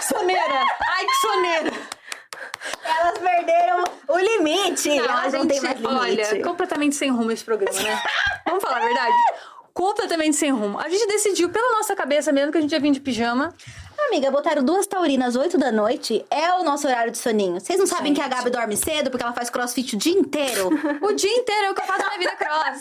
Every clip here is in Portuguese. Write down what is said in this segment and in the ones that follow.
Soneira! Ai, que soneira! Elas perderam o limite. Não, Elas a não têm gente, mais limite. olha, completamente sem rumo esse programa, né? Vamos falar a verdade? Completamente sem rumo. A gente decidiu pela nossa cabeça mesmo que a gente ia vir de pijama. Amiga, botaram duas taurinas às 8 da noite. É o nosso horário de soninho. Vocês não sabem Gente. que a Gabi dorme cedo porque ela faz crossfit o dia inteiro? O dia inteiro é o que eu faço na minha vida cross.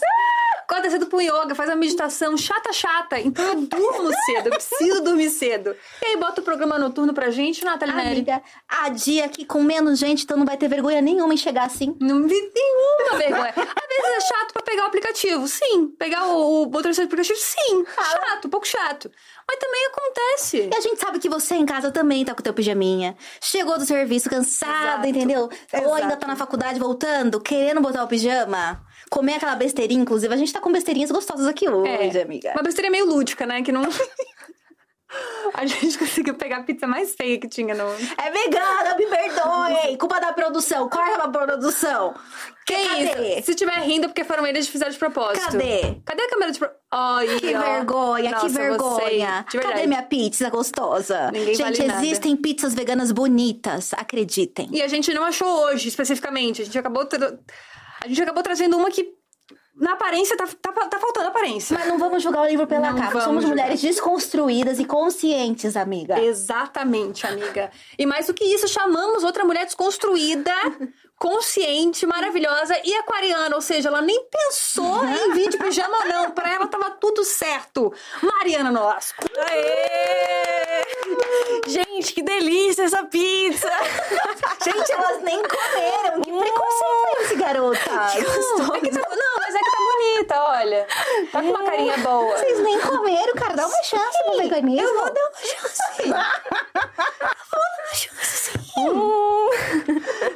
Acorda cedo pro yoga, faz uma meditação chata, chata. Então eu durmo cedo, eu preciso dormir cedo. E aí bota o programa noturno pra gente, Nathalie. Amiga, há dia aqui com menos gente, então não vai ter vergonha nenhuma em chegar assim. Não vi nenhuma vergonha. Vezes é chato pra pegar o aplicativo, sim. Pegar o, o motorista do aplicativo, sim. Chato, um pouco chato. Mas também acontece. E a gente sabe que você em casa também tá com o teu pijaminha. Chegou do serviço cansada, Exato. entendeu? Ou ainda Exato. tá na faculdade voltando, querendo botar o pijama. Comer aquela besteirinha, inclusive. A gente tá com besteirinhas gostosas aqui hoje, amiga. Uma besteira meio lúdica, né? Que não. A gente conseguiu pegar a pizza mais feia que tinha no. É vegana, me perdoe! Culpa da produção, corta pra produção. Que Cadê? isso? Se tiver rindo, porque foram eles que fizeram de propósito. Cadê? Cadê a câmera de propósito? Ai, Que ó. vergonha, Nossa, que vergonha. Cadê minha pizza gostosa? Ninguém Gente, vale nada. existem pizzas veganas bonitas, acreditem. E a gente não achou hoje, especificamente. A gente acabou. tra- A gente acabou trazendo uma que. Na aparência, tá, tá, tá faltando aparência. Mas não vamos julgar o livro pela Não capa. Somos julgar. mulheres desconstruídas e conscientes, amiga. Exatamente, amiga. E mais do que isso, chamamos outra mulher desconstruída, consciente, maravilhosa e aquariana. Ou seja, ela nem pensou em vir de pijama não. Pra ela tava tudo certo. Mariana Nolasco. Aê! Gente, que delícia essa pizza! Gente, elas nem comeram. Que preconceito é esse, garota? Não, é que tá, não, mas é que tá bonita, olha. Tá com uma carinha boa. Vocês nem comeram, cara. Dá uma chance pro veganismo. Eu vou dar uma chance. Hum.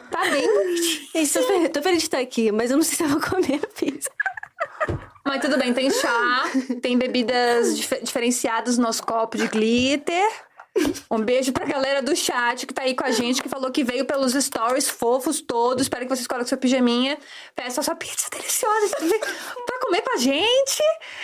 Tá bem bonitinho. Tô feliz de estar aqui, mas eu não sei se eu vou comer a pizza. Mas tudo bem, tem chá, tem bebidas dif- diferenciadas no nosso copo de glitter. Um beijo pra galera do chat que tá aí com a gente, que falou que veio pelos stories fofos todos. Espero que vocês coloquem sua pijaminha. Peça a sua pizza deliciosa pra comer com a gente.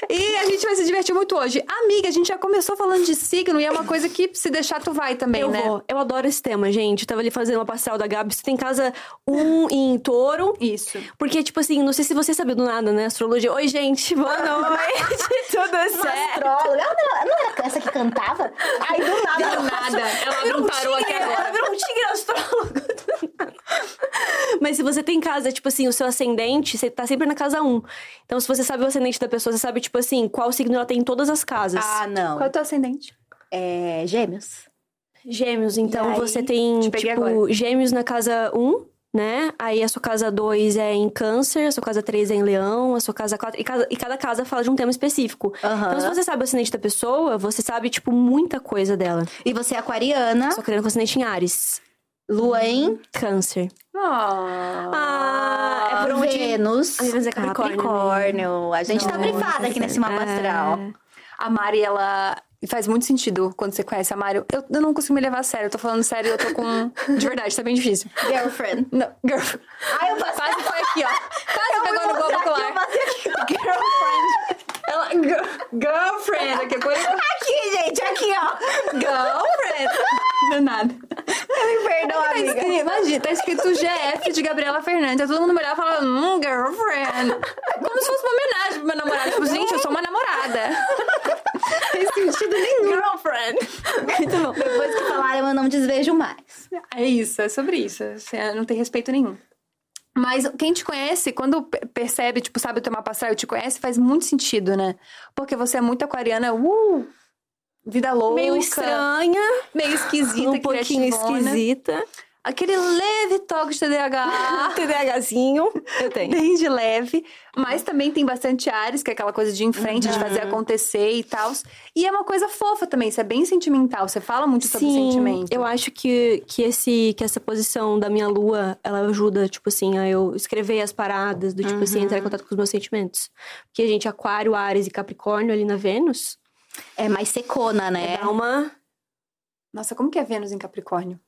E a gente vai se divertir muito hoje. Amiga, a gente já começou falando de signo e é uma coisa que se deixar tu vai também, eu né? vou. Eu adoro esse tema, gente. Eu tava ali fazendo uma pastoral da Gabi. Você tem casa um em touro. Isso. Porque, tipo assim, não sei se você sabia do nada, né? Astrologia. Oi, gente, boa noite. Tudo certo? Astróloga. Não não era essa que cantava? Aí do nada. Do nada. Ela abriu um tarô aqui tigre, agora. Ela virou um tigre astrólogo. Mas se você tem casa, tipo assim, o seu ascendente, você tá sempre na casa 1. Então, se você sabe o ascendente da pessoa, você sabe, tipo assim, qual signo ela tem em todas as casas. Ah, não. Qual é o teu ascendente? É, gêmeos. Gêmeos, então aí, você tem, te tipo, agora. gêmeos na casa 1, né? Aí a sua casa 2 é em câncer, a sua casa 3 é em leão, a sua casa 4... E cada, e cada casa fala de um tema específico. Aham. Então, se você sabe o ascendente da pessoa, você sabe, tipo, muita coisa dela. E você é aquariana. Só querendo com ascendente em Ares. Lua em Câncer. Ah, Ah, é por onde... Vênus. A Vênus é Capricórnio, Capricórnio. A gente tá Nossa, brifada aqui nesse mapa é. astral. A Mari, ela faz muito sentido quando você conhece a Mari. Eu, eu não consigo me levar a sério, eu tô falando sério, eu tô com. De verdade, tá bem difícil. Girlfriend. Não, girl. Ai, eu passei. Quase foi aqui, ó. Quase Eu pegou no globo ocular. Girlfriend. Ela. Girl, girlfriend. Aqui, por Aqui, gente, aqui, ó. Girlfriend. Não é nada. Me perdoa, Tá amiga. escrito, imagina, tá escrito GF de Gabriela Fernandes. Aí todo mundo me olhava e falava, hum, girlfriend. É Como se fosse uma homenagem pro meu namorado. Tipo, gente, eu sou uma namorada. Não tem sentido nenhum. Girlfriend. Muito bom. Depois que falaram, eu não desvejo mais. É é sobre isso. Você não tem respeito nenhum. Mas quem te conhece, quando pe- percebe, tipo, sabe o teu mapa astral e te conhece, faz muito sentido, né? Porque você é muito aquariana, uh! Vida louca. Meio estranha, Meio esquisita, um pouquinho esquisita. Aquele leve toque de TDAH. TDAHzinho. Eu tenho. bem de leve, mas também tem bastante Ares, que é aquela coisa de em frente, de fazer acontecer e tal. E é uma coisa fofa também, você é bem sentimental, você fala muito sobre sentimento. eu acho que, que, esse, que essa posição da minha lua, ela ajuda, tipo assim, a eu escrever as paradas, do tipo assim, entrar em contato com os meus sentimentos. Porque, gente, aquário, Ares e Capricórnio ali na Vênus, É mais secona, né? dá uma... Nossa, como que é Vênus em Capricórnio?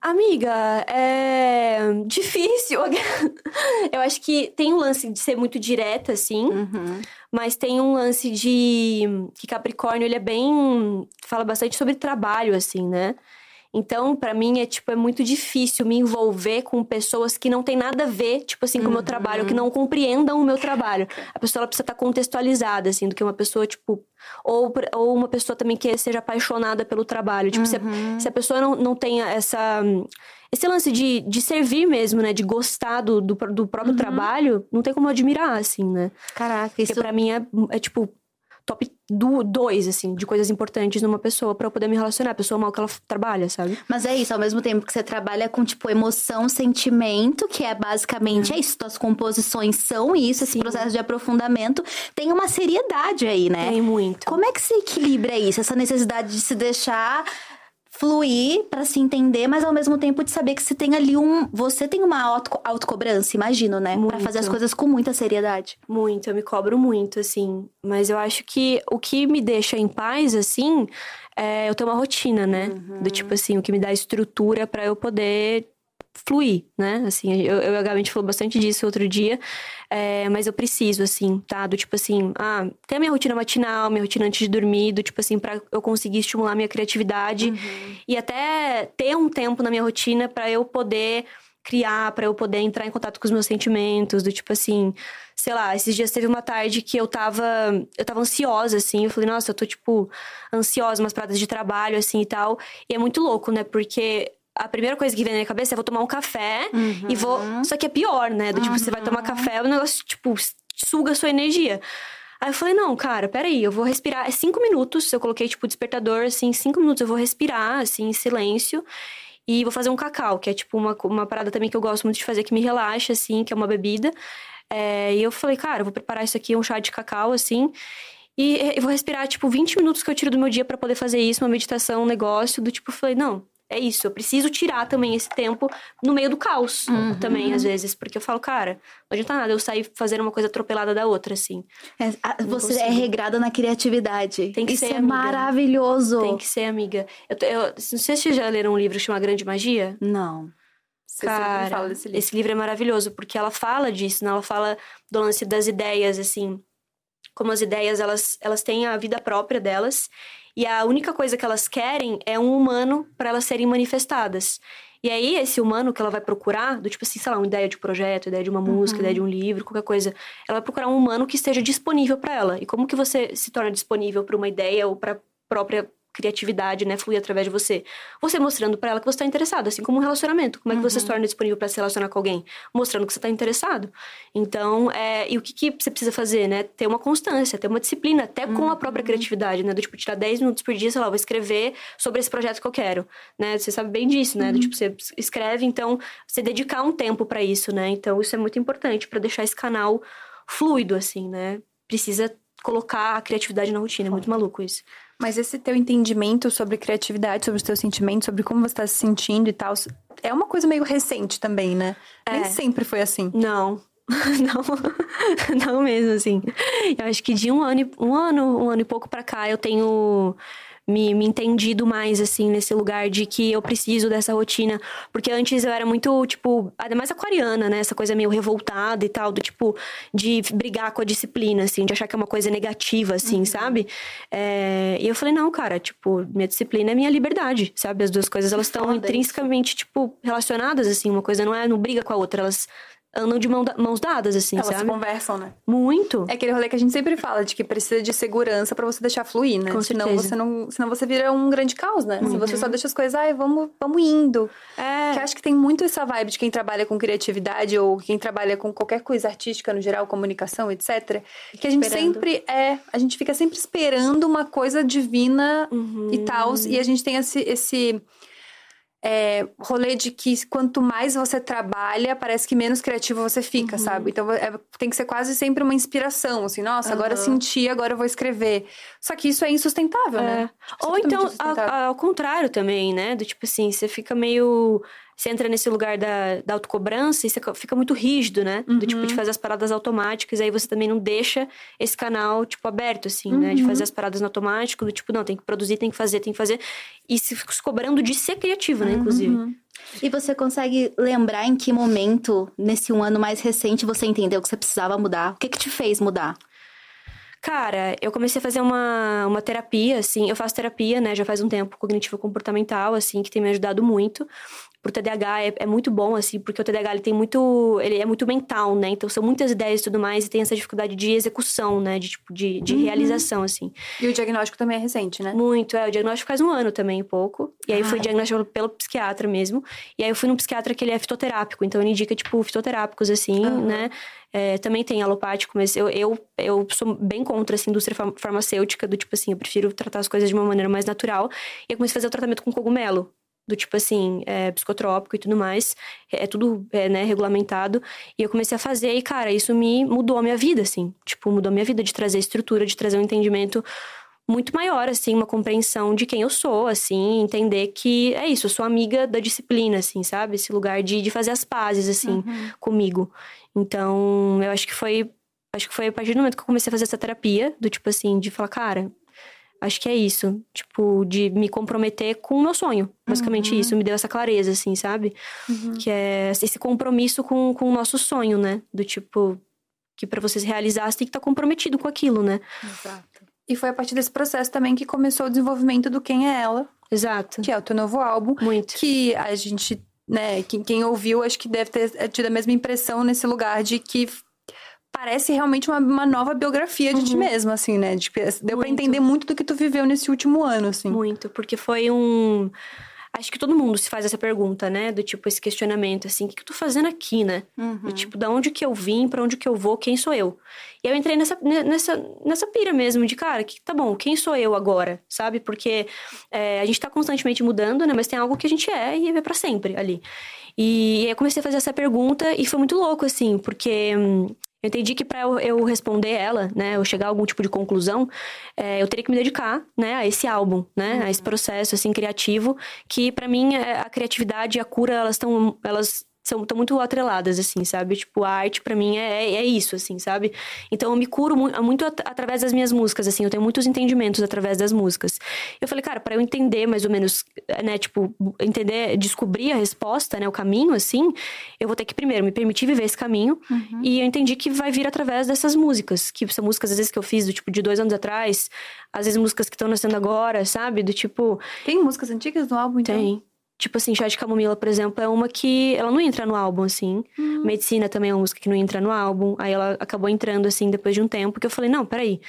Amiga, é difícil. Eu acho que tem um lance de ser muito direta, assim. Uhum. Mas tem um lance de que Capricórnio, ele é bem fala bastante sobre trabalho assim, né? Então, para mim, é tipo, é muito difícil me envolver com pessoas que não tem nada a ver, tipo assim, com o meu trabalho, que não compreendam o meu trabalho. A pessoa precisa estar contextualizada, assim, do que uma pessoa, tipo. Ou, ou uma pessoa também que seja apaixonada pelo trabalho. Tipo, se, a, se a pessoa não, não tenha essa. Esse lance de, de servir mesmo, né? De gostar do, do, do próprio trabalho, não tem como admirar, assim, né? Caraca, Porque isso pra mim é, é tipo top do, dois, assim, de coisas importantes numa pessoa pra eu poder me relacionar. A pessoa mal que ela trabalha, sabe? Mas é isso, ao mesmo tempo que você trabalha com, tipo, emoção, sentimento, que é basicamente é isso, suas composições são isso, esse Sim. processo de aprofundamento, tem uma seriedade aí, né? Tem muito. Como é que se equilibra isso? Essa necessidade de se deixar fluir pra se entender, mas ao mesmo tempo de saber que você tem ali um. Você tem uma auto, autocobrança, imagino, né? Pra Muito. fazer as coisas com muita seriedade. Muito, eu me cobro muito, assim. Mas eu acho que o que me deixa em paz, assim, é eu ter uma rotina, né? Do tipo assim, o que me dá estrutura pra eu poder fluir, né? Assim, eu, eu e a Gabi, a gente falou bastante disso outro dia, é, mas eu preciso, assim, tá? Do tipo assim, ah, ter a minha rotina matinal, minha rotina antes de dormir, do tipo assim, pra eu conseguir estimular minha criatividade e até ter um tempo na minha rotina pra eu poder criar, pra eu poder entrar em contato com os meus sentimentos, do tipo assim, sei lá, esses dias teve uma tarde que eu tava, eu tava ansiosa, assim, eu falei, nossa, eu tô, tipo, ansiosa, umas paradas de trabalho, assim, e tal, e é muito louco, né, porque a primeira coisa que vem na minha cabeça é vou tomar um café e vou, só que é pior, né, do tipo, você vai tomar café, o negócio, tipo, suga a sua energia. Aí eu falei, não, cara, peraí, eu vou respirar. É cinco minutos, eu coloquei, tipo, despertador, assim, cinco minutos eu vou respirar, assim, em silêncio. E vou fazer um cacau, que é, tipo, uma, uma parada também que eu gosto muito de fazer, que me relaxa, assim, que é uma bebida. É, e eu falei, cara, eu vou preparar isso aqui, um chá de cacau, assim. E eu vou respirar, tipo, 20 minutos que eu tiro do meu dia pra poder fazer isso, uma meditação, um negócio, do tipo, eu falei, não, é isso, eu preciso tirar também esse tempo no meio do caos, também, às vezes. Porque eu falo, cara, não adianta nada eu sair fazendo uma coisa atropelada da outra, assim. É, a- você é consigo. regrada na criatividade. Tem que Isso ser, é amiga. maravilhoso. Tem que ser, amiga. Eu, eu, não sei se vocês já leram um livro que chama Grande Magia. Não. Você sempre Cara, fala desse livro. esse livro é maravilhoso, porque ela fala disso, né? Ela fala do lance das ideias, assim. Como as ideias, elas, elas têm a vida própria delas. E a única coisa que elas querem é um humano para elas serem manifestadas. E aí, esse humano que ela vai procurar, do tipo assim, sei lá, uma ideia de projeto, ideia de uma música, ideia de um livro, qualquer coisa, ela vai procurar um humano que esteja disponível para ela. E como que você se torna disponível para uma ideia ou para própria criatividade, né, fluir através de você? Você mostrando para ela que você tá interessado, assim como um relacionamento. Como é que você se torna disponível para se relacionar com alguém? Mostrando que você tá interessado. Então, é, e o que, que você precisa fazer, né? Ter uma constância, ter uma disciplina, até com a própria criatividade, né? Do tipo, tirar 10 minutos por dia, sei lá, vou escrever sobre esse projeto que eu quero, né? Você sabe bem disso, né? Do tipo, você escreve, então, você dedicar um tempo para isso, né? Então, isso é muito importante para deixar esse canal fluido, assim, né? Precisa colocar a criatividade na rotina, é muito maluco isso. Mas esse teu entendimento sobre criatividade, sobre os teus sentimentos, sobre como você tá se sentindo e tal, é uma coisa meio recente também, né? Nem É. sempre foi assim. Não. Não, não mesmo, assim. Eu acho que de um ano, um ano, um ano e pouco pra cá, eu tenho me, me entendido mais, assim, nesse lugar de que eu preciso dessa rotina. Porque antes eu era muito, tipo, ainda mais aquariana, né? Essa coisa meio revoltada e tal, do tipo, de brigar com a disciplina, assim, de achar que é uma coisa negativa, assim, sabe? É, E eu falei, não, cara, tipo, minha disciplina é minha liberdade, sabe? As duas coisas, elas estão intrinsecamente, tipo, relacionadas, assim. Uma coisa não é, não briga com a outra, elas andam de mão da- mãos dadas, assim, Elas sabe? conversam, né? Muito. É aquele rolê que a gente sempre fala, de que precisa de segurança pra você deixar fluir, né? Com senão certeza. você não, senão você vira um grande caos, né? Se você só deixa as coisas, ai, vamos, vamos indo. É. Que acho que tem muito essa vibe de quem trabalha com criatividade ou quem trabalha com qualquer coisa artística no geral, comunicação, etc. Que a gente Esperando. sempre é, a gente fica sempre esperando uma coisa divina Uhum. e tal, e a gente tem esse esse é, rolê de que quanto mais você trabalha, parece que menos criativo você fica, Uhum. sabe? Então é- tem que ser quase sempre uma inspiração, assim, nossa, agora eu Aham. senti, agora eu vou escrever. Só que isso é insustentável, né? É. Ou então, ao, ao contrário também, né? Do tipo assim, você fica meio. Você entra nesse lugar da, da autocobrança e você fica muito rígido, né? Do tipo de fazer as paradas automáticas, aí você também não deixa esse canal, tipo, aberto, assim, né? De fazer as paradas no automático, do tipo, não, tem que produzir, tem que fazer, tem que fazer. E se, se cobrando de ser criativo, né? Inclusive. E você consegue lembrar em que momento, nesse um ano mais recente, você entendeu que você precisava mudar? O que que te fez mudar? Cara, eu comecei a fazer uma, uma terapia, assim. Eu faço terapia, né? Já faz um tempo, cognitivo-comportamental, assim, que tem me ajudado muito pro TDAH é, é, muito bom, assim, porque o TDAH ele tem muito. Ele é muito mental, né? Então são muitas ideias e tudo mais, e tem essa dificuldade de execução, né? De, tipo, de, de uhum. realização, assim. E o diagnóstico também é recente, né? Muito, é. O diagnóstico faz um ano também, um pouco. E aí ah. foi diagnosticado pelo psiquiatra mesmo. E aí eu fui num psiquiatra que ele é fitoterápico, então ele indica, tipo, fitoterápicos, assim, uhum. né? É, também tem alopático, mas eu, eu, eu sou bem contra essa indústria farmacêutica, do tipo assim, eu prefiro tratar as coisas de uma maneira mais natural. E eu comecei a fazer o tratamento com cogumelo do tipo assim, é, psicotrópico e tudo mais. É, é tudo, é, né, regulamentado. E eu comecei a fazer e, cara, isso me mudou a minha vida, assim. Tipo, mudou a minha vida de trazer estrutura, de trazer um entendimento muito maior, assim, uma compreensão de quem eu sou, assim, entender que é isso, eu sou amiga da disciplina, assim, sabe? Esse lugar de, de fazer as pazes, assim, uhum. comigo. Então, eu acho que foi. Acho que foi a partir do momento que eu comecei a fazer essa terapia, do tipo assim, de falar, cara, Acho que é isso. Tipo, de me comprometer com o meu sonho. Basicamente uhum. isso. Me deu essa clareza, assim, sabe? Uhum. Que é esse compromisso com, com o nosso sonho, né? Do tipo, que para você se realizar, você tem que estar tá comprometido com aquilo, né? Exato. E foi a partir desse processo também que começou o desenvolvimento do Quem é Ela. Exato. Que é o teu novo álbum. Muito. Que a gente, né, quem, quem ouviu, acho que deve ter tido a mesma impressão nesse lugar de que parece realmente uma, uma nova biografia de uhum. ti mesmo, assim, né? De, deu para entender muito do que tu viveu nesse último ano, assim. Muito, porque foi um. Acho que todo mundo se faz essa pergunta, né? Do tipo, esse questionamento, assim, o que, que eu tô fazendo aqui, né? Uhum. Do tipo, da onde que eu vim, para onde que eu vou, quem sou eu? E eu entrei nessa, nessa, nessa pira mesmo, de cara, que tá bom, quem sou eu agora, sabe? Porque é, a gente tá constantemente mudando, né? Mas tem algo que a gente é e é para sempre ali. E, e aí eu comecei a fazer essa pergunta e foi muito louco, assim, porque hum, eu entendi que para eu, eu, responder ela, né, eu chegar a algum tipo de conclusão, é, eu teria que me dedicar, né, a esse álbum, né, uhum. a esse processo assim criativo, que para mim é, a criatividade e a cura elas estão, elas são tão muito atreladas, assim, sabe? Tipo, a arte para mim é, é isso, assim, sabe? Então eu me curo muito, muito at através das minhas músicas, assim, eu tenho muitos entendimentos através das músicas. Eu falei, cara, para eu entender mais ou menos, né, tipo, entender, descobrir a resposta, né, o caminho, assim, eu vou ter que primeiro me permitir viver esse caminho. Uhum. E eu entendi que vai vir através dessas músicas, que são músicas, às vezes, que eu fiz do tipo de dois anos atrás, às vezes músicas que estão nascendo agora, sabe? Do tipo. Tem músicas antigas no álbum, então? Tem. Tipo assim, Chá de Camomila, por exemplo, é uma que ela não entra no álbum, assim. Uhum. Medicina também é uma música que não entra no álbum. Aí ela acabou entrando, assim, depois de um tempo, que eu falei, não, peraí.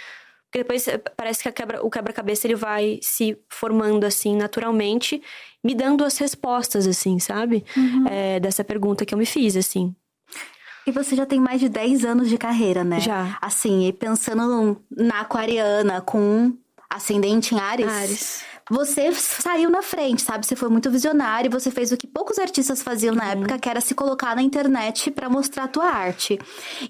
Porque depois eh, parece que quebra, o quebra-cabeça ele vai se formando, assim, naturalmente, me dando as respostas, assim, sabe? Uhum. É, dessa pergunta que eu me fiz, assim. E você já tem mais de 10 anos de carreira, né? Já. Assim, e pensando na aquariana, com ascendente em Ares. Ares você saiu na frente, sabe? Você foi muito visionário, você fez o que poucos artistas faziam na época, que era se colocar na internet para mostrar a tua arte.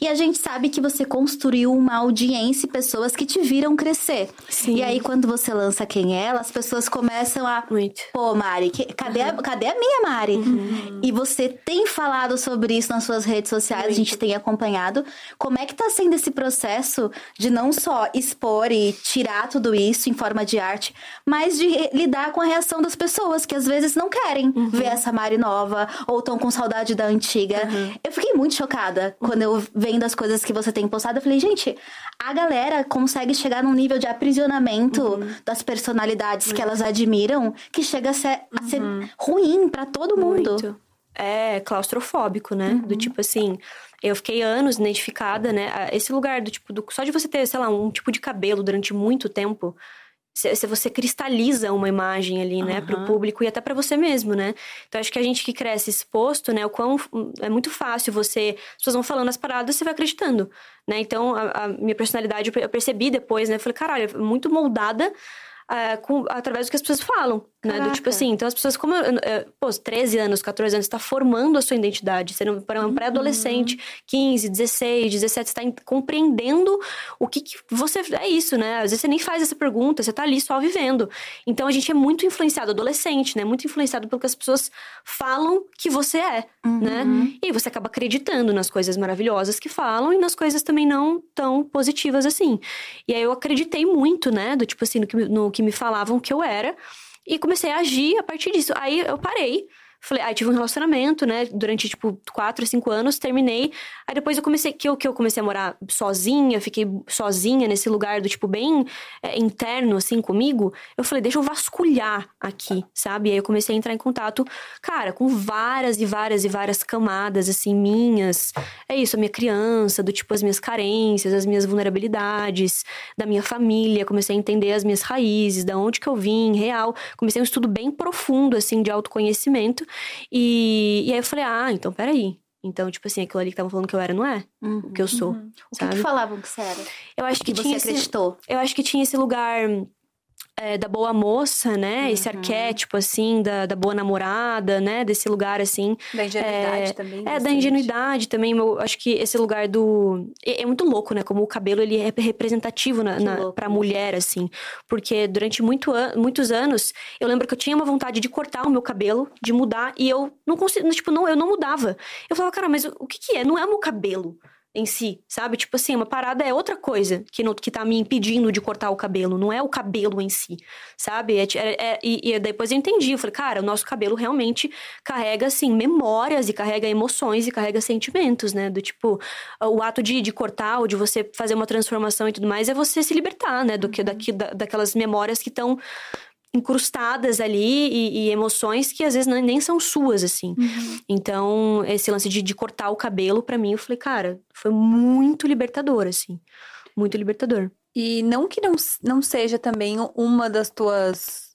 E a gente sabe que você construiu uma audiência e pessoas que te viram crescer. Sim. E aí, quando você lança Quem é Ela, as pessoas começam a. Muito. Pô, Mari, que, cadê, uhum. a, cadê a minha Mari? Uhum. E você tem falado sobre isso nas suas redes sociais, Muito. a gente tem acompanhado. Como é que tá sendo esse processo de não só expor e tirar tudo isso em forma de arte, mas de lidar com a reação das pessoas, que às vezes não querem uhum. ver essa Mari nova ou estão com saudade da antiga. Uhum. Eu fiquei muito chocada quando eu vendo as coisas que você tem postado. Eu falei, gente, a galera consegue chegar num nível de aprisionamento uhum. das personalidades que elas admiram que chega a ser, a ser uhum. ruim para todo mundo. Muito. É claustrofóbico, né? Do uhum. tipo assim, eu fiquei anos identificada, né? Esse lugar do tipo, do, só de você ter, sei lá, um tipo de cabelo durante muito tempo, se você cristaliza uma imagem ali, né, uhum. para o público e até para você mesmo, né? Então acho que a gente que cresce exposto, né, o quão é muito fácil você, as pessoas vão falando as paradas, você vai acreditando, né? Então a, a minha personalidade eu percebi depois, né, eu falei, caralho, é muito moldada uh, com, através do que as pessoas falam, Caraca. né? Do tipo assim, então as pessoas, como, uh, pô, 13 anos, 14 anos, está formando a sua identidade, sendo para um uhum. pré-adolescente, 15, 16, 17, você está compreendendo o que, que, você. É isso, né? Às vezes você nem faz essa pergunta, você está ali só vivendo. Então a gente é muito influenciado, adolescente, né? Muito influenciado pelo que as pessoas falam que você é, uhum. né? E você acaba acreditando nas coisas maravilhosas que falam e nas coisas também não tão positivas assim. E aí eu acreditei muito, né? Do tipo assim, no que, no que me falavam que eu era. E comecei a agir a partir disso. Aí eu parei, Falei, aí tive um relacionamento, né? Durante, tipo, quatro, cinco anos, terminei. Aí depois eu comecei, que eu, que eu comecei a morar sozinha, fiquei sozinha nesse lugar do, tipo, bem é, interno, assim, comigo. Eu falei, deixa eu vasculhar aqui, sabe? E aí eu comecei a entrar em contato, cara, com várias e várias e várias camadas, assim, minhas. É isso, a minha criança, do tipo, as minhas carências, as minhas vulnerabilidades, da minha família. Comecei a entender as minhas raízes, da onde que eu vim, real. Comecei um estudo bem profundo, assim, de autoconhecimento. E, e aí eu falei, ah, então peraí. Então, tipo assim, aquilo ali que estavam falando que eu era, não é Uhum. o que eu sou. O que, que falavam que você era? Eu acho que, Que tinha você esse, acreditou? eu acho que tinha esse lugar é, da boa moça, né? Esse Uhum. arquétipo, assim, da, da boa namorada, né? Desse lugar, assim. Da ingenuidade É, também. É, da ingenuidade também. Eu acho que esse lugar do. É, é muito louco, né? Como o cabelo ele é representativo na, na, pra mulher, assim. Porque durante muito an- muitos anos, eu lembro que eu tinha uma vontade de cortar o meu cabelo, de mudar, e eu não conseguia. Tipo, não, eu não mudava. Eu falava, cara, mas o que, que é? Não é o meu cabelo em si, sabe? Tipo assim, uma parada é outra coisa que, não, que tá me impedindo de cortar o cabelo, não é o cabelo em si, sabe? É, é- é- e, e depois eu entendi, eu falei, cara, o nosso cabelo realmente carrega, assim, memórias e carrega emoções e carrega sentimentos, né? Do tipo, o ato de, de cortar ou de você fazer uma transformação e tudo mais é você se libertar, né? Do que, daqui, da, daquelas memórias que estão incrustadas ali e, e emoções que às vezes nem, nem são suas, assim. Então, esse lance de, de cortar o cabelo, pra mim, eu falei, cara, foi muito libertador, assim. Muito libertador. E não que não, não seja também uma das tuas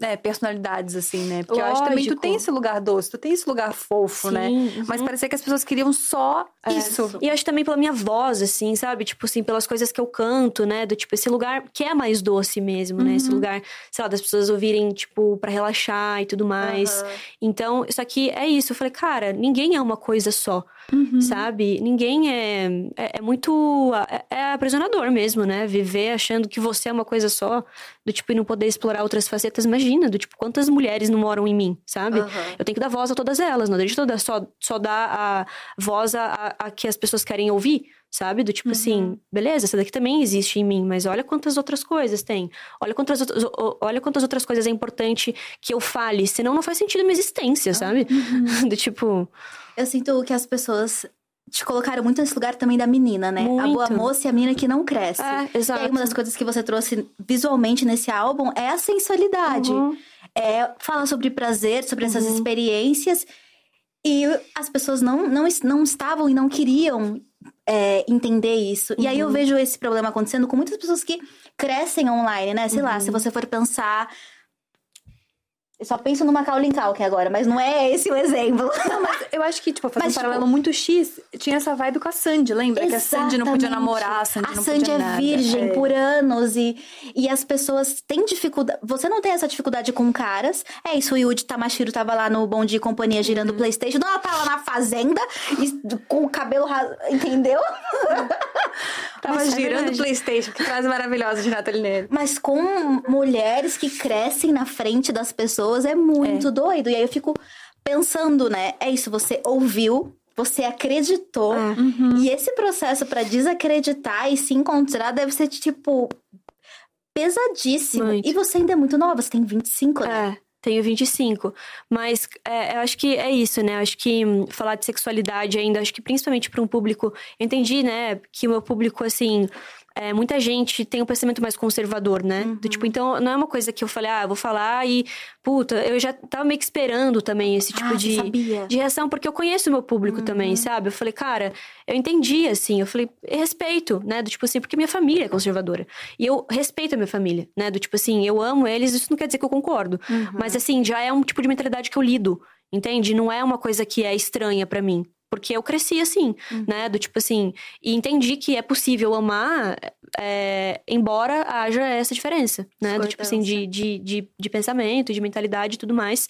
né, personalidades, assim, né? Porque eu acho que também tu Lógico. tem esse lugar doce, tu tem esse lugar fofo, né? Sim, Mas uhum. parecia que as pessoas queriam só É. isso. E eu acho também pela minha voz, assim, sabe? Tipo assim, pelas coisas que eu canto, né? Do tipo, esse lugar que é mais doce mesmo, né? Esse Uhum. lugar, sei lá, das pessoas ouvirem, tipo, pra relaxar e tudo mais. Aham. Então, isso aqui é isso. Eu falei, cara, ninguém é uma coisa só, Uhum. sabe? Ninguém é, é. é muito. É, é aprisionador mesmo, né? Viver achando que você é uma coisa só, do tipo, e não poder explorar outras facetas. Imagina, do tipo, quantas mulheres não moram em mim, sabe? Aham. Eu tenho que dar voz a todas elas, não deixa eu dar só, só dar a voz a, a, que as pessoas querem ouvir, sabe? Do tipo assim, beleza, essa daqui também existe em mim, mas olha quantas outras coisas tem. Olha quantas, outras- olha quantas outras coisas é importante que eu fale, senão não faz sentido a minha existência, sabe? Do tipo, Eu sinto que as pessoas te colocaram muito nesse lugar também da menina, né? A boa Muito. moça e a menina que não cresce. é, E exato. aí, uma das coisas que você trouxe visualmente nesse álbum é a sensualidade. Uhum. É falar sobre prazer, sobre essas Uhum. experiências. E as pessoas não, não, não estavam e não queriam é, entender isso. E aí eu Uhum. vejo esse problema acontecendo com muitas pessoas que crescem online, né? Sei lá, Uhum. se você for pensar. Eu só penso no Macaulay Culkin agora, mas não é esse o exemplo. Não, mas eu acho que, tipo, fazer Mas, um tipo- paralelo muito X, tinha essa vibe com a Sandy, lembra? Que a Sandy não podia Exatamente. namorar, a Sandy A não Sandy podia é nada. virgem É. por anos e, e as pessoas têm dificuldade. Você não tem essa dificuldade com caras. É isso, o Yuji Tamashiro tava lá no Bom Dia e Companhia girando o Uhum. Playstation. Não, ela tá lá na fazenda e, com o cabelo raso, entendeu? Tava Mas é girando o. Playstation, que frase maravilhosa de Nathalie Neri. Mas com mulheres que crescem na frente das pessoas é muito doido. E aí eu fico pensando, né? É isso, você ouviu, você acreditou. É. Uhum. E esse processo pra desacreditar e se encontrar deve ser, tipo, pesadíssimo. Muito. E você ainda é muito nova, você tem 25, né? É, tenho 25. Mas é, eu acho que é isso, né? Eu acho que hum, falar de sexualidade ainda, acho que principalmente para um público. Eu entendi, né? Que o meu público, assim. É, muita gente tem um pensamento mais conservador, né? Do tipo, então não é uma coisa que eu falei, ah, eu vou falar e. Puta, eu já tava meio que esperando também esse tipo ah, de de reação, porque eu conheço o meu público também, sabe? Eu falei, cara, eu entendi, assim, eu falei, respeito, né? Do tipo assim, porque minha família é conservadora. E eu respeito a minha família, né? Do tipo assim, eu amo eles, isso não quer dizer que eu concordo. Mas assim, já é um tipo de mentalidade que eu lido, entende? Não é uma coisa que é estranha pra mim. Porque eu cresci assim, né? Do tipo assim, e entendi que é possível amar, é, embora haja essa diferença, né? Do tipo assim, de, de, de, de pensamento, de mentalidade e tudo mais.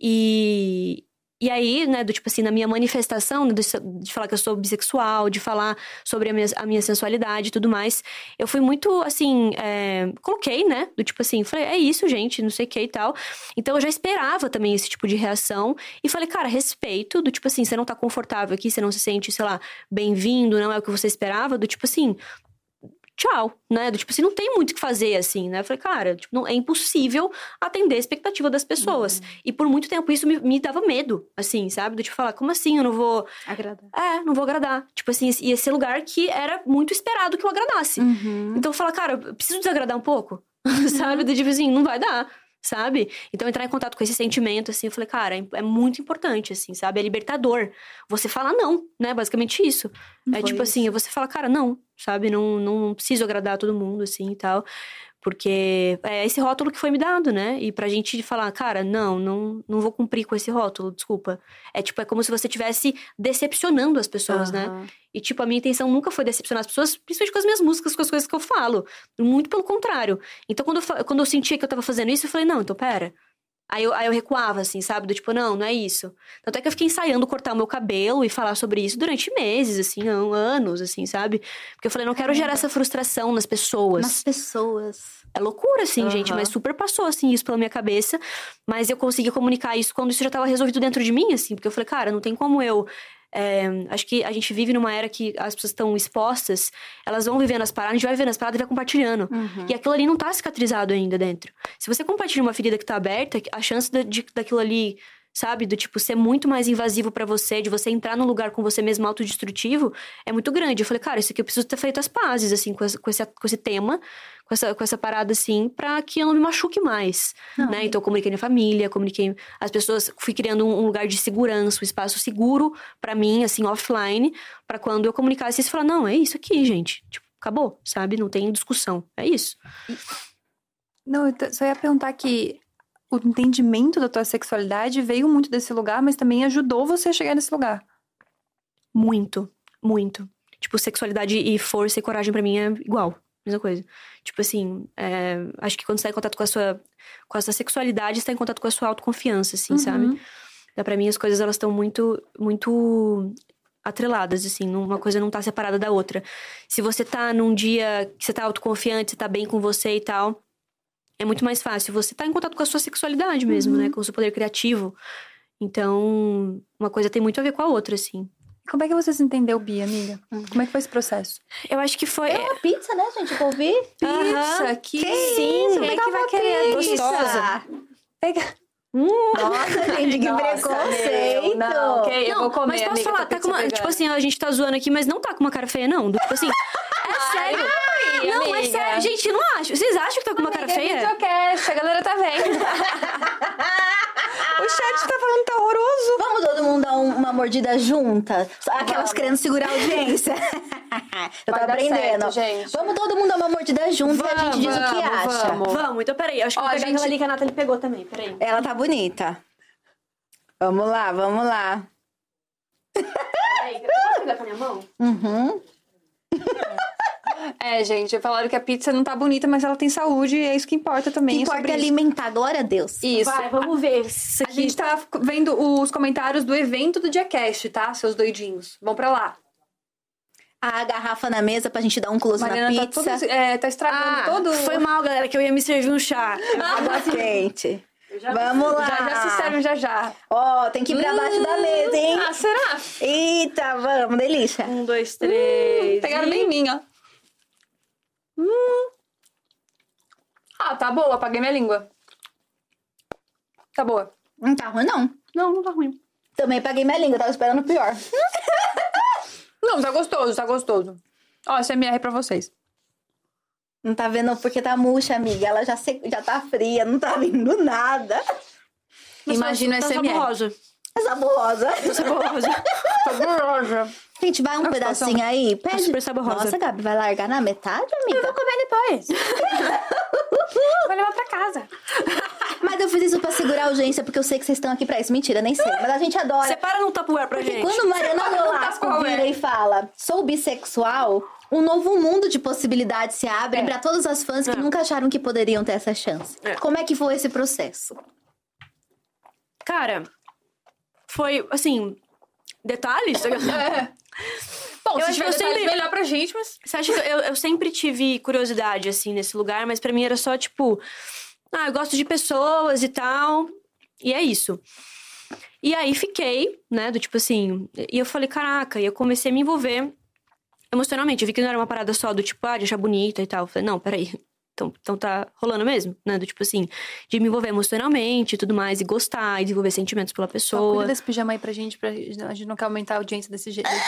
E, e aí, né, do tipo assim, na minha manifestação, né, de, de falar que eu sou bissexual, de falar sobre a minha, a minha sensualidade e tudo mais, eu fui muito, assim, é, coloquei, né, do tipo assim, falei, é isso, gente, não sei o que e tal. Então eu já esperava também esse tipo de reação e falei, cara, respeito, do tipo assim, você não tá confortável aqui, você não se sente, sei lá, bem-vindo, não é o que você esperava, do tipo assim, tchau, né? Do tipo assim, não tem muito o que fazer, assim, né? Eu falei, cara, tipo, não, é impossível atender a expectativa das pessoas. Uhum. E por muito tempo isso me, me, dava medo, assim, sabe? Do tipo, falar, como assim eu não vou. Agradar. É, não vou agradar. Tipo assim, ia ser lugar que era muito esperado que eu agradasse. Uhum. Então eu falo, cara, eu preciso desagradar um pouco. sabe? Do tipo assim, não vai dar sabe? Então, entrar em contato com esse sentimento, assim, eu falei, cara, é, é muito importante, assim, sabe? É libertador. Você fala não, né? Basicamente isso. Não é tipo assim, isso. assim, você fala, cara, não, sabe? Não, não preciso agradar todo mundo, assim, e tal. Porque é esse rótulo que foi me dado, né? E pra gente falar, cara, não, não, não vou cumprir com esse rótulo, desculpa. É tipo, é como se você estivesse decepcionando as pessoas, uhum. né? E, tipo, a minha intenção nunca foi decepcionar as pessoas, principalmente com as minhas músicas, com as coisas que eu falo. Muito pelo contrário. Então, quando eu, quando eu sentia que eu tava fazendo isso, eu falei, não, então pera. Aí eu, aí eu recuava, assim, sabe? Do tipo, não, não é isso. Tanto é que eu fiquei ensaiando cortar o meu cabelo e falar sobre isso durante meses, assim, anos, assim, sabe? Porque eu falei, não quero gerar essa frustração nas pessoas. Nas pessoas. É loucura, assim, uhum. gente, mas super passou, assim, isso pela minha cabeça. Mas eu consegui comunicar isso quando isso já tava resolvido dentro de mim, assim, porque eu falei, cara, não tem como eu é, acho que a gente vive numa era que as pessoas estão expostas, elas vão vivendo as paradas, a gente vai vivendo as paradas e vai compartilhando. Uhum. E aquilo ali não tá cicatrizado ainda dentro. Se você compartilha uma ferida que tá aberta, a chance de, de daquilo ali sabe? Do tipo, ser muito mais invasivo para você, de você entrar num lugar com você mesmo autodestrutivo, é muito grande. Eu falei, cara, isso aqui eu preciso ter feito as pazes, assim, com esse, com esse, com esse tema, com essa, com essa parada, assim, pra que eu não me machuque mais, não, né? Então, eu comuniquei minha família, comuniquei as pessoas, fui criando um, um lugar de segurança, um espaço seguro para mim, assim, offline, para quando eu comunicasse isso, falar, não, é isso aqui, gente. Tipo, acabou, sabe? Não tem discussão. É isso. Não, eu só ia perguntar que o entendimento da tua sexualidade veio muito desse lugar, mas também ajudou você a chegar nesse lugar. Muito, muito. Tipo, sexualidade e força e coragem para mim é igual. Mesma coisa. Tipo assim, é, acho que quando você tá em contato com a sua, com a sua sexualidade, você tá em contato com a sua autoconfiança, assim, uhum. sabe? Então, pra mim, as coisas, elas estão muito, muito atreladas, assim. Uma coisa não tá separada da outra. Se você tá num dia que você tá autoconfiante, você tá bem com você e tal, é muito mais fácil você estar tá em contato com a sua sexualidade mesmo, né? uhum. né? Com o seu poder criativo. Então, uma coisa tem muito a ver com a outra, assim. Como é que você se entendeu, Bia, amiga? Como é que foi esse processo? Eu acho que foi. É uma pizza, né, gente? Eu ouvi. Pizza, uhum. que, que sim. Quem é que vai querer? Gostosa. Pega. Hum. Nossa, gente, que Nossa, preconceito. Não, ok, eu vou comer, Mas posso amiga, falar, tá com uma, tipo assim, a gente tá zoando aqui, mas não tá com uma cara feia, não. Tipo assim, é sério. Não, amiga. é sério. Gente, não acho. Vocês acham que tá com uma amiga, cara feia? É videocast, a galera tá vendo. o chat tá falando que tá horroroso. Vamos todo mundo dar um, uma mordida junta? Aquelas Vamos. querendo segurar a audiência. Eu tô aprendendo. Certo, gente. Vamos todo mundo dar uma mordida junto vamos, e a gente diz o que acha. Vamos, vamos. Então, peraí. Acho que Ó, vou pegar gente... aquela ali que a Nathalie pegou também. Peraí. Ela tá bonita. Vamos lá, vamos lá. Peraí, posso pegar com a minha mão? Uhum. É, gente, falaram que a pizza não tá bonita, mas ela tem saúde e é isso que importa também. Que importa é alimentar, glória a Deus. Isso. Vai, vamos ver isso aqui. A gente tá vendo os comentários do evento do Diacast, tá? Seus doidinhos. Vão pra lá. A garrafa na mesa pra gente dar um close Mariana na pizza. Tá, todo, é, tá estragando ah, todo. Foi mal, galera, que eu ia me servir um chá. Água quente. Vamos lá. Já, já se serve já já. Ó, oh, tem que ir pra baixo da mesa, hein? Ah, será? Eita, vamos, delícia. Um, dois, três. Hum, pegaram bem minha. Hum. Ah, tá boa, apaguei minha língua. Tá boa. Não tá ruim, não. Não, não tá ruim. Também paguei minha língua, tava esperando o pior. não, tá gostoso, tá gostoso. Ó, SMR pra vocês. Não tá vendo porque tá murcha, amiga. Ela já, se... já tá fria, não tá vindo nada. Imagina essa tá saborosa. É saborosa. Tá saborosa. saborosa. Gente, vai um Nossa, pedacinho aí. Pede. Super saborosa. Nossa, Gabi, vai largar na metade, amiga? Eu vou comer depois. vou levar pra casa. Mas eu fiz isso pra segurar a audiência, porque eu sei que vocês estão aqui pra isso. Mentira, nem sei. Mas a gente adora. Separa no tapuer pra porque gente. quando Mariana Nolasco vira e fala, sou bissexual, um novo mundo de possibilidades se abre é. para todas as fãs que é. nunca acharam que poderiam ter essa chance. É. Como é que foi esse processo? Cara, foi assim, detalhes. é. Bom, eu se tiver sempre... melhor pra gente, mas... Você acha que eu, eu sempre tive curiosidade, assim, nesse lugar, mas para mim era só, tipo... Ah, eu gosto de pessoas e tal, e é isso. E aí fiquei, né, do tipo assim... E eu falei, caraca, e eu comecei a me envolver emocionalmente. Eu vi que não era uma parada só do tipo, ah, de achar bonita e tal. Eu falei, não, peraí. Então, então tá rolando mesmo, né? Do tipo assim, de me envolver emocionalmente e tudo mais, e gostar, e desenvolver sentimentos pela pessoa. cuida desse pijama aí pra gente, pra a gente não quer aumentar a audiência desse jeito.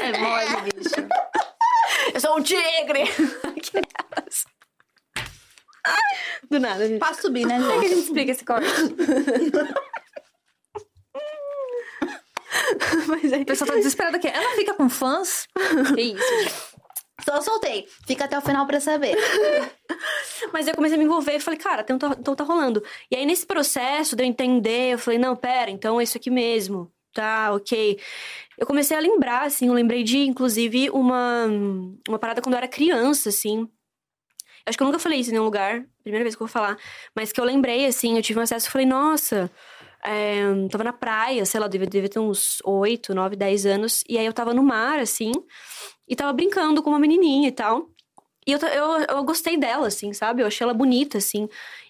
é mole, bicho. Eu sou um tigre! Do nada, gente. Pra subir, né, Como é que a gente? gente explica esse corte? Mas aí, O pessoal tá desesperado aqui. Ela fica com fãs? Que isso, gente. Só soltei. Fica até o final pra saber. Mas eu comecei a me envolver e falei, cara, então tá, então tá rolando. E aí, nesse processo de eu entender, eu falei, não, pera, então é isso aqui mesmo. Tá, ok. Eu comecei a lembrar, assim, eu lembrei de, inclusive, uma, uma parada quando eu era criança, assim. Acho que eu nunca falei isso em nenhum lugar, primeira vez que eu vou falar. Mas que eu lembrei, assim, eu tive um acesso e falei, nossa, é, tava na praia, sei lá, devia, devia ter uns 8, 9, 10 anos. E aí eu tava no mar, assim, e tava brincando com uma menininha e tal. E eu, eu, eu gostei dela, assim, sabe? Eu achei ela bonita, assim.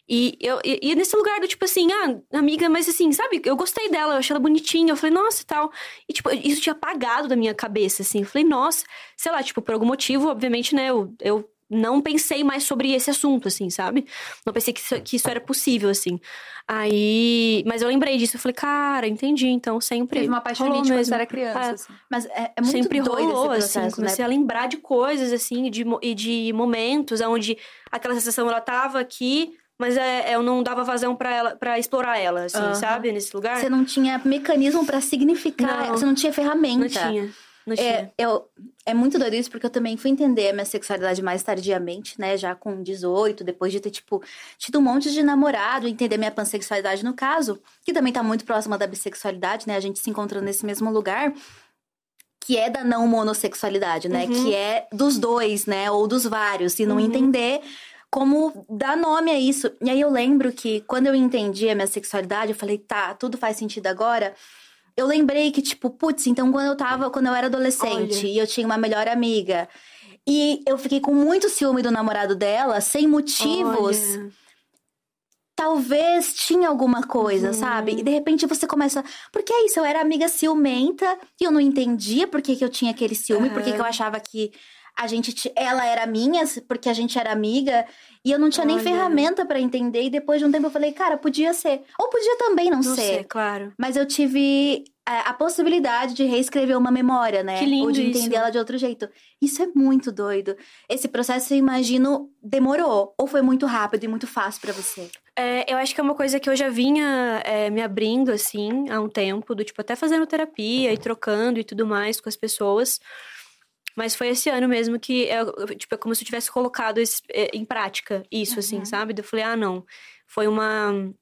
E, eu, e, e nesse lugar do tipo assim, ah, amiga, mas assim, sabe? Eu gostei dela, eu achei ela bonitinha. Eu falei, nossa e tal. E, tipo, isso tinha apagado da minha cabeça, assim. Eu falei, nossa, sei lá, tipo, por algum motivo, obviamente, né? Eu, eu não pensei mais sobre esse assunto, assim, sabe? Não pensei que isso, que isso era possível, assim. Aí. Mas eu lembrei disso. Eu falei, cara, entendi. Então sempre. Teve uma apaixonite quando você era criança. É. assim. Mas é, é muito Sempre rolou, assim. processo, né? Comecei a lembrar de coisas, assim, e de, e de momentos onde aquela sensação ela tava aqui, mas é, eu não dava vazão pra ela, para explorar ela, assim, Aham. sabe? Nesse lugar. Você não tinha mecanismo pra significar, Não. você não tinha ferramenta. Não tinha. Tinha. É, eu, é muito doido isso, porque eu também fui entender a minha sexualidade mais tardiamente, né? Já com 18, depois de ter, tipo, tido um monte de namorado, entender minha pansexualidade no caso, que também tá muito próxima da bissexualidade, né? A gente se encontrando nesse mesmo lugar, que é da não monossexualidade, né? Uhum. Que é dos dois, né? Ou dos vários, e não Uhum. entender como dar nome a isso. E aí eu lembro que quando eu entendi a minha sexualidade, eu falei, tá, tudo faz sentido agora. Eu lembrei que, tipo, putz, então quando eu tava, quando eu era adolescente Olha. e eu tinha uma melhor amiga. E eu fiquei com muito ciúme do namorado dela, sem motivos. Olha. Talvez tinha alguma coisa, Uhum. sabe? E de repente você começa. Porque é isso, eu era amiga ciumenta e eu não entendia por que, que eu tinha aquele ciúme, por que, que eu achava que a gente. Ela era minha, porque a gente era amiga. E eu não tinha nem Olha. ferramenta pra entender. E depois de um tempo eu falei, cara, podia ser. Ou podia também não, Não ser. sei, claro. Mas eu tive é, a possibilidade de reescrever uma memória, né? Que lindo Ou de isso. entender ela de outro jeito. Isso é muito doido. Esse processo, eu imagino, demorou. Ou foi muito rápido e muito fácil pra você? É, eu acho que é uma coisa que eu já vinha é, me abrindo, assim, há um tempo, do tipo, até fazendo terapia e trocando e tudo mais com as pessoas. Mas foi esse ano mesmo que, é, tipo, é como se eu tivesse colocado esse- é, em prática isso, assim, Uhum. sabe? Daí Eu falei, ah, não. Foi uma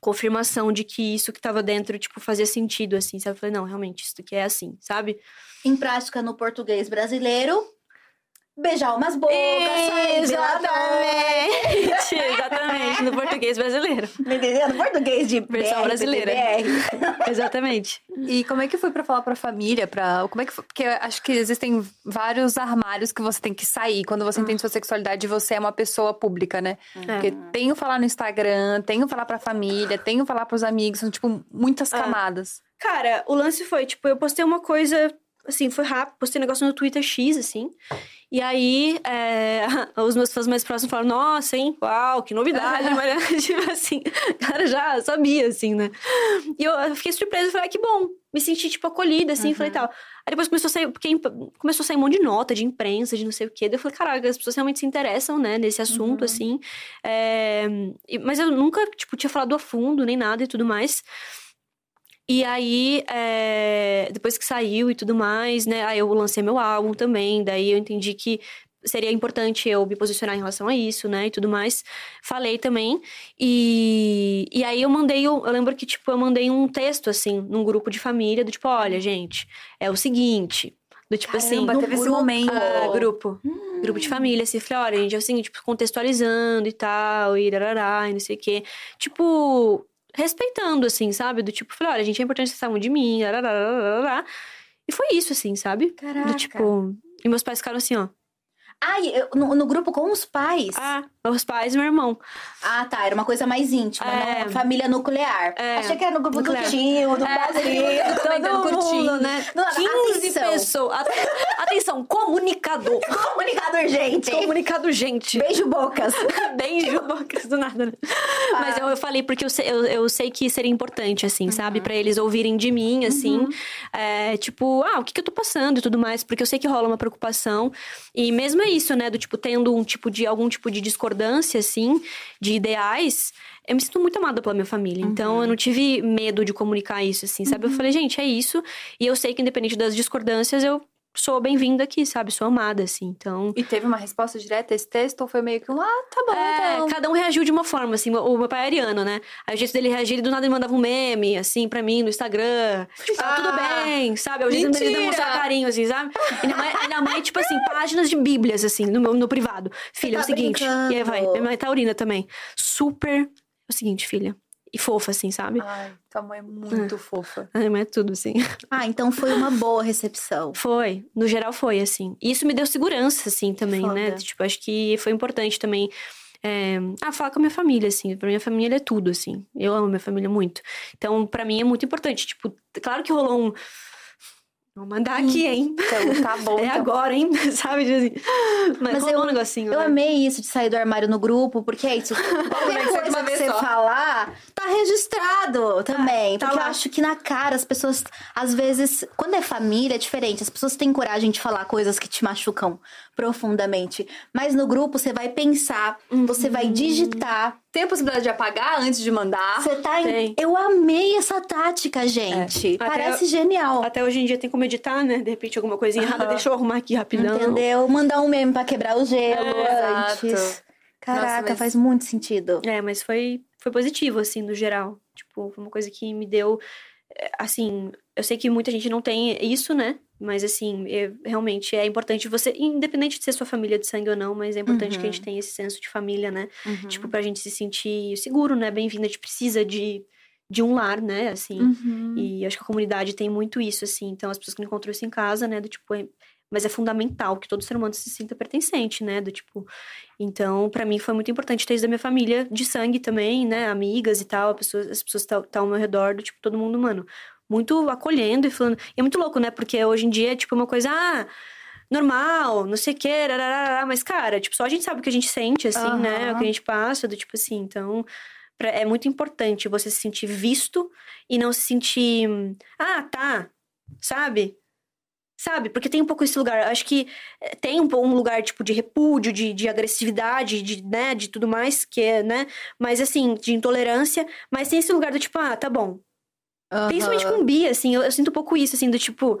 confirmação de que isso que tava dentro, tipo, fazia sentido, assim, sabe? Eu falei, não, realmente, isso aqui é assim, sabe? Em prática, no português brasileiro, beijar umas bocas, sair Exatamente! Exatamente, no português brasileiro. Tá entendendo? Português de Versão BR, brasileira. PTBR. Exatamente. E como é que foi pra falar pra família? Pra... Como é que foi? Porque acho que existem vários armários que você tem que sair quando você entende sua sexualidade e você é uma pessoa pública, né? Porque tem o falar no Instagram, tem o falar pra família, tem o falar pros amigos, são, tipo, muitas Ah. camadas. Cara, o lance foi, tipo, eu postei uma coisa, assim, foi rápido, postei um negócio no Twitter X, assim. E aí, é, os meus fãs mais próximos falaram, nossa, hein, uau, que novidade, mas, tipo assim, cara, já sabia, assim, né? E eu, eu fiquei surpresa, falei, ah, que bom, me senti, tipo, acolhida, assim, falei, tal. Aí depois começou a sair, porque começou a sair um monte de nota, de imprensa, de não sei o quê. Daí eu falei, caraca, as pessoas realmente se interessam, né, nesse assunto, assim. É, mas eu nunca, tipo, tinha falado a fundo, nem nada e tudo mais. E aí, é, depois que saiu e tudo mais, né? Aí eu lancei meu álbum também. Daí eu entendi que seria importante eu me posicionar em relação a isso, né? E tudo mais. Falei também. E, e aí eu mandei, um- eu lembro que, tipo, eu mandei um texto, assim, num grupo de família, do tipo, olha, gente, é o seguinte. Do tipo assim. Caramba, no teve esse momento. Ah, grupo. Grupo de família, assim. Falei, olha, gente, é o seguinte, tipo, contextualizando e tal, e darará, e não sei o quê. Tipo, respeitando, assim, sabe? Do tipo, falei, olha, gente, é importante vocês saibam de mim, darará. E foi isso, assim, sabe? Caraca. Do tipo. E meus pais ficaram assim, ó. Ai, eu- no, no grupo com os pais? Ah, meus pais e meu irmão. Ah, tá. Era uma coisa mais íntima, É. não família nuclear. É. Achei que era no grupo Nuclear. do tio, do Brasil. comentando, curtindo. né? Não, 15 atenção. pessoas. At- Atenção, comunicador. Comunicado urgente. Comunicado gente. Beijo, bocas. Beijo, bocas do nada. né? Mas eu, eu falei porque eu sei, eu, eu sei que seria importante, assim, sabe? Pra eles ouvirem de mim, assim. É, tipo, ah, o que, que eu tô passando e tudo mais. Porque eu sei que rola uma preocupação. E mesmo é isso, né? Do tipo, tendo um tipo de, algum tipo de discordância, assim, de ideais. Eu me sinto muito amada pela minha família. Então, eu não tive medo de comunicar isso, assim, sabe? Eu falei, gente, é isso. E eu sei que, independente das discordâncias, eu sou bem-vinda aqui, sabe? Sou amada, assim. Então, E teve uma resposta direta a esse texto? Ou foi meio que um, ah, tá bom, é, então. cada um reagiu de uma forma, assim. O meu pai é ariano, né? Aí o jeito dele reagir, ele do nada ele mandava um meme, assim, pra mim, no Instagram. Tipo, ah, tudo Ah, bem, sabe? O jeito dele demonstrar carinho, assim, sabe? E minha mãe, minha mãe, tipo assim, páginas de bíblias, assim, no, meu, no privado. Filha, é tá o seguinte. brincando. E aí vai. Minha mãe é taurina também. Super. É o seguinte, filha. E fofa, assim, sabe? Ai, tua mãe é muito fofa. A minha mãe é tudo, assim. Ah, então foi uma boa recepção. Foi, no geral foi, assim. E isso me deu segurança, assim, também, né? Foda. Tipo, acho que foi importante também. É... Ah, falar com a minha família, assim. Pra minha família é tudo, assim. Eu amo minha família muito. Então, pra mim é muito importante. Tipo, claro que rolou um. Vou mandar aqui, hein? Então, tá bom. É então. agora, hein? Sabe? Tipo assim. Mas, Mas eu- um negocinho. Eu né? amei isso de sair do armário no grupo, porque é isso. Qualquer coisa que você só. falar, tá registrado também. tá porque eu lá. acho que na cara as pessoas, às vezes, quando é família, é diferente. As pessoas têm coragem de falar coisas que te machucam profundamente. Mas no grupo você vai pensar, você vai digitar. Tem a possibilidade de apagar antes de mandar? Você tá em. Eu amei essa tática, gente. Até Parece genial. Até hoje em dia tem como editar, né? De repente alguma coisinha errada, deixa eu arrumar aqui rapidão. Entendeu? Mandar um meme pra quebrar o gelo É, antes. exato. Caraca, Nossa, mas- faz muito sentido. É, mas foi, foi positivo, assim, no geral. Tipo, foi uma coisa que me deu. é, Assim, eu sei que muita gente não tem isso, né? Mas, assim, é- realmente é importante você, independente de ser sua família de sangue ou não, mas é importante que a gente tenha esse senso de família, né? Uhum. Tipo, pra gente se sentir seguro, né? Bem-vindo. A gente precisa de, de um lar, né? Assim. Uhum. E acho que a comunidade tem muito isso, assim. Então, as pessoas que não encontram isso em casa, né? Do tipo, é- mas é fundamental que todo ser humano se sinta pertencente, né? Do tipo. Então, pra mim foi muito importante ter isso da minha família de sangue também, né? Amigas e tal, pessoas, as pessoas que estão ao meu redor, do tipo, todo mundo, mano, muito acolhendo e falando. E é muito louco, né? Porque hoje em dia é tipo uma coisa, ah, normal, não sei o quê, rararara, mas, cara, tipo, só a gente sabe o que a gente sente, assim, né? O que a gente passa, do tipo assim, então. pra- é muito importante você se sentir visto e não se sentir. Ah, tá. Sabe? Sabe? Porque tem um pouco esse lugar. Acho que eh, tem um, um lugar, tipo, de repúdio, de, de agressividade, de, né, de tudo mais, que é, né? Mas, assim, de intolerância. Mas tem esse lugar do tipo, ah, tá bom. Principalmente Aham. com Bia, assim, eu, eu sinto um pouco isso, assim, do tipo,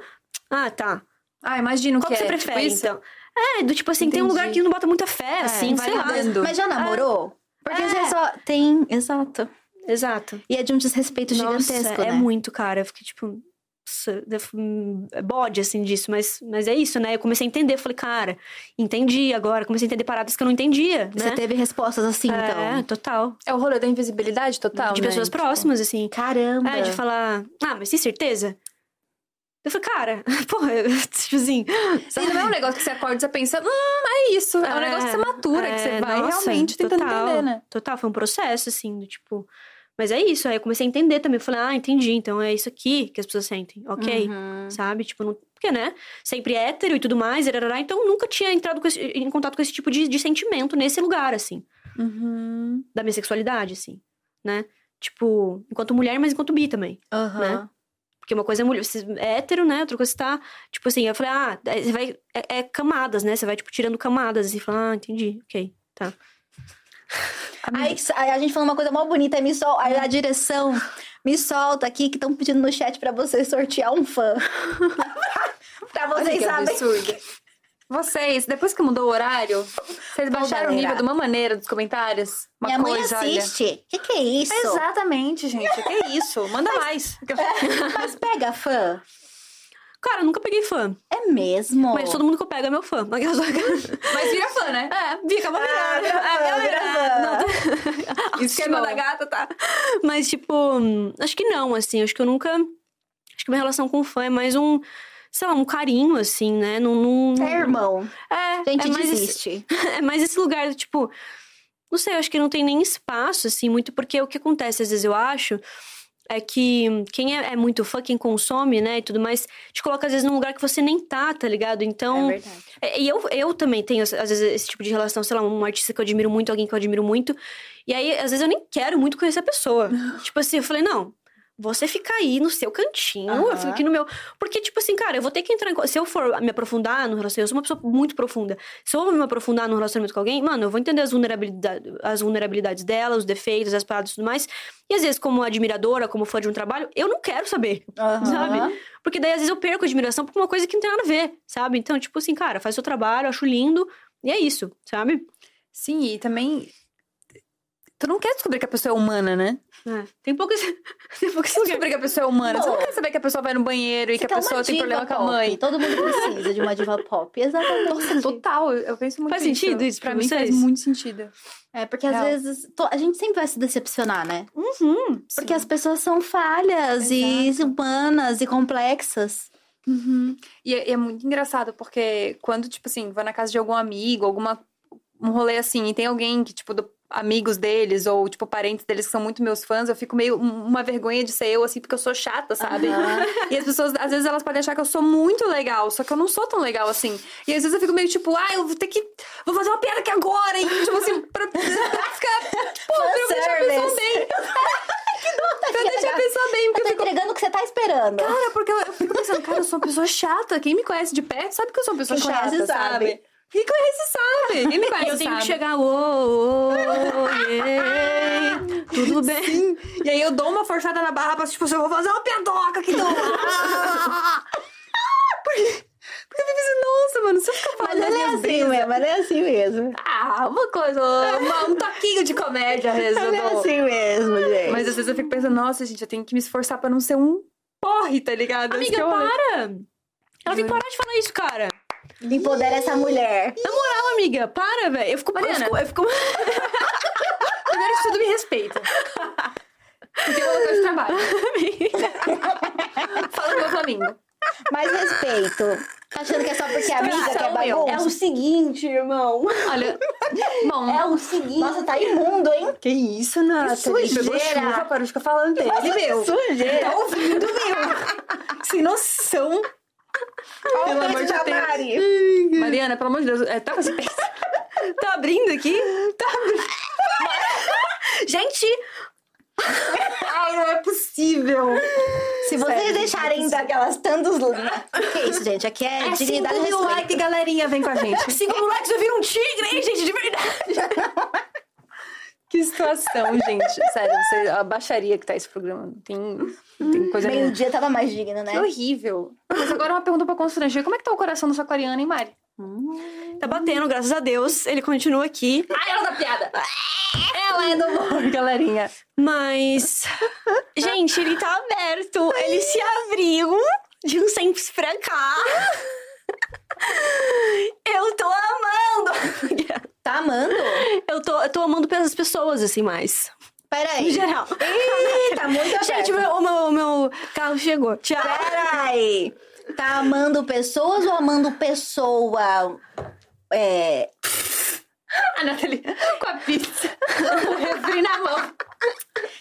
ah, tá. Ah, imagino Qual que que você é, prefere, tipo então? É, do tipo assim, tem um lugar Entendi. que não bota muita fé, assim, vai sei lá. Mas já namorou? Porque É. às vezes só tem. Exato. Exato. E é de um desrespeito Nossa, gigantesco, é né? muito, cara. Eu fiquei, tipo, é bode, assim, disso. Mas, mas é isso, né? Eu comecei a entender. Falei, cara, entendi agora. Comecei a entender paradas que eu não entendia, Você né? teve respostas assim, É, então. total. É o rolê da invisibilidade total, de né? pessoas Tipo, próximas, assim. Caramba. É, de falar, ah, mas tem certeza? Eu falei, cara, porra, tipo assim. Sim, não é um negócio que você acorda e você pensa, hum, é isso. É, um É, negócio que você matura, que você é, vai nossa, realmente tentando total, entender, né? Total, foi um processo, assim, do tipo. Mas é isso, aí eu comecei a entender também. Eu falei, ah, entendi, então é isso aqui que as pessoas sentem, ok? Uhum. Sabe? Tipo, não... porque, né? Sempre hétero e tudo mais, erará, então nunca tinha entrado com esse- em contato com esse tipo de, de sentimento nesse lugar, assim, Uhum. da minha sexualidade, assim, né? Tipo, enquanto mulher, mas enquanto bi também. Aham. né? Porque uma coisa é mulher, você é hétero, né? Outra coisa você tá, tipo assim, eu falei, ah, aí você vai, é, é camadas, né? Você vai, tipo, tirando camadas, assim, falando, ah, entendi, ok, tá. Aí, aí a gente falou uma coisa mó bonita, me sol... aí a direção me solta aqui que estão pedindo no chat pra vocês sortear um fã. pra vocês saberem. absurdo. Vocês, depois que mudou o horário, vocês baixaram o nível de uma maneira dos comentários? Uma Minha mãe coisa, olha. assiste. Que que é isso? Exatamente, gente. Que isso? Manda mais. Mas pega fã? Cara, eu nunca peguei fã, É mesmo? mas todo mundo que eu pego é meu fã. Mas vira fã, né? É, vi, acabou virando. vira fã, É, vira fã. Não, O esquema da gata, tá? Mas, tipo, acho que não, assim. Acho que eu nunca... Acho que minha relação com fã é mais um... sei lá, um carinho, assim, né? Não, não, É irmão. é, Gente, é mais esse- é mais esse lugar do tipo. Não sei, acho que não tem nem espaço, assim, muito, porque o que acontece, às vezes, eu acho, é que quem é, é muito fã, quem consome, né, e tudo mais, te coloca, às vezes, num lugar que você nem tá, tá ligado? Então. É verdade. É, E eu, eu também tenho, às vezes, esse tipo de relação, sei lá, um artista que eu admiro muito, alguém que eu admiro muito. E aí, às vezes, eu nem quero muito conhecer a pessoa. tipo assim, eu falei, não. Você fica aí no seu cantinho, eu Aham. fico aqui no meu. Porque, tipo assim, cara, eu vou ter que entrar em. Se eu for me aprofundar no relacionamento, eu sou uma pessoa muito profunda. Se eu vou me aprofundar no relacionamento com alguém, mano, eu vou entender as vulnerabilidades, as vulnerabilidades dela, os defeitos, as paradas e tudo mais. E às vezes, como admiradora, como fã de um trabalho, eu não quero saber. Aham. Sabe? Porque daí, às vezes, eu perco a admiração por uma coisa que não tem nada a ver, sabe? Então, tipo assim, cara, faz seu trabalho, acho lindo, e é isso, sabe? Sim, e também. Tu não quer descobrir que a pessoa é humana, né? É, Tem poucos. tem poucos que a pessoa é humana. Você não Pô. quer saber que a pessoa vai no banheiro e que a pessoa tem problema com a pop. mãe. Todo mundo precisa de uma diva pop. Exatamente. Total, eu penso muito Faz isso. sentido isso pra pra mim vocês? faz muito sentido. É, porque às Real. vezes to- a gente sempre vai se decepcionar, né? Uhum. Porque as pessoas são falhas e humanas e complexas. Uhum. E é, e é muito engraçado, porque quando, tipo assim, vou na casa de algum amigo, alguma um rolê assim, e tem alguém que, tipo, do- amigos deles, ou, tipo, parentes deles que são muito meus fãs, eu fico meio um- uma vergonha de ser eu, assim, porque eu sou chata, sabe? Aham. E as pessoas, às vezes, elas podem achar que eu sou muito legal, só que eu não sou tão legal assim. E às vezes eu fico meio tipo, ah, eu vou ter que. Vou fazer uma piada aqui agora, e tipo assim, pra, pra ficar. Pô, pra eu deixar a pessoa bem. Tá Pra deixar a pessoa bem, porque Eu eu tô fico. entregando o que você tá esperando. Cara, porque eu, eu fico pensando, cara, eu sou uma pessoa chata. Quem me conhece de perto sabe que eu sou uma pessoa Quem chata, sabe? sabe. Quem conhece sabe. Quem me conhece Aí eu tenho sabe. que chegar, ô, ô, yeah, tudo bem. Sim. E aí eu dou uma forçada na barra pra, tipo, assim, eu vou fazer uma piadoca aqui do Porque, porque eu fico assim, nossa, mano, se eu ficar Mas falando ele é assim brisas- mesmo, ele é assim mesmo. Ah, uma coisa, uma- um toquinho de comédia, às vezes eu Ele é assim mesmo, gente. Mas às vezes eu fico pensando, nossa, gente, eu tenho que me esforçar pra não ser um porre, tá ligado? Que Amiga, é para! Ela tem que parar de falar isso, cara. Empodera essa mulher. Na moral, amiga, para, velho. Eu fico. Mariana. Eu fico, eu fico... Primeiro de tudo, me respeita. Porque uma coisa de trabalho. Fala do meu Flamengo. Mais respeito. Tá achando que é só porque é amiga que é eu. bagunça? É o seguinte, irmão. Olha, bom... É o seguinte. Nossa, tá imundo, hein? Que isso, sujeira. Pegou chuva, parou de ficar falando dele, meu. sujeira. Tá ouvindo, meu. Sem noção. Pelo amor de Deus. Mariana, pelo amor de Deus, é, tá. Tá abrindo aqui? Tá abrindo. Gente, Ai, não é possível. Se vocês Sério, deixarem daquelas tantos... O que é isso, gente? Aqui é, É dignidade 5 e mil likes, galerinha, vem com a gente. 5 mil likes eu viro um tigre, hein, gente? De verdade. Que situação, gente. Sério, você, a baixaria que tá esse programa. Tem, tem coisa... Meio-dia tava mais digno, né? Que horrível. Mas agora uma pergunta pra constranger. Como é que tá o coração da sua aquariana, hein, Mari? Tá batendo, graças a Deus. Ele continua aqui. Ai, ela da piada. Ela é do humor, galerinha. Mas. Gente, ele tá aberto. Ele se abriu de uns tempos pra cá. Eu tô amando. Tá amando? Eu tô, eu tô amando pelas pessoas, assim, mais. Peraí. Em geral. Ih, tá muito aberto. Gente, o meu, o meu, meu carro chegou. Tchau. Peraí. Tá amando pessoas ou amando pessoa? É... A Nathalie com a pizza. O refri na mão.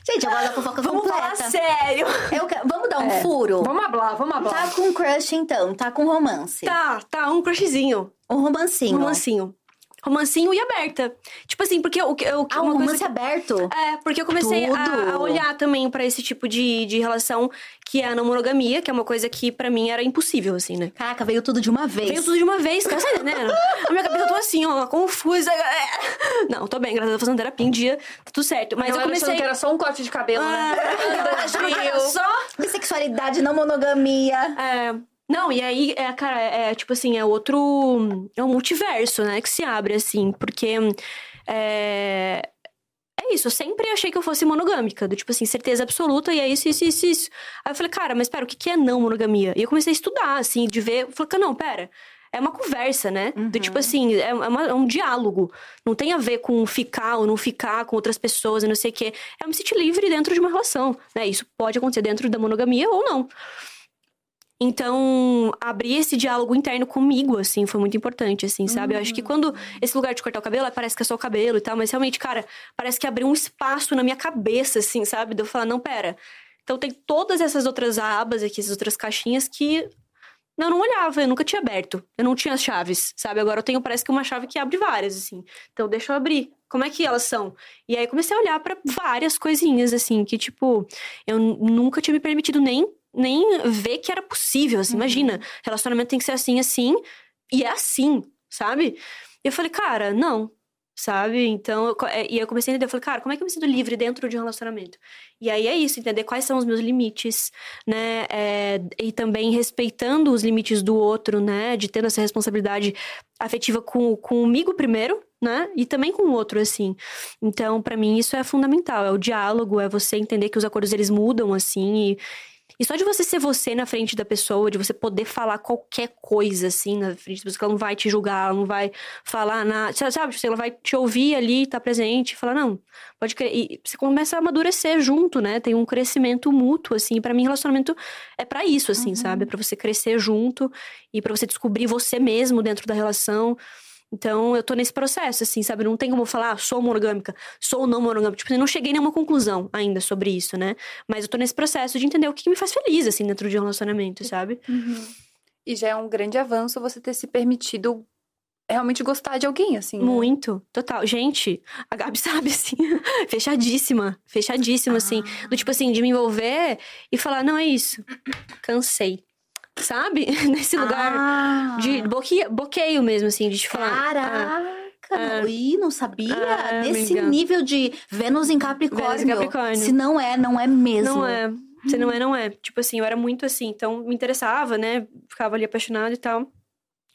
Gente, agora a fofoca Vamos falar completa. sério. Eu Vamos dar um furo? Vamos hablar, vamos hablar. Tá com crush, então. Tá com romance. Tá, tá, um crushzinho. Um romancinho. Romancinho. Romancinho e aberta. Tipo assim, porque o que eu. Ah, um romance aberto? É, porque eu comecei a, a olhar também pra esse tipo de, de relação que é a não monogamia, que é uma coisa que pra mim era impossível, assim, né? Caraca, veio tudo de uma vez. Veio tudo de uma vez, cara, entendendo? A minha cabeça tô assim, ó, confusa. Não, tô bem, graças a Deus, fazendo terapia em dia, tá tudo certo. Mas eu eu comecei. que era só um corte de cabelo, Ah, né? eu só. Bissexualidade, não monogamia. É, não, e aí, é, cara, é, é, tipo assim, é outro. É um multiverso, né, que se abre, assim, porque. É, é isso, eu sempre achei que eu fosse monogâmica, do tipo assim, certeza absoluta, e é isso, isso, isso, isso. Aí eu falei, cara, mas pera, o que é não monogamia? E eu comecei a estudar, assim, de ver, eu falei, não, pera. É uma conversa, né? Do tipo assim, é, uma- é um diálogo. Não tem a ver com ficar ou não ficar com outras pessoas e não sei o quê. É me sentir livre dentro de uma relação, né? Isso pode acontecer dentro da monogamia ou não. Então, abrir esse diálogo interno comigo, assim, foi muito importante, assim, sabe? Uhum. Eu acho que quando esse lugar de cortar o cabelo, parece que é só o cabelo e tal, mas realmente, cara, parece que abriu um espaço na minha cabeça, assim, sabe? De eu falar, não, pera. Então tem todas essas outras abas aqui, essas outras caixinhas que não, eu não olhava, eu nunca tinha aberto. Eu não tinha as chaves, sabe? Agora eu tenho, parece que uma chave que abre várias, assim. Então deixa eu abrir. Como é que elas são? E aí comecei a olhar para várias coisinhas, assim, que, tipo, eu nunca tinha me permitido nem nem ver que era possível, assim. Uhum. Imagina, relacionamento tem que ser assim, assim, e é assim, sabe? E eu falei, cara, não, sabe? Então, eu, é, e eu comecei a entender, eu falei, cara, como é que eu me sinto livre dentro de um relacionamento? E aí é isso, entender quais são os meus limites, né? É, e também respeitando os limites do outro, né? De ter essa responsabilidade afetiva com, comigo primeiro, né? E também com o outro, assim. Então, para mim, isso é fundamental. É o diálogo, é você entender que os acordos, eles mudam, assim, e e só de você ser você na frente da pessoa, de você poder falar qualquer coisa, assim, na frente da pessoa, que ela não vai te julgar, ela não vai falar nada, sabe? Ela vai te ouvir ali, tá presente, e falar, não, pode crer. E você começa a amadurecer junto, né? Tem um crescimento mútuo, assim. para mim, relacionamento é para isso, assim, uhum. sabe? É pra você crescer junto e para você descobrir você mesmo dentro da relação. Então, eu tô nesse processo, assim, sabe? Não tem como falar, ah, sou monogâmica, sou não monogâmica. Tipo, eu não cheguei a nenhuma conclusão ainda sobre isso, né? Mas eu tô nesse processo de entender o que me faz feliz, assim, dentro de um relacionamento, sabe? Uhum. E já é um grande avanço você ter se permitido realmente gostar de alguém, assim. Né? Muito, total. Gente, a Gabi sabe, assim, fechadíssima, fechadíssima, ah. assim. Do tipo assim, de me envolver e falar, não, é isso. Cansei sabe? Nesse lugar ah. de bloqueio, bloqueio mesmo, assim, de te falar. Caraca! Ah, Ih, não sabia? Ah, Nesse nível de Vênus em Capricórnio. Vênus em Capricórnio. Se não é, não é mesmo. Não é. Se não é, não é. Tipo assim, eu era muito assim, então me interessava, né? Ficava ali apaixonada e tal.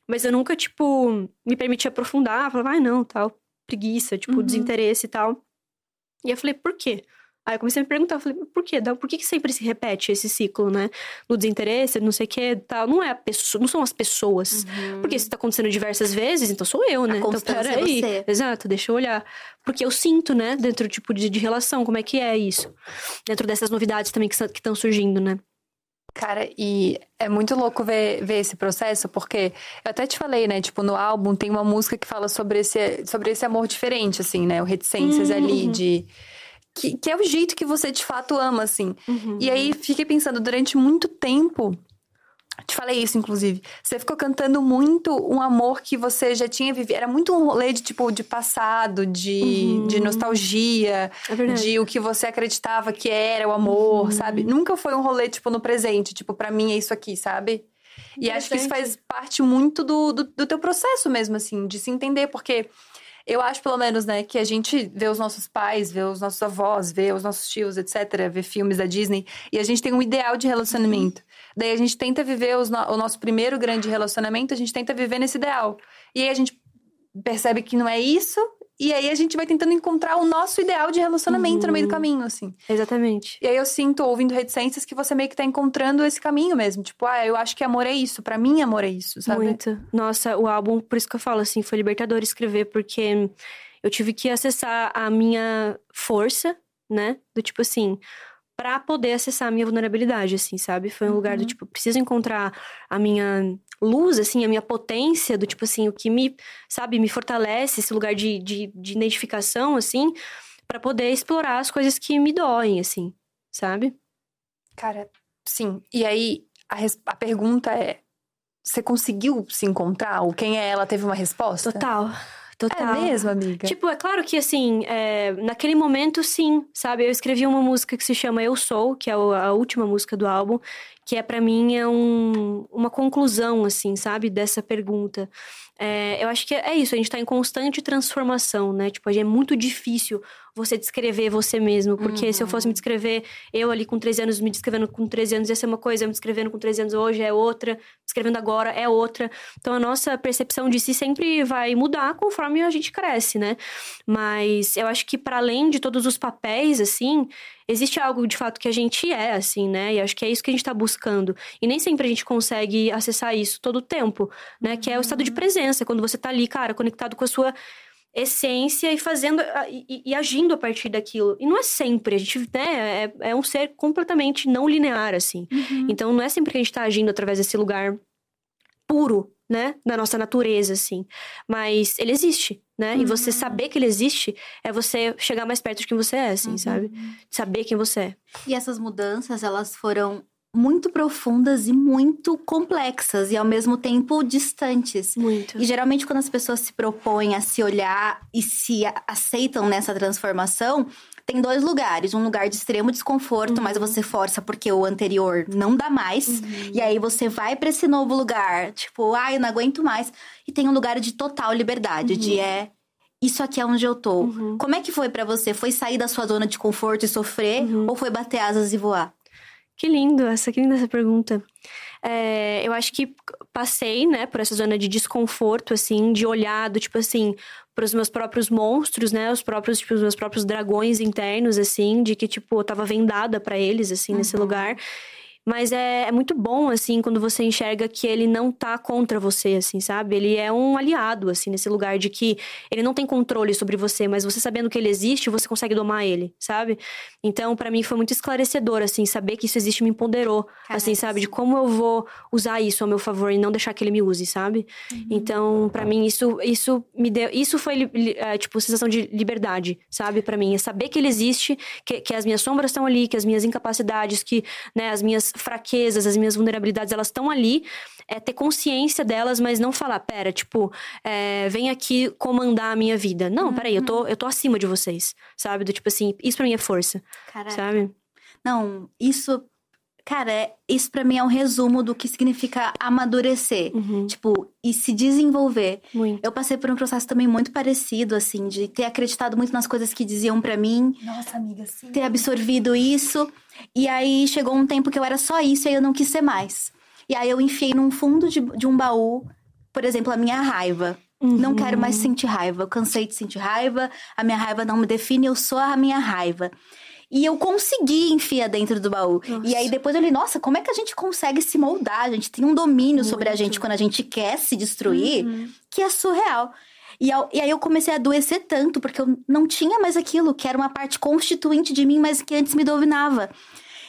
Mas eu nunca, tipo, me permitia aprofundar. Falava, ai, não, tal. Preguiça, tipo, uhum. desinteresse e tal. E eu falei, por quê? Aí eu comecei a me perguntar, eu falei, por quê? Por que, que sempre se repete esse ciclo, né? No desinteresse, não sei o que, tal. Não é a pessoa, não são as pessoas. Uhum. Porque se tá acontecendo diversas vezes, então sou eu, né? A então, peraí. É Exato, deixa eu olhar. Porque eu sinto, né? Dentro, tipo, de, de relação, como é que é isso. Dentro dessas novidades também que estão surgindo, né? Cara, e é muito louco ver, ver esse processo, porque eu até te falei, né? Tipo, no álbum tem uma música que fala sobre esse, sobre esse amor diferente, assim, né? O Reticências uhum. ali, de que, que é o jeito que você de fato ama, assim. Uhum. E aí fiquei pensando, durante muito tempo, te falei isso, inclusive. Você ficou cantando muito um amor que você já tinha vivido. Era muito um rolê de, tipo, de passado, de, uhum. de nostalgia, é de o que você acreditava que era o amor, uhum. sabe? Nunca foi um rolê, tipo, no presente. Tipo, para mim é isso aqui, sabe? E acho que isso faz parte muito do, do, do teu processo mesmo, assim, de se entender, porque eu acho, pelo menos, né, que a gente vê os nossos pais, vê os nossos avós, vê os nossos tios, etc., vê filmes da Disney, e a gente tem um ideal de relacionamento. Daí a gente tenta viver no... o nosso primeiro grande relacionamento, a gente tenta viver nesse ideal. E aí a gente percebe que não é isso, e aí a gente vai tentando encontrar o nosso ideal de relacionamento uhum. no meio do uhum. caminho, assim. Exatamente. E aí eu sinto, ouvindo reticências, que você meio que tá encontrando esse caminho mesmo. Tipo, ah, eu acho que amor é isso. para mim, amor é isso, sabe? Muito. Nossa, o álbum, por isso que eu falo, assim, foi libertador escrever, porque eu tive que acessar a minha força, né? Do tipo assim, para poder acessar a minha vulnerabilidade, assim, sabe? Foi um uhum. lugar do uhum. tipo, preciso encontrar a minha luz, assim, a minha potência, do tipo assim, o que me, sabe, me fortalece, esse lugar de, de, de identificação, assim, para poder explorar as coisas que me doem, assim, sabe? Cara, sim. E aí, a, a pergunta é: você conseguiu se encontrar? Ou quem é ela teve uma resposta? Total. Total. É mesmo, amiga? Tipo, é claro que, assim, é, naquele momento, sim, sabe? Eu escrevi uma música que se chama Eu Sou, que é a última música do álbum, que é para mim é um, uma conclusão, assim, sabe? Dessa pergunta. É, eu acho que é isso, a gente tá em constante transformação, né? Tipo, é muito difícil você descrever você mesmo. Porque uhum. se eu fosse me uhum. descrever, eu ali com 13 anos, me descrevendo com 13 anos ia ser uma coisa, eu me descrevendo com 13 anos hoje é outra, descrevendo agora é outra. Então a nossa percepção de si sempre vai mudar conforme a gente cresce, né? Mas eu acho que para além de todos os papéis, assim, existe algo de fato que a gente é, assim, né? E acho que é isso que a gente tá buscando. E nem sempre a gente consegue acessar isso todo o tempo, né? Que é o estado de uhum. presença, quando você tá ali, cara, conectado com a sua essência e fazendo e, e, agindo a partir daquilo. E não é sempre, a gente né, é, é um ser completamente não linear, assim. Uhum. Então não é sempre que a gente tá agindo através desse lugar puro, né, da nossa natureza, assim. Mas ele existe, né? Uhum. E você uhum. saber que ele existe é você chegar mais perto de quem você é, assim, uhum. sabe? Saber quem você é. E essas mudanças, elas foram muito profundas e muito complexas e ao mesmo tempo distantes. Muito. E geralmente quando as pessoas se propõem a se olhar e se aceitam nessa transformação, tem dois lugares. Um lugar de extremo desconforto, uhum. mas você força porque o anterior não dá mais. Uhum. E aí você vai para esse novo lugar, tipo, ai, ah, eu não aguento mais. E tem um lugar de total liberdade, uhum. de é isso aqui é onde eu tô. Uhum. Como é que foi para você? Foi sair da sua zona de conforto e sofrer uhum. ou foi bater asas e voar? Que lindo, essa que linda essa pergunta. É, eu acho que passei, né, por essa zona de desconforto, assim, de olhado, tipo assim, para os meus próprios monstros, né, os próprios, tipo, os meus próprios dragões internos, assim, de que, tipo, eu tava vendada para eles, assim, uhum. nesse lugar. Mas é, é, muito bom, assim, quando você enxerga que ele não tá contra você, assim, sabe? Ele é um aliado, assim, nesse lugar de que ele não tem controle sobre você, mas você sabendo que ele existe, você consegue domar ele, sabe? Então, para mim foi muito esclarecedor, assim, saber que isso existe me empoderou, assim, sabe? De como eu vou usar isso ao meu favor e não deixar que ele me use, sabe? Uhum. Então, para mim, isso, isso me deu. Isso foi, é, tipo, sensação de liberdade, sabe? para mim, é saber que ele existe, que, que as minhas sombras estão ali, que as minhas incapacidades, que, né, as minhas fraquezas, as minhas vulnerabilidades, elas estão ali. É ter consciência delas, mas não falar, pera, tipo, é, vem aqui comandar a minha vida. Não, uhum. peraí, eu tô, eu tô acima de vocês, sabe? Do tipo assim, isso pra mim é força, Caraca. sabe? Não, isso Cara, isso para mim é um resumo do que significa amadurecer. Uhum. Tipo, e se desenvolver. Muito. Eu passei por um processo também muito parecido, assim, de ter acreditado muito nas coisas que diziam para mim. Nossa, amiga, sim. Ter absorvido isso. E aí chegou um tempo que eu era só isso e eu não quis ser mais. E aí eu enfiei num fundo de, de um baú, por exemplo, a minha raiva. Uhum. Não quero mais sentir raiva. Eu cansei de sentir raiva. A minha raiva não me define, eu sou a minha raiva. E eu consegui enfiar dentro do baú. Nossa. E aí depois eu falei, nossa, como é que a gente consegue se moldar? A gente tem um domínio Muito. sobre a gente quando a gente quer se destruir, uhum. que é surreal. E, e, aí eu comecei a adoecer tanto, porque eu não tinha mais aquilo, que era uma parte constituinte de mim, mas que antes me dominava.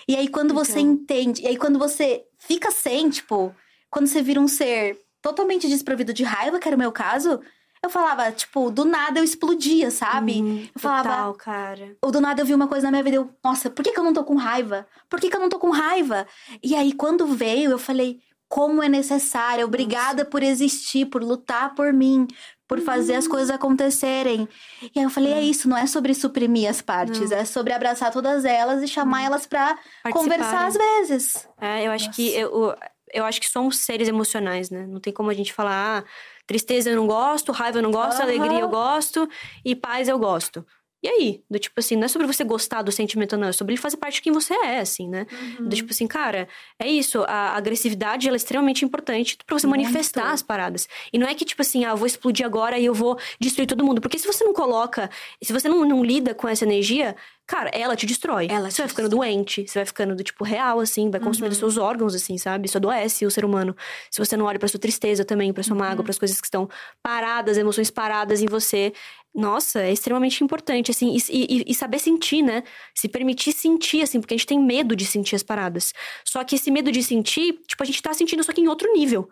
E aí quando então. você entende, e aí quando você fica sem, tipo, quando você vira um ser totalmente desprovido de raiva, que era o meu caso, eu falava, tipo, do nada eu explodia, sabe? Hum, eu falava. Total, cara. Ou do nada eu vi uma coisa na minha vida e eu, nossa, por que, que eu não tô com raiva? Por que, que eu não tô com raiva? E aí, quando veio, eu falei, como é necessário, obrigada por existir, por lutar por mim, por fazer as uhum. coisas acontecerem. E aí eu falei, é, é isso, não é sobre suprimir as partes, não. é sobre abraçar todas elas e chamar elas pra conversar às vezes. É, eu acho Nossa. que eu, eu acho que somos seres emocionais, né? Não tem como a gente falar, ah, Tristeza eu não gosto, raiva eu não gosto, uhum. alegria eu gosto e paz eu gosto. E aí? Do tipo assim, não é sobre você gostar do sentimento, não. É sobre ele fazer parte de quem você é, assim, né? Uhum. Do tipo assim, cara, é isso. A agressividade, ela é extremamente importante pra você Muito. manifestar as paradas. E não é que, tipo assim, ah, eu vou explodir agora e eu vou destruir todo mundo. Porque se você não coloca, se você não, não lida com essa energia, cara, ela te destrói. Ela você vai ficando doente, você vai ficando do tipo real, assim, vai consumindo uhum. seus órgãos, assim, sabe? Isso adoece o ser humano. Se você não olha pra sua tristeza também, pra sua uhum. mágoa, pras coisas que estão paradas, emoções paradas em você, nossa, é extremamente importante, assim, e, e, e, saber sentir, né? Se permitir sentir, assim, porque a gente tem medo de sentir as paradas. Só que esse medo de sentir, tipo, a gente tá sentindo só que em outro nível,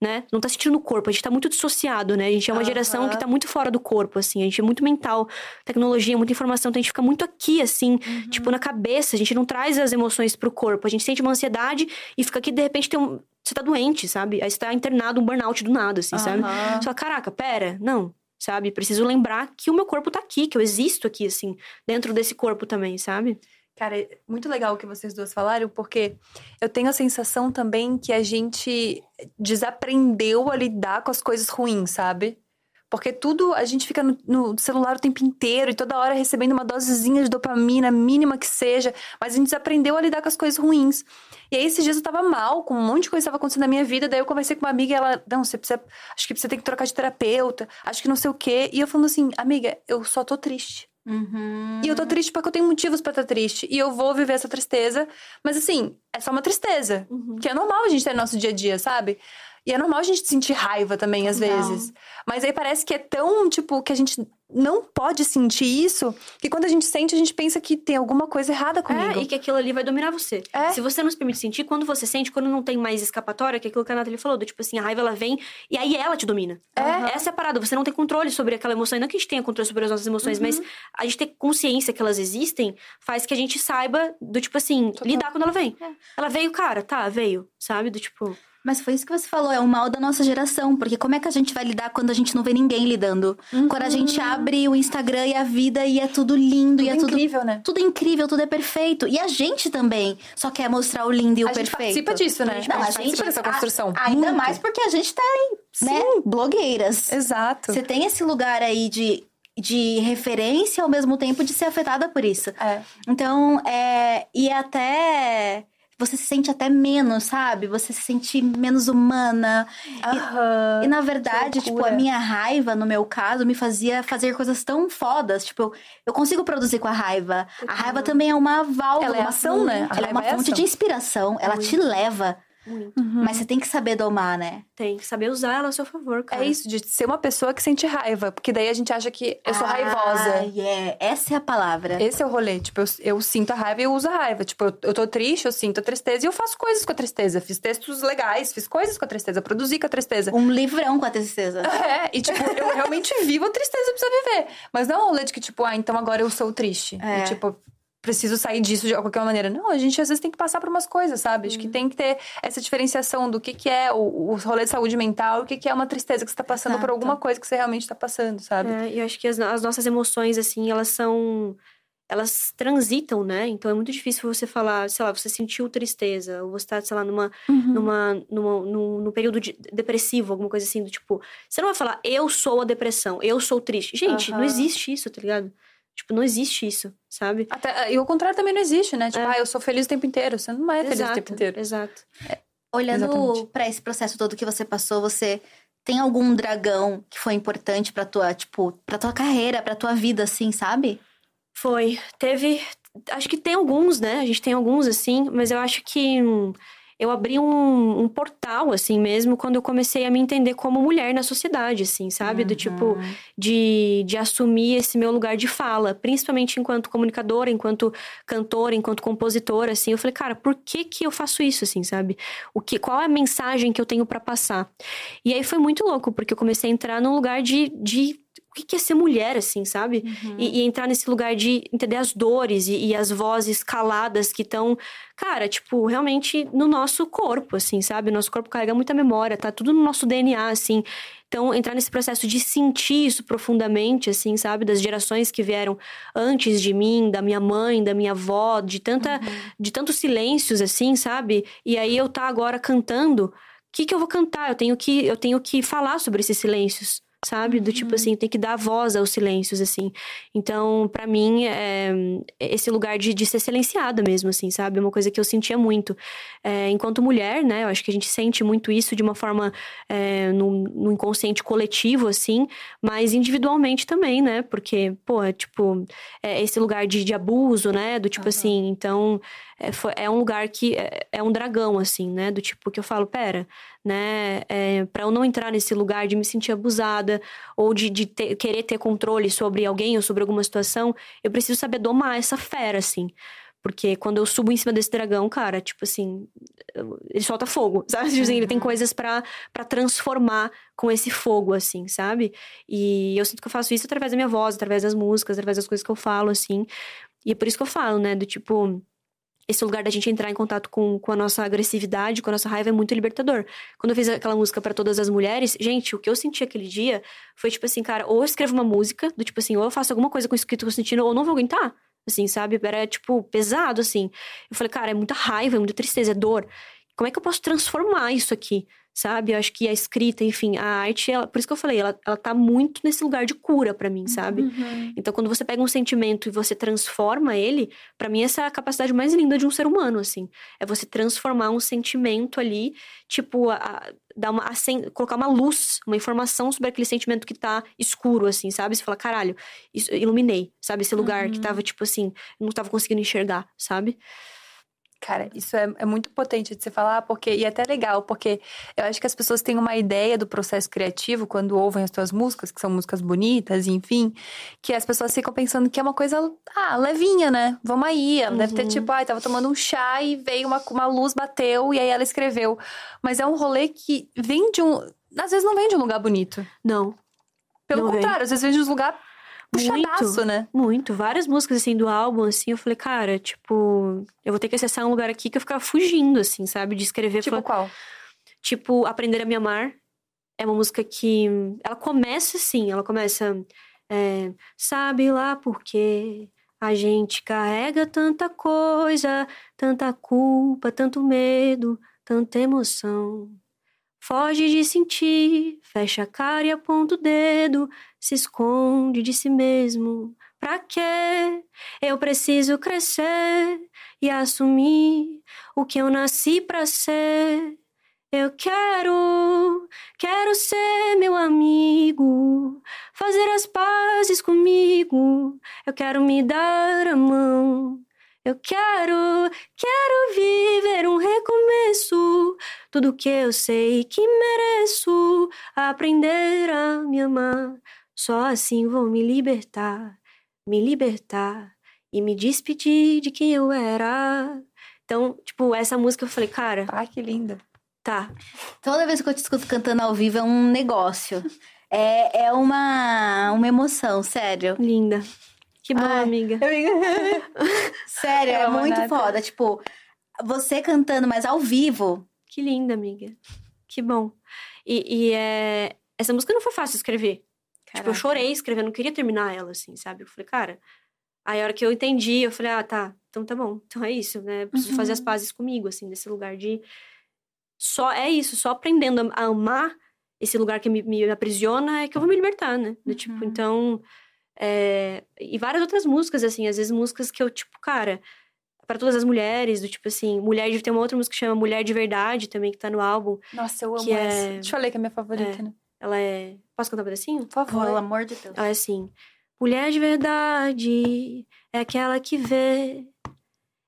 né? Não tá sentindo no corpo, a gente tá muito dissociado, né? A gente é uma uhum. geração que tá muito fora do corpo, assim, a gente é muito mental, tecnologia, muita informação, então a gente fica muito aqui, assim, uhum. tipo, na cabeça, a gente não traz as emoções pro corpo, a gente sente uma ansiedade e fica aqui, de repente, tem um. Você tá doente, sabe? Aí você tá internado, um burnout do nada, assim, uhum. sabe? Você fala, caraca, pera, não, sabe? Preciso lembrar que o meu corpo tá aqui, que eu existo aqui, assim, dentro desse corpo também, sabe? Cara, é muito legal o que vocês duas falaram, porque eu tenho a sensação também que a gente desaprendeu a lidar com as coisas ruins, sabe? Porque tudo, a gente fica no, no, celular o tempo inteiro e toda hora recebendo uma dosezinha de dopamina, mínima que seja, mas a gente desaprendeu a lidar com as coisas ruins. E aí, esses dias eu tava mal, com um monte de coisa que tava acontecendo na minha vida, daí eu conversei com uma amiga e ela, não, você precisa, acho que você tem que trocar de terapeuta, acho que não sei o quê. E eu falando assim, amiga, eu só tô triste. Uhum. E eu tô triste porque eu tenho motivos para estar tá triste. E eu vou viver essa tristeza. Mas assim, é só uma tristeza. Uhum. Que é normal a gente ter no nosso dia a dia, sabe? E é normal a gente sentir raiva também, às vezes. Mas aí parece que é tão, tipo, que a gente não pode sentir isso, que quando a gente sente, a gente pensa que tem alguma coisa errada comigo. É, e que aquilo ali vai dominar você. É. Se você não se permite sentir, quando você sente, quando não tem mais escapatória, que é aquilo que a Nathalie falou, do tipo assim, a raiva ela vem e aí ela te domina. É. Essa é a parada, você não tem controle sobre aquela emoção. E não que a gente tenha controle sobre as nossas emoções, mas a gente ter consciência que elas existem faz que a gente saiba do tipo assim, lidar quando ela vem. Ela veio, cara, tá, veio, sabe? Do tipo. Mas foi isso que você falou, é o mal da nossa geração. Porque como é que a gente vai lidar quando a gente não vê ninguém lidando? Quando a gente abre o Instagram e a vida e é tudo lindo e é tudo. incrível, né? Tudo incrível, tudo é perfeito. E a gente também só quer mostrar o lindo e o A gente perfeito. participa disso, né? Não, a gente participa dessa construção. a- ainda Muito. mais porque a gente tá em, né, blogueiras. Exato. Você tem esse lugar aí de, de referência ao mesmo tempo de ser afetada por isso. É. Então, é. E até. Você se sente até menos, sabe? Você se sente menos humana. Aham. E na verdade, tipo, a minha raiva, no meu caso, me fazia fazer coisas tão fodas. Tipo, eu, eu consigo produzir com a raiva. A raiva também é uma válvula. Ela é uma ação, fonte- né? Ela é uma é fonte ação. de inspiração. Ela te leva. Muito. Mas você tem que saber domar, né? Tem que saber usar ela a seu favor, cara. É isso, de ser uma pessoa que sente raiva. Porque daí a gente acha que eu sou Ah, raivosa. yeah. Essa é a palavra. Esse é o rolê. Tipo, eu, eu sinto a raiva e eu uso a raiva. Tipo, eu, eu tô triste, eu sinto a tristeza e eu faço coisas com a tristeza. Fiz textos legais, fiz coisas com a tristeza, produzi com a tristeza. Um livrão com a tristeza. É, e tipo, eu realmente vivo a tristeza pra viver. Mas não é um rolê de que, tipo, ah, então agora eu sou triste. É. E, tipo, preciso sair disso de qualquer maneira. Não, a gente às vezes tem que passar por umas coisas, sabe? Acho que tem que ter essa diferenciação do que, que é o, o rolê de saúde mental e o que, que é uma tristeza que você tá passando por Exato. alguma coisa que você realmente tá passando, sabe? É, e eu acho que as, as nossas emoções, assim, elas são. Elas transitam, né? Então é muito difícil você falar, sei lá, você sentiu tristeza, ou você tá, sei lá, numa, Uhum. numa, numa, num, num período de- depressivo, alguma coisa assim, do tipo. Você não vai falar, eu sou a depressão, eu sou triste. Gente, não Aham. existe isso, tá ligado? Tipo, não existe isso, sabe? Até, e o contrário também não existe, né? Tipo, É. ah, eu sou feliz o tempo inteiro. Você não é feliz o tempo inteiro. exato. Olhando Exatamente. pra esse processo todo que você passou, você tem algum dragão que foi importante pra tua, tipo, pra tua carreira, pra tua vida, assim, sabe? Foi. Teve. Acho que tem alguns, né? A gente tem alguns, assim, mas eu acho que hum, eu abri um, um portal, assim mesmo, quando eu comecei a me entender como mulher na sociedade, assim, sabe? Do tipo, de, de assumir esse meu lugar de fala, principalmente enquanto comunicadora, enquanto cantora, enquanto compositora, assim. Eu falei, cara, por que que eu faço isso, assim, sabe? O que, qual é a mensagem que eu tenho pra passar? E aí foi muito louco, porque eu comecei a entrar num lugar de. de o que é ser mulher, assim, sabe? E, e entrar nesse lugar de entender as dores e, e as vozes caladas que estão, cara, tipo, realmente no nosso corpo, assim, sabe? O nosso corpo carrega muita memória, tá tudo no nosso DNA, assim. Então, entrar nesse processo de sentir isso profundamente, assim, sabe? Das gerações que vieram antes de mim, da minha mãe, da minha avó, de tanta, de tantos silêncios, assim, sabe? E aí eu tá agora cantando, o que que eu vou cantar? Eu tenho que, eu tenho que falar sobre esses silêncios. Sabe? Do tipo assim, tem que dar voz aos silêncios, assim. Então, pra mim, é, esse lugar de, de ser silenciada mesmo, assim, sabe? É uma coisa que eu sentia muito. É, enquanto mulher, né? Eu acho que a gente sente muito isso de uma forma é, no, no inconsciente coletivo, assim, mas individualmente também, né? Porque, pô, é, tipo, é esse lugar de, de abuso, né? Do tipo assim, então é, foi- é um lugar que é, é um dragão, assim, né? Do tipo que eu falo, pera, né? É, para eu não entrar nesse lugar de me sentir abusada ou de, de ter- querer ter controle sobre alguém ou sobre alguma situação, eu preciso saber domar essa fera, assim. Porque quando eu subo em cima desse dragão, cara, tipo assim, ele solta fogo, sabe? Tipo assim, Ele tem coisas pra pra transformar com esse fogo, assim, sabe? E eu sinto que eu faço isso através da minha voz, através das músicas, através das coisas que eu falo, assim. E é por isso que eu falo, né? Do tipo, esse lugar da gente entrar em contato com, com a nossa agressividade, com a nossa raiva é muito libertador. Quando eu fiz aquela música pra todas as mulheres, gente, o que eu senti aquele dia foi tipo assim, cara, ou eu escrevo uma música, do tipo assim, ou eu faço alguma coisa com isso que eu tô sentindo, ou não vou aguentar. Assim, sabe? Era, tipo, pesado, assim. Eu falei, cara, é muita raiva, é muita tristeza, é dor. Como é que eu posso transformar isso aqui? Sabe? Eu acho que a escrita, enfim, a arte, ela- por isso que eu falei, ela, ela tá muito nesse lugar de cura pra mim, sabe? Uhum. Então, quando você pega um sentimento e você transforma ele, pra mim essa é a capacidade mais linda de um ser humano, assim. É você transformar um sentimento ali, tipo, a- a- dar uma, acen- colocar uma luz, uma informação sobre aquele sentimento que tá escuro, assim, sabe? Você fala, caralho, isso, iluminei, sabe? Esse lugar que tava, tipo assim, não tava conseguindo enxergar, sabe? Cara, isso é, é, muito potente de se falar, porque e é até legal, porque eu acho que as pessoas têm uma ideia do processo criativo quando ouvem as tuas músicas, que são músicas bonitas, enfim, que as pessoas ficam pensando que é uma coisa, ah, levinha, né? Vamos aí. Uhum. deve ter uhum. tipo, ai, ah, tava tomando um chá e veio uma, uma luz, bateu, e aí ela escreveu. Mas é um rolê que vem de um. Às vezes não vem de um lugar bonito. Não. Pelo não contrário, vem. às vezes vem de um lugar puxadaço, muito, né? Muito. Várias músicas, assim, do álbum, assim, eu falei, cara, tipo, eu vou ter que acessar um lugar aqui que eu ficava fugindo, assim, sabe? De escrever. Tipo qual? Tipo, Aprender a Me Amar. É uma música que. Ela começa assim, ela começa. É, Sabe lá por quê? A gente carrega tanta coisa, tanta culpa, tanto medo, tanta emoção. Foge de sentir, fecha a cara e aponta o dedo, se esconde de si mesmo. Pra quê? Eu preciso crescer e assumir o que eu nasci pra ser. Eu quero, quero ser meu amigo, fazer as pazes comigo. Eu quero me dar a mão. Eu quero, quero viver um recomeço. Tudo que eu sei que mereço, aprender a me amar. Só assim vou me libertar, me libertar e me despedir de quem eu era. Então, tipo, essa música eu falei, cara. Ah, que linda. Tá. Toda vez que eu te escuto cantando ao vivo é um negócio. É, é uma, uma emoção, sério. Linda. Que bom, Ai, amiga. sério, é, é muito foda. Tipo, você cantando, mas ao vivo. Que linda, amiga. Que bom. E, e é... essa música não foi fácil escrever. Caraca. Tipo, eu chorei escrevendo, não queria terminar ela, assim, sabe? Eu falei, cara. Aí a hora que eu entendi, eu falei, ah, tá, então tá bom. Então é isso, né? Eu preciso uhum. fazer as uhum. pazes comigo, assim, desse lugar de. Só é isso, só aprendendo a amar esse lugar que me, me aprisiona é que eu vou me libertar, né? Do, tipo, uhum. Tipo, então. É... E várias outras músicas, assim, às vezes músicas que eu, tipo, cara, para todas as mulheres, do tipo assim, mulher de. Tem uma outra música que chama Mulher de Verdade também, que tá no álbum. Nossa, eu amo essa. É... Te falei que é minha favorita, é... né? Ela é. Posso cantar um pedacinho? Por favor. Pelo amor de Deus. Ela é assim. Mulher de verdade é aquela que vê.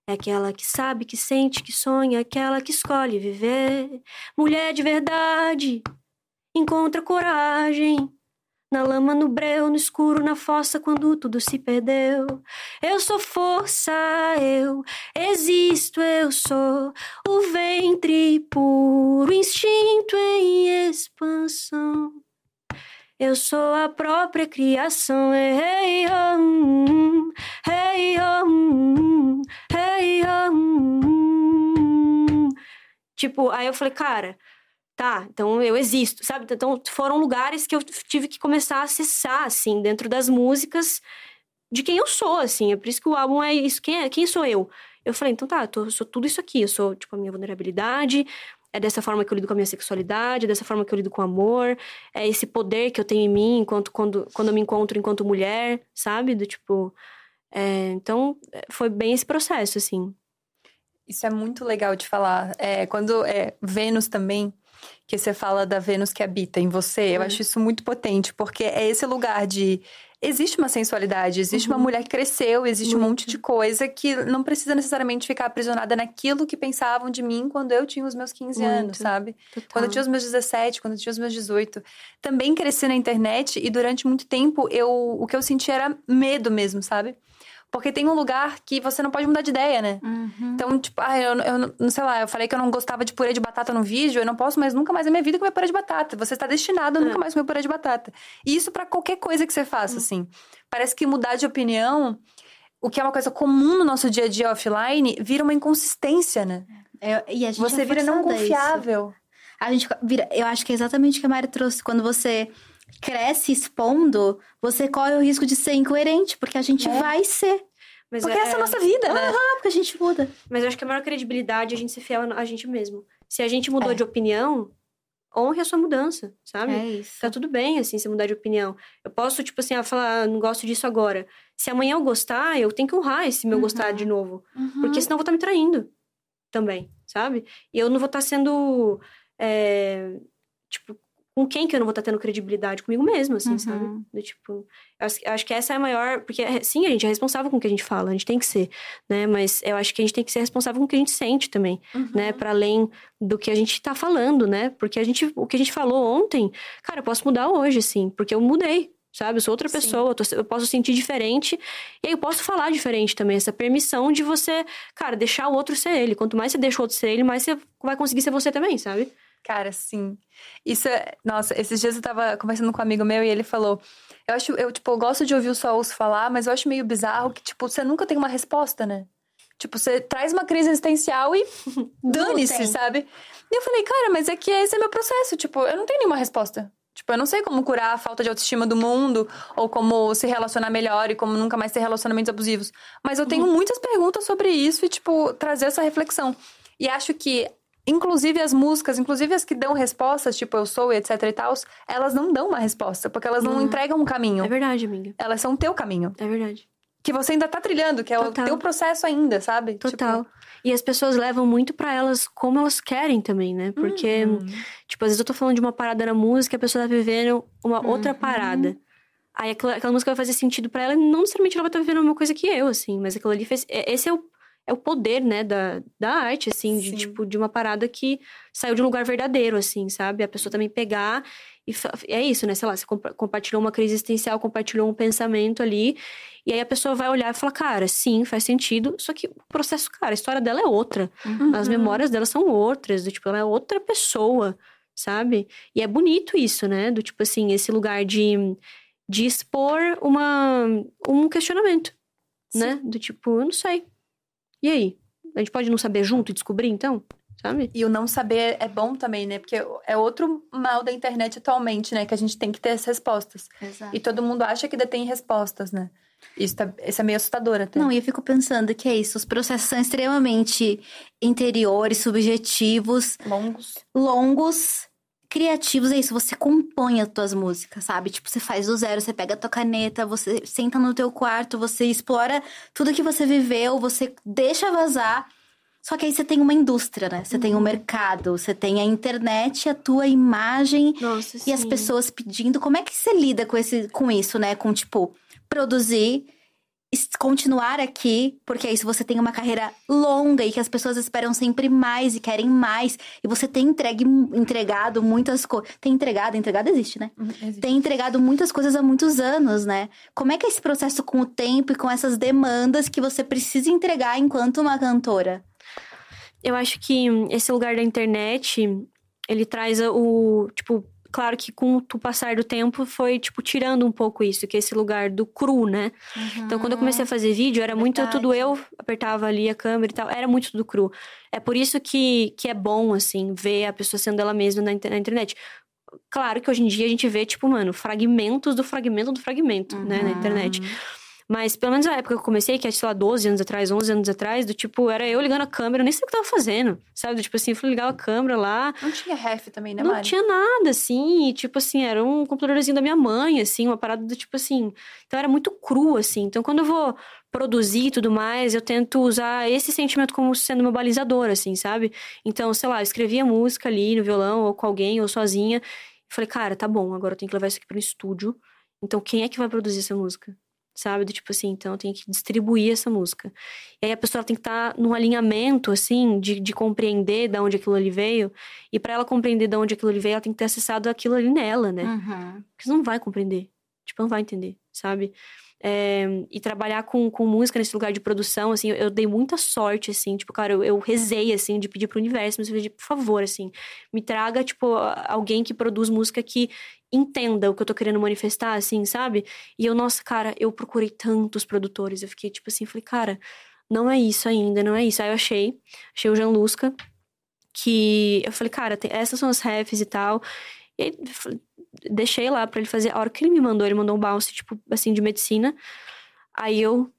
É aquela que sabe, que sente, que sonha, aquela que escolhe viver. Mulher de verdade encontra coragem na lama, no breu, no escuro, na fossa, quando tudo se perdeu. Eu sou força, eu existo, eu sou ventre puro, instinto em expansão. Eu sou a própria criação. Hey, hum, hey, hum, hey, hum. Tipo, aí eu falei, cara, tá, então eu existo, sabe? Então foram lugares que eu tive que começar a acessar, assim, dentro das músicas de quem eu sou, assim. É por isso que o álbum é isso. Quem, é, quem sou eu? Eu falei, então tá, eu, tô, eu sou tudo isso aqui. Eu sou, tipo, a minha vulnerabilidade, é dessa forma que eu lido com a minha sexualidade, é dessa forma que eu lido com o amor, é esse poder que eu tenho em mim enquanto quando, quando eu me encontro enquanto mulher, sabe? Do tipo. É, então, é, foi bem esse processo, assim. Isso é muito legal de falar. É, quando é, Vênus também, que você fala da Vênus que habita em você, eu uhum. acho isso muito potente, porque é esse lugar de existe uma sensualidade, existe uhum. uma mulher que cresceu, existe Muito. um monte de coisa que não precisa necessariamente ficar aprisionada naquilo que pensavam de mim quando eu tinha os meus 15 Muito. anos, sabe? Total. Quando eu tinha os meus 17, quando eu tinha os meus 18. Também cresci na internet e durante muito tempo eu o que eu senti era medo mesmo, sabe? Porque tem um lugar que você não pode mudar de ideia, né? Uhum. Então, tipo, ah, eu, eu não sei lá, eu falei que eu não gostava de purê de batata no vídeo, eu não posso mais nunca mais na minha vida comer purê de batata. Você está destinado a nunca é. mais comer purê de batata. E isso para qualquer coisa que você faça, uhum. assim. Parece que mudar de opinião, o que é uma coisa comum no nosso dia a dia offline, vira uma inconsistência, né? É, e a gente você é vira não confiável. Isso. A gente vira, eu acho que é exatamente o que a Mari trouxe. Quando você cresce expondo, você corre o risco de ser incoerente, porque a gente é. vai ser. Mas porque é... essa é a nossa vida, né? Porque a gente muda. Mas eu acho que a maior credibilidade é a gente ser fiel a gente mesmo. Se a gente mudou é. de opinião, honre a sua mudança, sabe? É isso. Tá tudo bem, assim, se mudar de opinião. Eu posso, tipo assim, falar, ah, não gosto disso agora. Se amanhã eu gostar, eu tenho que honrar esse meu uhum. gostar de novo. Uhum. Porque senão eu vou estar tá me traindo também, sabe? E eu não vou estar tá sendo, é, tipo, com quem que eu não vou estar tendo credibilidade? Comigo mesmo, assim, Uhum. sabe? Do tipo, eu acho, acho que essa é a maior. Porque, é, sim, a gente é responsável com o que a gente fala, a gente tem que ser, né? Mas eu acho que a gente tem que ser responsável com o que a gente sente também, Uhum. né? Para além do que a gente tá falando, né? Porque a gente, o que a gente falou ontem, cara, eu posso mudar hoje, assim, porque eu mudei. Sabe, eu sou outra pessoa, eu, tô- eu posso sentir diferente e aí eu posso falar diferente também. Essa permissão de você, cara, deixar o outro ser ele. Quanto mais você deixa o outro ser ele, mais você vai conseguir ser você também, sabe? Cara, sim. Isso é. Nossa, esses dias eu tava conversando com um amigo meu e ele falou. Eu acho, eu, tipo, eu gosto de ouvir o Souls falar, mas eu acho meio bizarro que, tipo, você nunca tem uma resposta, né? Tipo, você traz uma crise existencial e dane-se, sabe? E eu falei, cara, mas é que esse é meu processo. Tipo, eu não tenho nenhuma resposta. Tipo, eu não sei como curar a falta de autoestima do mundo, ou como se relacionar melhor e como nunca mais ter relacionamentos abusivos. Mas eu tenho muitas perguntas sobre isso e, tipo, trazer essa reflexão. E acho que, inclusive as músicas, inclusive as que dão respostas, tipo Eu Sou e etc e tal, elas não dão uma resposta, porque elas não Uhum. entregam um caminho. É verdade, amiga. Elas são o teu caminho. É verdade. Que você ainda tá trilhando, que é Total. o teu processo ainda, sabe? Total. Tipo, E as pessoas levam muito pra elas como elas querem também, né? Porque, uhum. tipo, às vezes eu tô falando de uma parada na música e a pessoa tá vivendo uma outra parada. Aí aquela, aquela música vai fazer sentido pra ela e não necessariamente ela vai estar vivendo a mesma coisa que eu, assim. Mas aquilo ali fez. é- Esse é o, é o poder, né, da, da arte, assim, de Sim. tipo, de uma parada que saiu de um lugar verdadeiro, assim, sabe? A pessoa também pegar e é isso, né? Sei lá, você compa- compartilhou uma crise existencial, compartilhou um pensamento ali. E aí a pessoa vai olhar e falar, cara, sim, faz sentido. Só que o processo, cara, a história dela é outra. As Uhum. memórias dela são outras. Do tipo, ela é outra pessoa, sabe? E é bonito isso, né? Do tipo assim, esse lugar de, de expor uma, um questionamento, né? Do tipo, eu não sei. E aí? A gente pode não saber junto e descobrir, então? Sabe? E o não saber é bom também, né? Porque é outro mal da internet atualmente, né? Que a gente tem que ter as respostas. Exato. E todo mundo acha que detém respostas, né? Isso, tá, isso é meio assustador até. Não, e eu fico pensando que é isso. Os processos são extremamente interiores, subjetivos, Longos. longos, criativos. É isso, você compõe as tuas músicas, sabe? Tipo, você faz do zero, você pega a tua caneta, você senta no teu quarto, você explora tudo que você viveu, você deixa vazar. Só que aí você tem uma indústria, né? Você tem um mercado, você tem a internet, a tua imagem Nossa, e as pessoas pedindo. Como é que você lida com, esse, com isso, né? Com, tipo, produzir, continuar aqui, porque aí se você tem uma carreira longa e que as pessoas esperam sempre mais e querem mais, e você tem entregue, entregado muitas coisas. Tem entregado, entregado existe, né? Uhum, existe. Tem entregado muitas coisas há muitos anos, né? Como é que é esse processo com o tempo e com essas demandas que você precisa entregar enquanto uma cantora? Eu acho que esse lugar da internet, ele traz o, tipo, claro que com o passar do tempo foi, tipo, tirando um pouco isso, que é esse lugar do cru, né? Então, quando eu comecei a fazer vídeo, era muito Verdade. tudo eu, apertava ali a câmera e tal, era muito tudo cru. É por isso que, que é bom, assim, ver a pessoa sendo ela mesma na, na internet. Claro que hoje em dia a gente vê, tipo, mano, fragmentos do fragmento do fragmento, né, na internet. Mas pelo menos na época que eu comecei, que é, sei lá, 12 anos atrás, 11 anos atrás, do tipo, era eu ligando a câmera, eu nem sei o que eu tava fazendo, sabe? Do tipo assim, eu fui ligar a câmera lá, Não tinha ref também, né, não Mari? tinha nada, assim, e, tipo assim, era um computadorzinho da minha mãe, assim, uma parada do tipo assim. Então era muito cru, assim. Então quando eu vou produzir e tudo mais, eu tento usar esse sentimento como sendo meu balizador, assim, sabe? Então, sei lá, eu escrevia música ali no violão, ou com alguém, ou sozinha. E falei, cara, tá bom, agora eu tenho que levar isso aqui pro estúdio. Então quem é que vai produzir essa música? Sabe? Do tipo assim, então eu tenho que distribuir essa música. E aí a pessoa tem que estar num alinhamento, assim, de, de compreender de onde aquilo ali veio. E para ela compreender de onde aquilo ali veio, ela tem que ter acessado aquilo ali nela, né? Uhum. Porque você não vai compreender. Tipo, não vai entender, sabe? É, e trabalhar com, com música nesse lugar de produção, assim, eu, dei muita sorte, assim. Tipo, cara, eu, eu rezei, assim, de pedir pro universo, mas eu pedi, por favor, assim, me traga, tipo, alguém que produz música que entenda o que eu tô querendo manifestar, assim, sabe? E eu, nossa, cara, eu procurei tantos produtores. Eu fiquei, tipo assim, falei, cara, não é isso ainda, não é isso. Aí eu achei, achei o Jean Lusca, que eu falei, cara, tem- essas são as refs e tal. E falei, deixei lá pra ele fazer. A hora que ele me mandou, ele mandou um bounce, tipo, assim, de medicina. Aí eu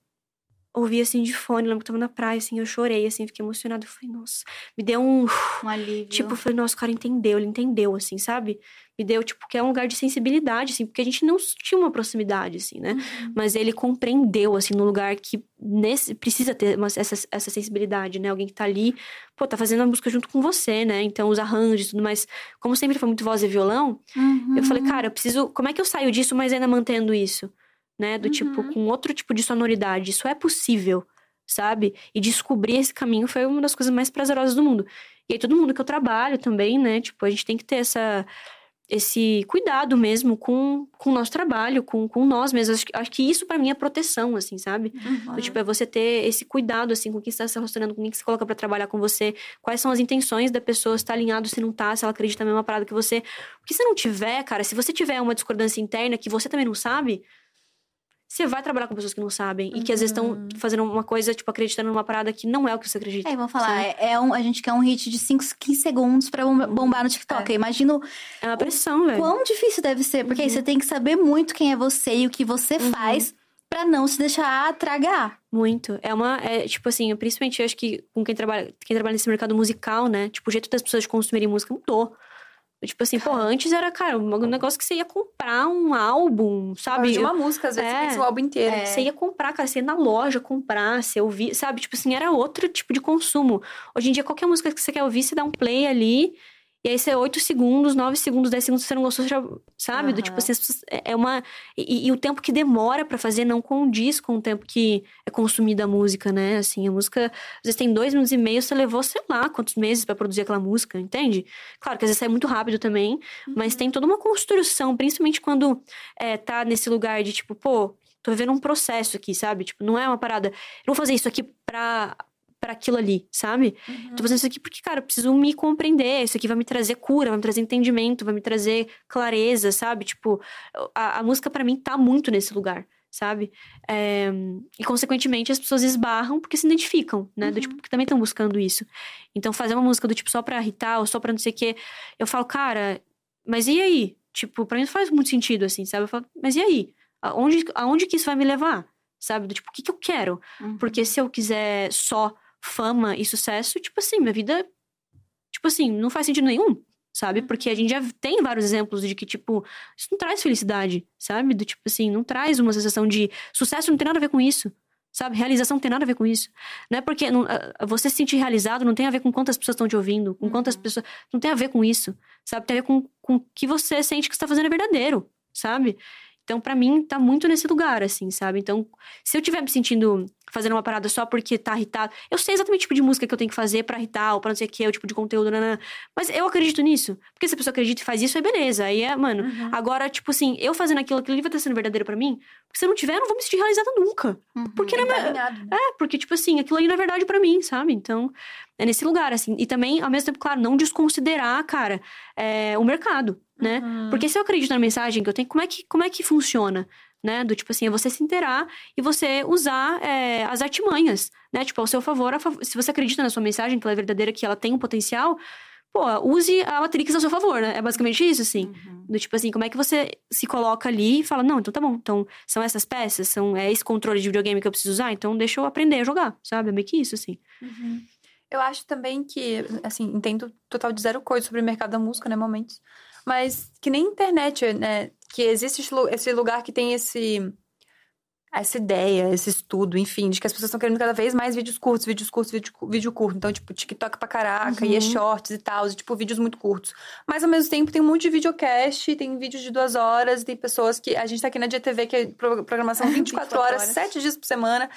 ouvi assim de fone, lembro que tava na praia, assim, eu chorei, assim, fiquei emocionada. Eu falei, nossa, me deu um. Um alívio. Tipo, eu falei, nossa, o cara entendeu, ele entendeu, assim, sabe? Me deu, tipo, que é um lugar de sensibilidade, assim, porque a gente não tinha uma proximidade, assim, né? Uhum. Mas ele compreendeu, assim, no lugar que nesse, precisa ter uma, essa, essa sensibilidade, né? Alguém que tá ali, pô, tá fazendo a música junto com você, né? Então, os arranjos e tudo mais. Como sempre foi muito voz e violão, Uhum. eu falei, cara, eu preciso. Como é que eu saio disso, mas ainda mantendo isso? Né? Do tipo, Uhum. com outro tipo de sonoridade. Isso é possível, sabe? E descobrir esse caminho foi uma das coisas mais prazerosas do mundo. E aí, todo mundo que eu trabalho também, né? Tipo, a gente tem que ter essa. Esse cuidado mesmo com, com o nosso trabalho, com, com nós mesmos. Acho, que- acho que isso pra mim é proteção, assim, sabe? Uhum. Do tipo, é você ter esse cuidado, assim, com quem está se relacionando, com quem que você coloca pra trabalhar com você. Quais são as intenções da pessoa, se tá alinhado, se não tá, se ela acredita na mesma parada que você. Porque se não tiver, cara, se você tiver uma discordância interna que você também não sabe, você vai trabalhar com pessoas que não sabem. E que às vezes estão fazendo uma coisa, tipo, acreditando numa parada que não é o que você acredita. É, vamos falar, é, é um, a gente quer um hit de 5, 15 segundos pra bomba- bombar no TikTok. Eu imagino É uma pressão, velho. quão difícil deve ser, porque aí você tem que saber muito quem é você e o que você faz pra não se deixar tragar. Muito. É uma. É, tipo assim, principalmente eu acho que com quem trabalha, quem trabalha nesse mercado musical, né? Tipo, o jeito das pessoas consumirem música mudou. Tipo assim, porra, antes era, cara, um negócio que você ia comprar um álbum, sabe? de uma música, às vezes É. você o álbum inteiro. É. Você ia comprar, cara, você ia na loja comprar, você ouvia, sabe? Tipo assim, era outro tipo de consumo. Hoje em dia, qualquer música que você quer ouvir, você dá um play ali, e aí você é 8 segundos, 9 segundos, 10 segundos, você não gostou, você já, sabe? Do Aham. tipo assim, é é uma. E, e o tempo que demora pra fazer não condiz com o tempo que é consumida a música, né? Assim, a música, às vezes tem dois minutos e meio, você levou, sei lá, quantos meses pra produzir aquela música, entende? Claro que às vezes sai muito rápido também, mas tem toda uma construção, principalmente quando é, tá nesse lugar de tipo, pô, tô vivendo um processo aqui, sabe? Tipo, não é uma parada. Eu vou fazer isso aqui pra, pra aquilo ali, sabe? Tô fazendo isso aqui porque, cara, eu preciso me compreender. Isso aqui vai me trazer cura, vai me trazer entendimento, vai me trazer clareza, sabe? Tipo, a, a música pra mim tá muito nesse lugar. Sabe? É, e, consequentemente, as pessoas esbarram porque se identificam, né? Do tipo, porque também estão buscando isso. Então, fazer uma música do tipo só pra irritar ou só pra não sei o quê. Eu falo, cara, mas e aí? Tipo, pra mim não faz muito sentido, assim, sabe? Eu falo, mas e aí? Aonde, aonde que isso vai me levar? Sabe? Do tipo, o que, que eu quero? Porque se eu quiser só fama e sucesso, tipo assim, minha vida. Tipo assim, não faz sentido nenhum, sabe? Porque a gente já tem vários exemplos de que, tipo, isso não traz felicidade, sabe? Do tipo assim, não traz uma sensação de sucesso, não tem nada a ver com isso. Sabe? Realização não tem nada a ver com isso. Não é porque não- ah, você se sentir realizado não tem a ver com quantas pessoas estão te ouvindo, com quantas pessoas. Não tem a ver com isso. Sabe? Tem a ver com, com o que você sente que está fazendo é verdadeiro, sabe? Então, pra mim, tá muito nesse lugar, assim, sabe? Então, se eu estiver me sentindo fazendo uma parada só porque tá irritado, eu sei exatamente o tipo de música que eu tenho que fazer pra irritar, ou pra não sei o que, o tipo de conteúdo, nanã. Mas eu acredito nisso. Porque se a pessoa acredita e faz isso, é beleza. Aí é, mano. Agora, tipo assim, eu fazendo aquilo, aquilo ali vai estar sendo verdadeiro pra mim. Porque se eu não tiver, eu não vou me sentir realizada nunca. Porque não é. alinhado, né? É, porque, tipo assim, aquilo ali não é verdade pra mim, sabe? Então, é nesse lugar, assim. E também, ao mesmo tempo, claro, não desconsiderar, cara, é, o mercado, né? Uhum. Porque se eu acredito na mensagem que eu tenho, como é que, como é que funciona? Né? Do tipo assim, é você se inteirar e você usar é, as artimanhas, né? Tipo, ao seu favor, se você acredita na sua mensagem, que ela é verdadeira, que ela tem um potencial, pô, use a Matrix a seu favor, né? É basicamente isso, assim. Do tipo assim, como é que você se coloca ali e fala, não, então tá bom, então são essas peças, são, é esse controle de videogame que eu preciso usar, então deixa eu aprender a jogar, sabe? É meio que isso, assim. Eu acho também que, assim, entendo total de zero coisa sobre o mercado da música, né, momentos. Mas que nem internet, né, que existe esse lu- esse lugar que tem esse essa ideia, esse estudo, enfim, de que as pessoas estão querendo cada vez mais vídeos curtos, vídeos curtos, vídeo, vídeo curto. Então, tipo, TikTok pra caraca, e é Uhum. shorts e tal, e, tipo, vídeos muito curtos. Mas, ao mesmo tempo, tem um monte de videocast, tem vídeos de duas horas, tem pessoas que... A gente tá aqui na GTV, que é pro- programação 24, 24 horas, horas. sete dias por semana.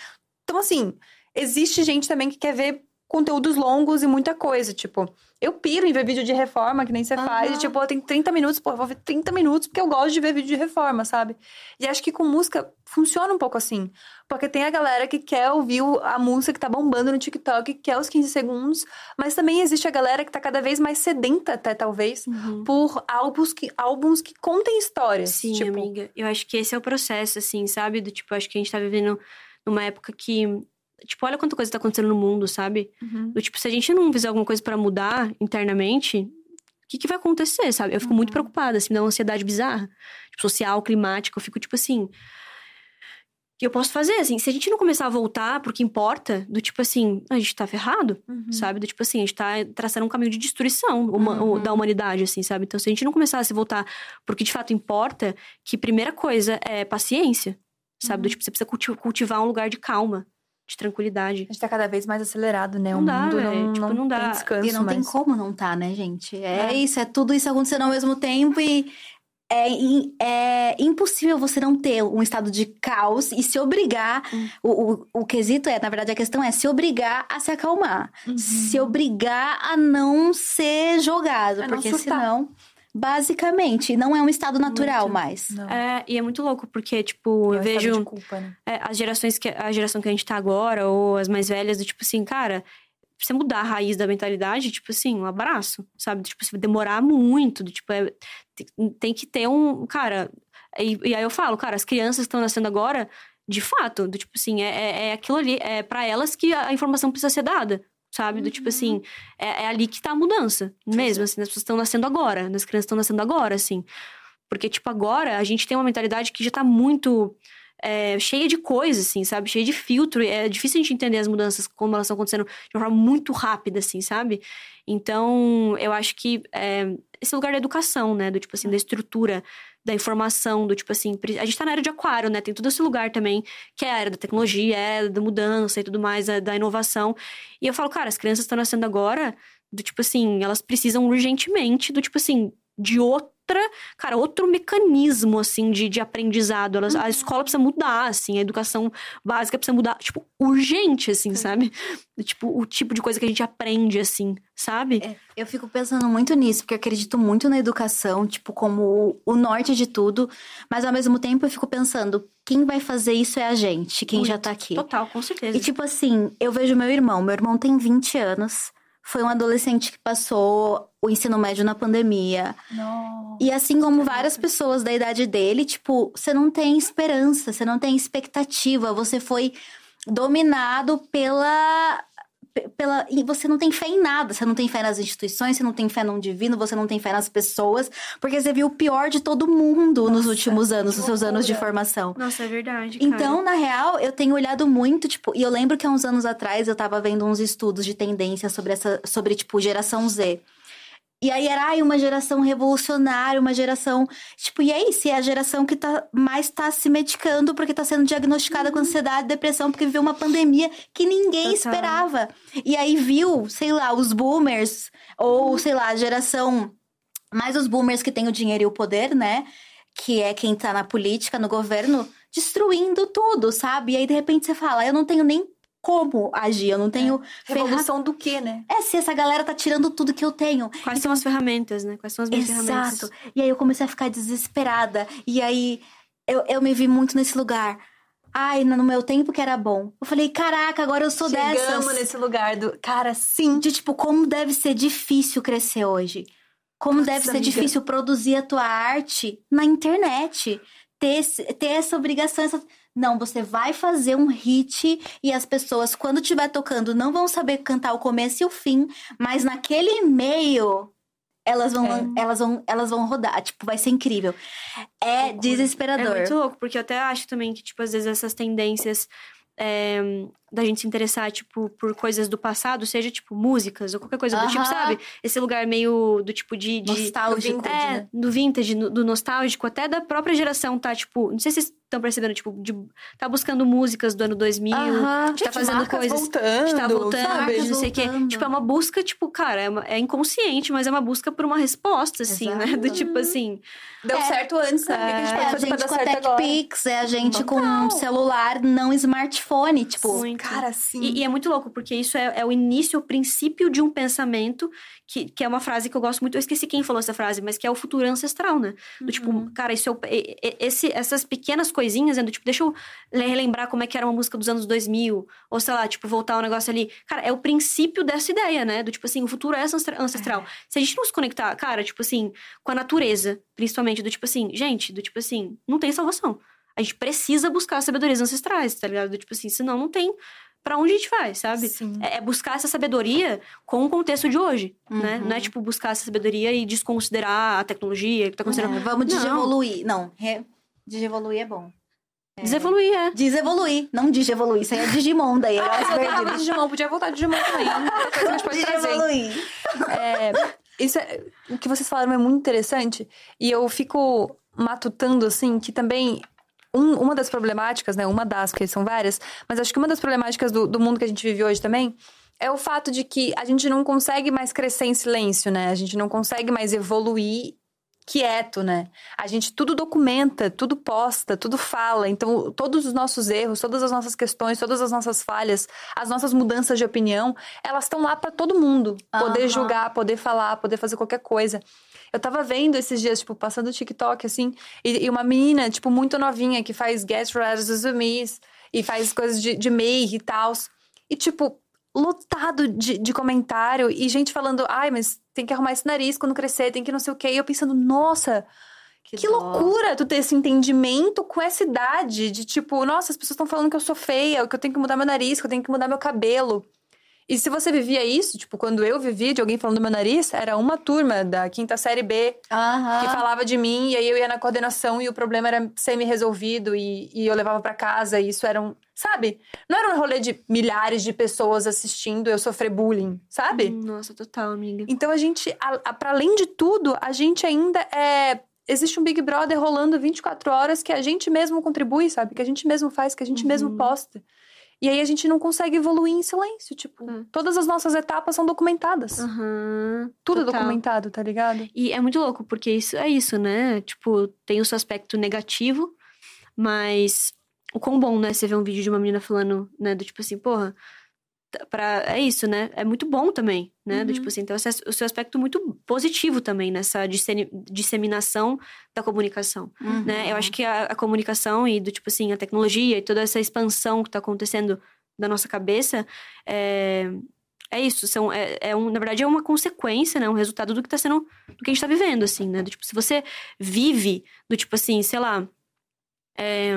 Então, assim, existe gente também que quer ver conteúdos longos e muita coisa. Tipo, eu piro em ver vídeo de reforma, que nem você faz. E, tipo, tem 30 minutos, pô, eu vou ver 30 minutos porque eu gosto de ver vídeo de reforma, sabe? E acho que com música funciona um pouco assim. Porque tem a galera que quer ouvir a música que tá bombando no TikTok, que quer os 15 segundos. Mas também existe a galera que tá cada vez mais sedenta, até talvez, por álbuns que, álbuns que contem histórias. Sim, tipo, amiga. Eu acho que esse é o processo, assim, sabe? Do tipo, acho que a gente tá vivendo numa época que. Tipo, olha quanta coisa tá acontecendo no mundo, sabe? Uhum. Do tipo, se a gente não fizer alguma coisa pra mudar internamente, o que, que vai acontecer, sabe? Eu fico muito preocupada, assim, me dá uma ansiedade bizarra. Tipo, social, climática. Eu fico, tipo assim. que eu posso fazer, assim, se a gente não começar a voltar pro que importa, do tipo assim, a gente tá ferrado, Uhum. sabe? Do tipo assim, a gente tá traçando um caminho de destruição uma- Uhum. da humanidade, assim, sabe? Então, se a gente não começar a se voltar pro que de fato importa, que primeira coisa é paciência, sabe? Uhum. Do tipo, você precisa culti- cultivar um lugar de calma, de tranquilidade. A gente tá cada vez mais acelerado, né? Não o dá, mundo véi. não, Tipo, não, não dá. tem descanso E não tem como não tá, né, gente? É, É. isso, é tudo isso acontecendo ao mesmo tempo e é, é impossível você não ter um estado de caos e se obrigar. Hum. O, o, o quesito é, na verdade, a questão é se obrigar a se acalmar. Uhum. Se obrigar a não ser jogado. A porque senão, basicamente, não é um estado natural Muito. mais. Não. É, e é muito louco, porque, tipo, É eu um vejo. de culpa, né? é, as gerações que a geração que a gente tá agora, ou as mais velhas, do tipo assim, cara, você mudar a raiz da mentalidade, tipo assim, um abraço, sabe? Tipo, se demorar muito, do tipo, é, tem, tem que ter um. Cara, e, e aí eu falo, cara, as crianças que estão nascendo agora, de fato, do tipo assim, é, é, é aquilo ali, é para elas que a informação precisa ser dada. Sabe? Do tipo assim, é, é ali que tá a mudança. Mesmo, assim, as pessoas estão nascendo agora, as crianças estão nascendo agora, assim. Porque, tipo, agora a gente tem uma mentalidade que já tá muito é, cheia de coisas, assim, sabe? Cheia de filtro. É difícil a gente entender as mudanças, como elas estão acontecendo de uma forma muito rápida, assim, sabe? Então, eu acho que é, esse lugar da educação, né? Do tipo assim, da estrutura, da informação, do tipo assim. A gente tá na era de aquário, né? Tem todo esse lugar também, que é a era da tecnologia, é da mudança e tudo mais, a- da inovação. E eu falo, cara, as crianças estão nascendo agora, do tipo assim, elas precisam urgentemente do tipo assim, de outra, cara, outro mecanismo, assim, de, de aprendizado. Elas, A escola precisa mudar, assim, a educação básica precisa mudar, tipo, urgente, assim, sabe? Tipo, o tipo de coisa que a gente aprende, assim, sabe? É, eu fico pensando muito nisso, porque eu acredito muito na educação, tipo, como o, o norte de tudo. Mas ao mesmo tempo eu fico pensando, quem vai fazer isso é a gente, quem já Muito. tá aqui. Total, com certeza. E tipo assim, eu vejo meu irmão. Meu irmão tem 20 anos. Foi um adolescente que passou o ensino médio na pandemia. Não. E assim como várias pessoas da idade dele, tipo, você não tem esperança, você não tem expectativa, você foi dominado pela. Pe- Pela, e você não tem fé em nada, você não tem fé nas instituições, você não tem fé num divino, você não tem fé nas pessoas, porque você viu o pior de todo mundo nos Nossa, últimos anos, nos seus anos de formação. Nossa, é verdade, cara. Então, na real, eu tenho olhado muito, tipo, e eu lembro que há uns anos atrás eu tava vendo uns estudos de tendência sobre essa, sobre, tipo, geração Z. E aí era, ai, uma geração revolucionária, uma geração. Tipo, e aí, se é a geração que tá, mais tá se medicando porque tá sendo diagnosticada com ansiedade, depressão, porque viveu uma pandemia que ninguém Total. esperava. E aí viu, sei lá, os boomers, ou sei lá, a geração. Mais os boomers que têm o dinheiro e o poder, né? Que é quem tá na política, no governo, destruindo tudo, sabe? E aí, de repente, você fala, eu não tenho nem como agir, eu não tenho. ferra- Revolução do quê, né? É, se essa galera tá tirando tudo que eu tenho. Quais são as ferramentas, né? Quais são as minhas ferramentas? Exato. E aí eu comecei a ficar desesperada. E aí eu, eu me vi muito nesse lugar. Ai, no meu tempo que era bom. Eu falei, caraca, agora eu sou Chegamos dessas. nesse lugar do. Cara, sim. De tipo, como deve ser difícil crescer hoje. Como Nossa, deve ser amiga. difícil produzir a tua arte na internet. Ter, ter essa obrigação, essa... Não, você vai fazer um hit e as pessoas, quando estiver tocando, não vão saber cantar o começo e o fim, mas naquele meio elas vão, É. elas vão, elas vão rodar. Tipo, vai ser incrível. É. É desesperador. muito louco, porque eu até acho também que, tipo, às vezes essas tendências é, da gente se interessar, tipo, por coisas do passado, seja, tipo, músicas ou qualquer coisa do tipo, sabe? Esse lugar meio do tipo de. de Nostálgico. vintage, é, né? do vintage, do nostálgico, até da própria geração, tá? Tipo, não sei se vocês estão percebendo, tipo, de, tá buscando músicas do ano 2000, Aham. tá fazendo coisas- voltando, tá voltando, sabe? não sei o quê. voltando. Tipo, é uma busca, tipo, cara, é, uma- é inconsciente, mas é uma busca por uma resposta, assim, né? Exato. Do tipo assim. Deu É. certo antes, né? O que a gente É pode a fazer pra gente dar com a certo agora? Pix, é a gente com um celular não smartphone. Tipo, Muito. Cara, sim. E, e é muito louco, porque isso é, é o início, o princípio de um pensamento, que, que é uma frase que eu gosto muito. Eu esqueci quem falou essa frase, mas que é o futuro ancestral, né? Do tipo, cara, isso é esse, essas pequenas coisinhas, né? Do tipo, deixa eu le- relembrar como é que era uma música dos anos 2000, ou sei lá, tipo, voltar um negócio ali. Cara, é o princípio dessa ideia, né? Do tipo assim, o futuro é ancestra- ancestral. Se a gente não se conectar, cara, tipo assim, com a natureza, principalmente, do tipo assim, gente, do tipo assim, não tem salvação. A gente precisa buscar sabedorias ancestrais, tá ligado? Do tipo assim, senão não tem pra onde a gente vai, sabe? É é buscar essa sabedoria com o contexto de hoje, né? Uhum. Não é tipo buscar essa sabedoria e desconsiderar a tecnologia que tá acontecendo. é, vamos Não. digievoluir. Não, re... digievoluir é bom. Desevoluir, é. Desevoluir, não digievoluir. Isso aí é Digimon daí. Ah, eu tava perdido. Digimon, podia voltar Digimon também. Coisa que a pode trazer. É, isso é, o que vocês falaram é muito interessante. E eu fico matutando, assim, que também. Um- uma das problemáticas, né? Uma das, porque são várias, mas acho que uma das problemáticas do, do mundo que a gente vive hoje também é o fato de que a gente não consegue mais crescer em silêncio, né? A gente não consegue mais evoluir quieto, né? A gente tudo documenta, tudo posta, tudo fala. Então, todos os nossos erros, todas as nossas questões, todas as nossas falhas, as nossas mudanças de opinião, elas estão lá pra todo mundo poder Aham. julgar, poder falar, poder fazer qualquer coisa. Eu tava vendo esses dias, tipo, passando o TikTok, assim, e, e uma menina, tipo, muito novinha, que faz Guest Resumes e faz coisas de, de make e tal. E, tipo, lotado de, de comentário e gente falando, ai, mas tem que arrumar esse nariz quando crescer, tem que não sei o quê. E eu pensando, nossa, que, dó. loucura tu ter esse entendimento com essa idade de tipo, nossa, as pessoas estão falando que eu sou feia, que eu tenho que mudar meu nariz, que eu tenho que mudar meu cabelo. E se você vivia isso, tipo, quando eu vivia de alguém falando do meu nariz, era uma turma da quinta série B Aham. que falava de mim, e aí eu ia na coordenação e o problema era semi-resolvido e, e eu levava pra casa, e isso era um. Sabe? Não era um rolê de milhares de pessoas assistindo eu sofrer bullying, sabe? Nossa, total, amiga. Então a gente, a, a, para além de tudo, a gente ainda é. Existe um Big Brother rolando 24 horas que a gente mesmo contribui, sabe? Que a gente mesmo faz, que a gente mesmo posta. E aí a gente não consegue evoluir em silêncio, tipo, Hum. todas as nossas etapas são documentadas. Aham. Tudo total. documentado, tá ligado? E é muito louco, porque isso é isso, né? Tipo, tem o seu aspecto negativo, mas o quão bom, né? Você vê um vídeo de uma menina falando, né? Do tipo assim, porra, pra... é isso, né? É muito bom também, né? Do Uhum. tipo assim, então esse é o seu aspecto muito positivo também nessa disseminação da comunicação, Uhum. né? Eu acho que a, a comunicação e do tipo assim, a tecnologia e toda essa expansão que tá acontecendo da nossa cabeça é, é isso, são, é, é um, na verdade é uma consequência, né? Um resultado do que tá sendo, do que a gente tá vivendo, assim, né? Do tipo, se você vive do tipo assim, sei lá, é,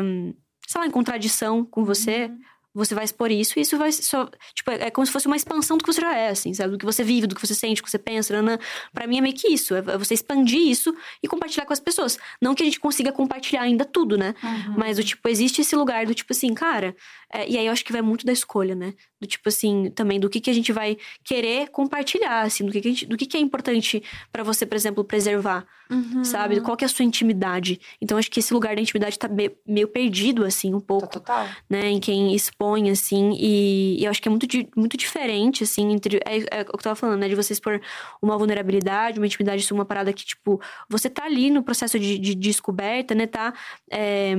sei lá, em contradição com você, você vai expor isso e isso vai só. Tipo, é é como se fosse uma expansão do que você já é, assim, sabe? Do que você vive, do que você sente, do que você pensa. Nanã. Pra mim é meio que isso. É você expandir isso e compartilhar com as pessoas. Não que a gente consiga compartilhar ainda tudo, né? Uhum. Mas, do tipo, existe esse lugar do tipo assim, cara. é, e aí eu acho que vai muito da escolha, né? Do tipo assim, também do que, que a gente vai querer compartilhar, assim, do que, que, gente- do que, que é importante pra você, por exemplo, preservar, Uhum. sabe? Qual que é a sua intimidade? Então, acho que esse lugar da intimidade tá me- meio perdido, assim, um pouco Total. né, em quem expõe, assim, e, e eu acho que é muito, muito diferente, assim, entre, é, é o que eu tava falando, né, de você expor uma vulnerabilidade, uma intimidade, isso é uma parada que, tipo, você tá ali no processo de, de descoberta, né, tá é,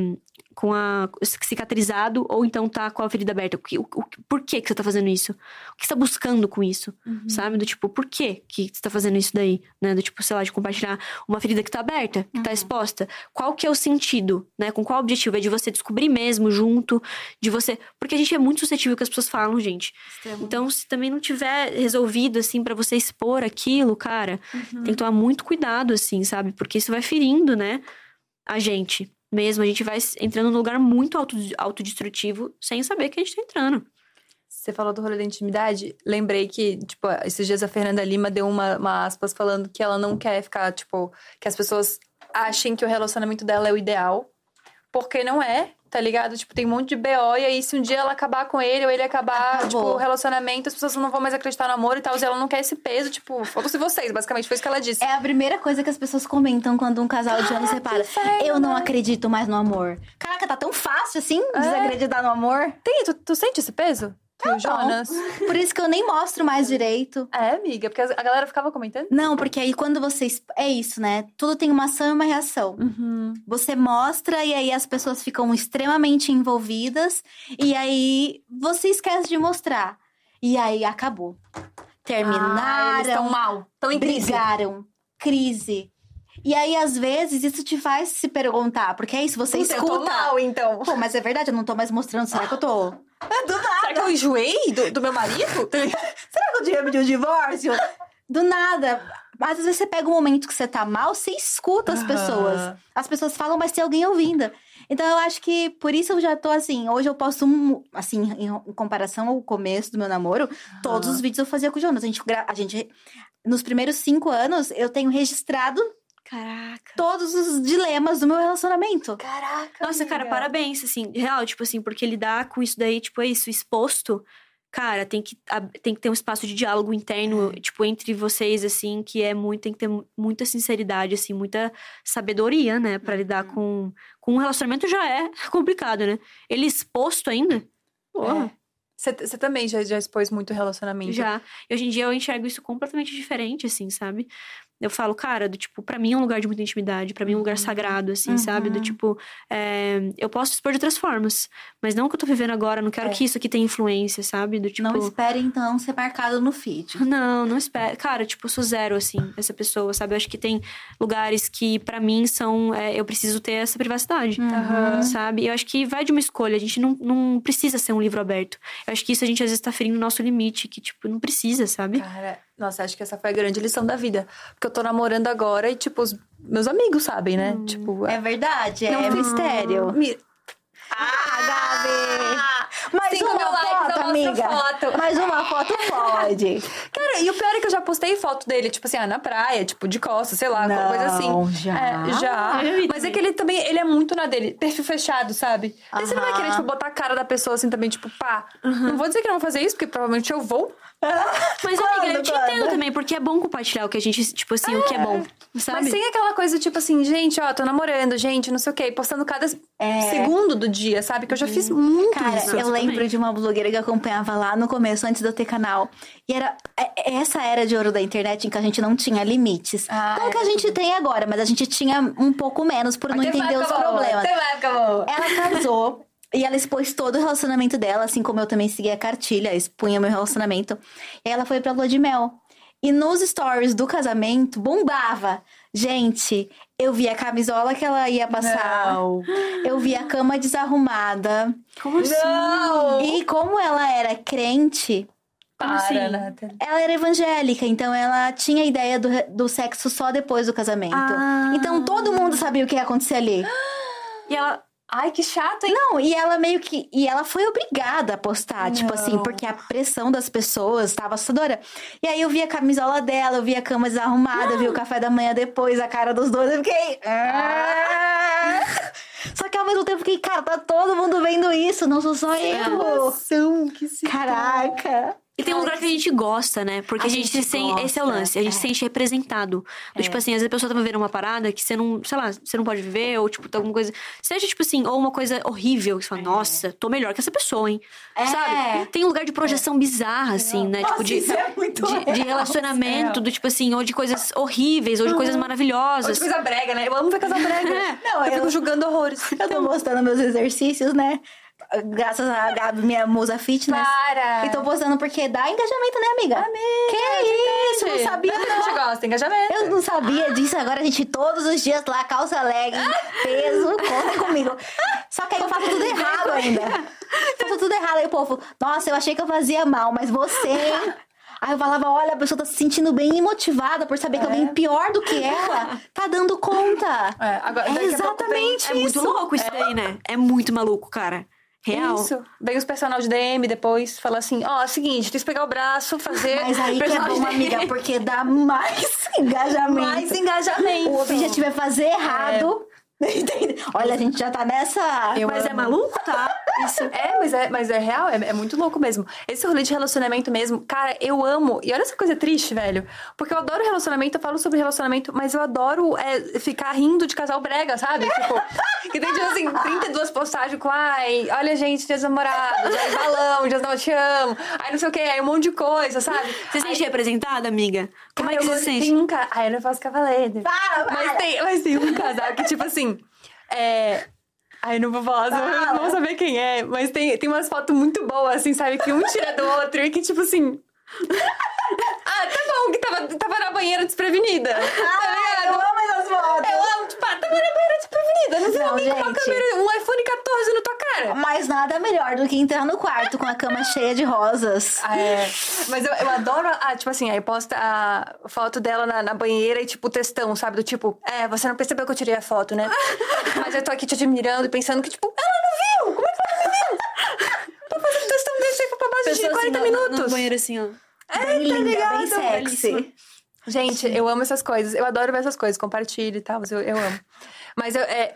com a cicatrizado, ou então tá com a ferida aberta, o, que- o, o- por que que você tá fazendo isso? O que você tá buscando com isso, sabe, do tipo, por que que você tá fazendo isso daí, né, do tipo, sei lá, de compartilhar uma ferida que tá aberta, que tá exposta, qual que é o sentido, né, com qual objetivo? É de você descobrir mesmo, junto, de você. Porque a gente é muito suscetível ao que as pessoas falam, gente. Então, se também não tiver resolvido, assim, pra você expor aquilo, cara, tem que tomar muito cuidado, assim, sabe? Porque isso vai ferindo, né, a gente mesmo. A gente vai entrando num lugar muito auto, autodestrutivo sem saber que a gente tá entrando. Você falou do rolê da intimidade, lembrei que, tipo, esses dias a Fernanda Lima deu uma, uma aspas falando que ela não quer ficar, tipo, que as pessoas achem que o relacionamento dela é o ideal. Porque não é, tá ligado? Tipo, tem um monte de BO, e aí se um dia ela acabar com ele, ou ele acabar, Acabou. tipo, o relacionamento, as pessoas não vão mais acreditar no amor e tal, e ela não quer esse peso, tipo, foda-se vocês, basicamente, foi isso que ela disse. É a primeira coisa que as pessoas comentam quando um casal de anos separa. inferno, Eu não né? acredito mais no amor. Caraca, tá tão fácil assim desacreditar no amor. Tem, tu, tu sente esse peso? Que o Jonas? Por isso que eu nem mostro mais direito. É, amiga, porque a galera ficava comentando. Não, porque aí quando você. exp- É isso, né? Tudo tem uma ação e uma reação. Uhum. Você mostra e aí as pessoas ficam extremamente envolvidas. E aí você esquece de mostrar. E aí acabou. Terminaram. Ah, estão mal. Estão em crise. brigaram. Crise. E aí, às vezes, isso te faz se perguntar. Porque é isso, você Puta, eu escuta. tô mal, então. Pô, mas é verdade, eu não tô mais mostrando. Será que eu tô. Do nada. Será que eu enjoei do, do meu marido? Será que eu devia pedir um divórcio? Do nada. Mas às vezes você pega um momento que você tá mal, você escuta as pessoas. As pessoas falam, mas tem alguém ouvindo. Então eu acho que por isso eu já tô assim. Hoje eu posto um. Assim, em, em comparação ao começo do meu namoro, todos os vídeos eu fazia com o Jonas. A gente, a gente. Nos primeiros cinco anos, eu tenho registrado Caraca. todos os dilemas do meu relacionamento. Caraca. Nossa, cara, amiga. parabéns, assim, real, tipo assim, porque lidar com isso daí, tipo, é isso, exposto, cara, tem que, tem que ter um espaço de diálogo interno, tipo, entre vocês, assim, que é muito, tem que ter mu- muita sinceridade, assim, muita sabedoria, né, pra lidar com, com um relacionamento já é complicado, né? Ele exposto ainda, porra, Você você também já, já expôs muito relacionamento. já. E hoje em dia eu enxergo isso completamente diferente, assim, sabe? Eu falo, cara, do tipo, pra mim é um lugar de muita intimidade, pra mim é um lugar sagrado, assim, sabe? Do Uhum. tipo, é, eu posso expor de outras formas, mas não o que eu tô vivendo agora, não quero É. que isso aqui tenha influência, sabe? Do tipo. Não espere, então, ser marcado no feed. Não, não espero. Cara, tipo, eu sou zero, assim, essa pessoa, sabe? Eu acho que tem lugares que, pra mim, são. é, eu preciso ter essa privacidade. Aham. Sabe? Eu acho que vai de uma escolha. A gente não, não precisa ser um livro aberto. Eu acho que isso a gente às vezes tá ferindo o nosso limite, que, tipo, não precisa, sabe? Cara, nossa, acho que essa foi a grande lição da vida. Porque eu tô namorando agora e, tipo, os meus amigos sabem, né? Tipo, É verdade, é Não, mistério. Mi- Ah, Gabi! Mais Cinco uma likes, foto, mostro amiga. foto. Mais uma foto pode. Cara, e o pior é que eu já postei foto dele, tipo assim, ah, na praia, tipo, de costas, sei lá, alguma coisa assim. já? É, já. Vi Mas é que ele também, ele é muito na dele, perfil fechado, sabe? Aí você não vai querer, tipo, botar a cara da pessoa assim também, tipo, pá. Não vou dizer que não vou fazer isso, porque provavelmente eu vou. Mas, Quando, amiga, eu te quando? entendo também, porque é bom compartilhar o que a gente, tipo assim, o que é bom, sabe? Mas sem aquela coisa, tipo assim, gente, ó, tô namorando, gente, não sei o quê, postando cada É. segundo do dia, sabe? Que eu já fiz muito Cara, isso. eu também. lembro de uma blogueira que eu acompanhava lá no começo, antes de eu ter canal. E era é- essa era de ouro da internet em que a gente não tinha limites. Ah, não que a gente tem agora, mas a gente tinha um pouco menos por não entender os problemas. boa. Ela casou e ela expôs todo o relacionamento dela, assim como eu também seguia a cartilha, expunha meu relacionamento. E ela foi pra lua de mel. E nos stories do casamento bombava. Gente, eu vi a camisola que ela ia passar. Não. Eu vi a cama desarrumada. Como assim? E como ela era crente, Como Para, assim? Nathalie. ela era evangélica, então ela tinha a ideia do, do sexo só depois do casamento. Ah. Então todo mundo sabia o que ia acontecer ali. E ela. Ai, que chato, hein? Não, e ela meio que. E ela foi obrigada a postar, tipo assim, Não. porque a pressão das pessoas estava assustadora. E aí eu vi a camisola dela, eu vi a cama desarrumada, eu vi o café da manhã depois, a cara dos dois, eu fiquei. "Ah!" Só que ao mesmo tempo eu fiquei, cara, tá todo mundo vendo isso, não sou só eu. Noção, que se Caraca. E tem um lugar que a gente gosta, né? Porque a, A gente, gente se sente. Esse é o lance. A gente é. se sente representado. Do, Tipo assim, às vezes a pessoa tá vivendo uma parada que você não, sei lá, você não pode viver, ou tipo, tá alguma coisa. Seja, tipo assim, ou uma coisa horrível, que você fala, nossa, tô melhor que essa pessoa, hein? É. Sabe? Tem um lugar de projeção bizarra, assim, né? tipo, de, isso é muito de, de real, relacionamento, sério. do tipo assim, ou de coisas horríveis, ou de coisas Ou maravilhosas. de coisa brega, né? Eu amo ver casal brega. Não, eu, eu- fico julgando horrores. Eu tô postando meus exercícios, né? Graças a Gabi, minha musa fitness. Para! E tô postando porque dá engajamento, né, amiga? que isso? Não sabia, A não. gente gosta, engajamento. Eu não sabia disso. Agora a gente todos os dias lá, calça leg, peso, contem comigo. Só que aí eu faço tudo errado ainda. Faço tudo errado. Aí o povo, nossa, eu achei que eu fazia mal, mas você. hein?" Aí eu falava, olha, a pessoa tá se sentindo bem motivada por saber que alguém pior do que ela tá dando conta. É, agora, É a vem- exatamente É muito louco isso daí, né? É muito maluco, cara. Real. Isso. Vem os personagens de DM depois, fala assim, ó, é o seguinte, tem que pegar o braço, fazer... Mas aí que é bom, amiga, porque dá mais engajamento. Mais engajamento. O objetivo é fazer errado. Entende? Olha, a gente já tá nessa. Eu Mas é amo. maluco, tá? Isso. É, mas é, mas é real, é, é muito louco mesmo. Esse rolê de relacionamento mesmo, cara, eu amo. E olha essa coisa triste, velho. Porque eu adoro relacionamento, eu falo sobre relacionamento, mas eu adoro é, ficar rindo de casal brega, sabe? Tipo, que tem, tipo assim, 32 postagens com, ai, olha, gente, dias namorados, aí balão, dias não te amo, aí não sei o que, aí um monte de coisa, sabe? Você se sente representada, amiga? Como é Cara, que eu você se gosto- sente? Tem um ca... Ai, eu não faço cavaleiro. Para. Mas tem, mas tem um casal que, tipo assim, é. Ai, não vou falar, Fala. não vou saber quem é. Mas tem, tem umas fotos muito boas, assim, sabe? Que um tira do outro e que, tipo assim. Ah, tá bom, que tava, tava na banheira desprevenida. tá eu amo essas fotos. Eu amo, tipo, ah, tava na banheira desprevenida. Não viu Não, alguém com uma gente. câmera, um iPhone 14 na tua cara. Mas nada melhor do que entrar no quarto com a cama cheia de rosas. Ah, É, mas eu, eu adoro, ah, tipo assim, aí posta a foto dela na, na banheira e, tipo, textão, sabe? Do tipo, é, você não percebeu que eu tirei a foto, né? mas eu tô aqui te admirando e pensando que, tipo, ela não viu! Como é que ela não viu? Tô fazendo textão desse aí pra base de Pessoa assim, 40 no- no- minutos. No banheiro assim, ó. Bem linda, ligado, bem sexy. belíssima. Gente, eu amo essas coisas. Eu adoro ver essas coisas, compartilho e tal, eu, eu amo. Mas eu, é,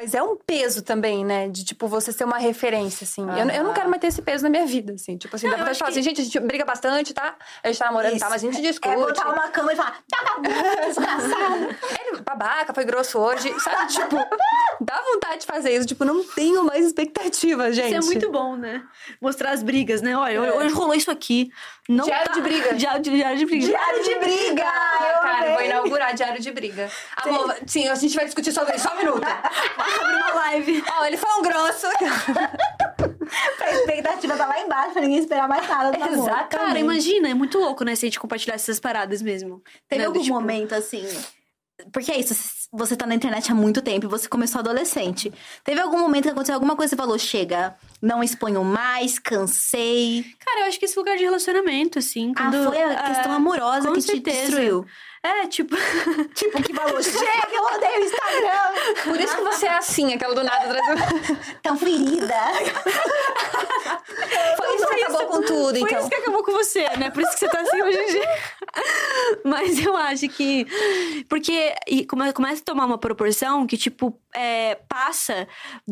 mas é um peso também, né? De, tipo, você ser uma referência, assim. Eu, eu não quero mais ter esse peso na minha vida, assim. Tipo assim, dá pra falar assim, gente, a gente briga bastante, tá? A gente tá namorando, tá? Mas a gente discute. É botar uma cama e falar, tá bagunça, desgraçado. Ele, babaca, foi grosso hoje, sabe? tipo, dá vontade de fazer isso. Tipo, não tenho mais expectativa, gente. Isso é muito bom, né? Mostrar as brigas, né? Olha, hoje rolou isso aqui. Não Diário tá- de briga. Diário de, diário de briga. Diário de briga! Eu Cara, amei. vou inaugurar diário de briga. Amor, sim, a gente vai discutir sobre isso. Só um minuto. Abre uma live. Ó, ele foi um grosso. A expectativa tá lá embaixo pra ninguém esperar mais nada do amor. Exato. Cara, imagina, é muito louco, né? Se a gente compartilhar essas paradas mesmo. Teve né? Algum tipo, momento assim. Porque é isso, você tá na internet há muito tempo e você começou adolescente. Teve algum momento que aconteceu alguma coisa e você falou: chega, não exponho mais, cansei. Cara, eu acho que esse lugar de relacionamento, assim. Ah, Quando, foi a questão amorosa que te certeza. destruiu. É, tipo. Tipo, que falou: chega, eu odeio o Instagram. Por isso que você é assim, aquela do nada. Tão ferida. Foi isso que acabou com tudo, Foi então. isso que acabou com você, né? Por isso que você tá assim hoje em dia. Mas eu acho que. Porque come- começa a tomar uma proporção que, tipo, é, passa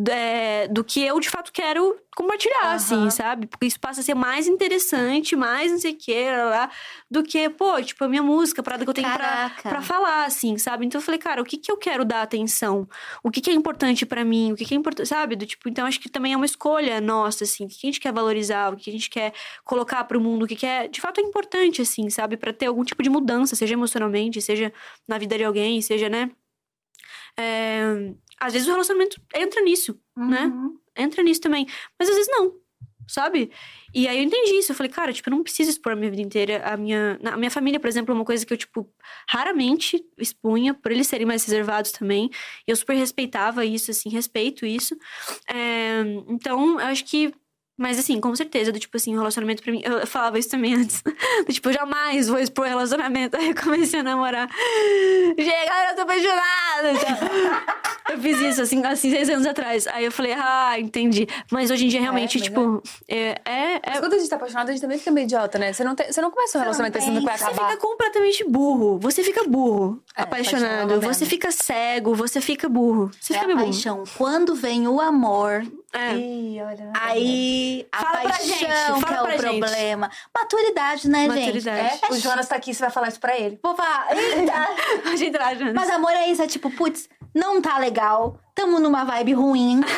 é, do que eu de fato quero compartilhar, Aham. assim, sabe? Porque isso passa a ser mais interessante, mais não sei o que, lá, lá, do que, pô, tipo, a minha música, a parada que eu tenho pra, pra falar, assim, sabe? Então eu falei, cara, o que que eu quero dar atenção? O que que é importante pra mim? O que que é importante, sabe? Do tipo, então acho que também é uma escolha nossa, assim, o que que a gente quer valorizar, o que a gente quer colocar pro mundo, o que que é, de fato é importante, assim, sabe? Pra ter algum tipo de mudança, seja emocionalmente, seja na vida de alguém, seja, né? É, Às vezes o relacionamento entra nisso, né? Entra nisso também. Mas às vezes não, sabe? E aí eu entendi isso. Eu falei, cara, tipo, eu não preciso expor a minha vida inteira. A minha, a minha família, por exemplo, é uma coisa que eu, tipo, raramente expunha, por eles serem mais reservados também. Eu super respeitava isso, assim, respeito isso. É, então, eu acho que. Mas assim, com certeza, do tipo assim, o relacionamento pra mim. Eu, falava isso também antes. Do tipo, eu jamais vou expor relacionamento. Aí eu comecei a namorar. Chega, eu tô apaixonada. Então, eu fiz isso, assim, assim, seis anos atrás. Aí eu falei, ah, entendi. Mas hoje em dia, realmente, mas tipo, é, é, Mas é quando a gente tá apaixonado, a gente também fica meio idiota, né? Você não, tem- você não começa um relacionamento pensando que vai pensa. Você acabar. fica completamente burro. Você fica burro. É, apaixonado. é Você fica cego. Você fica burro. Você É fica meio burro. paixão. Quando vem o amor, É. Ih, olha. aí a Fala pra paixão gente, que fala é o gente. problema. Maturidade, né, gente? Maturidade. É, o Jonas tá aqui, você vai falar isso pra ele. Vou falar, eita! Pode entrar, Jonas. Mas amor é isso, é tipo, putz, não tá legal, tamo numa vibe ruim.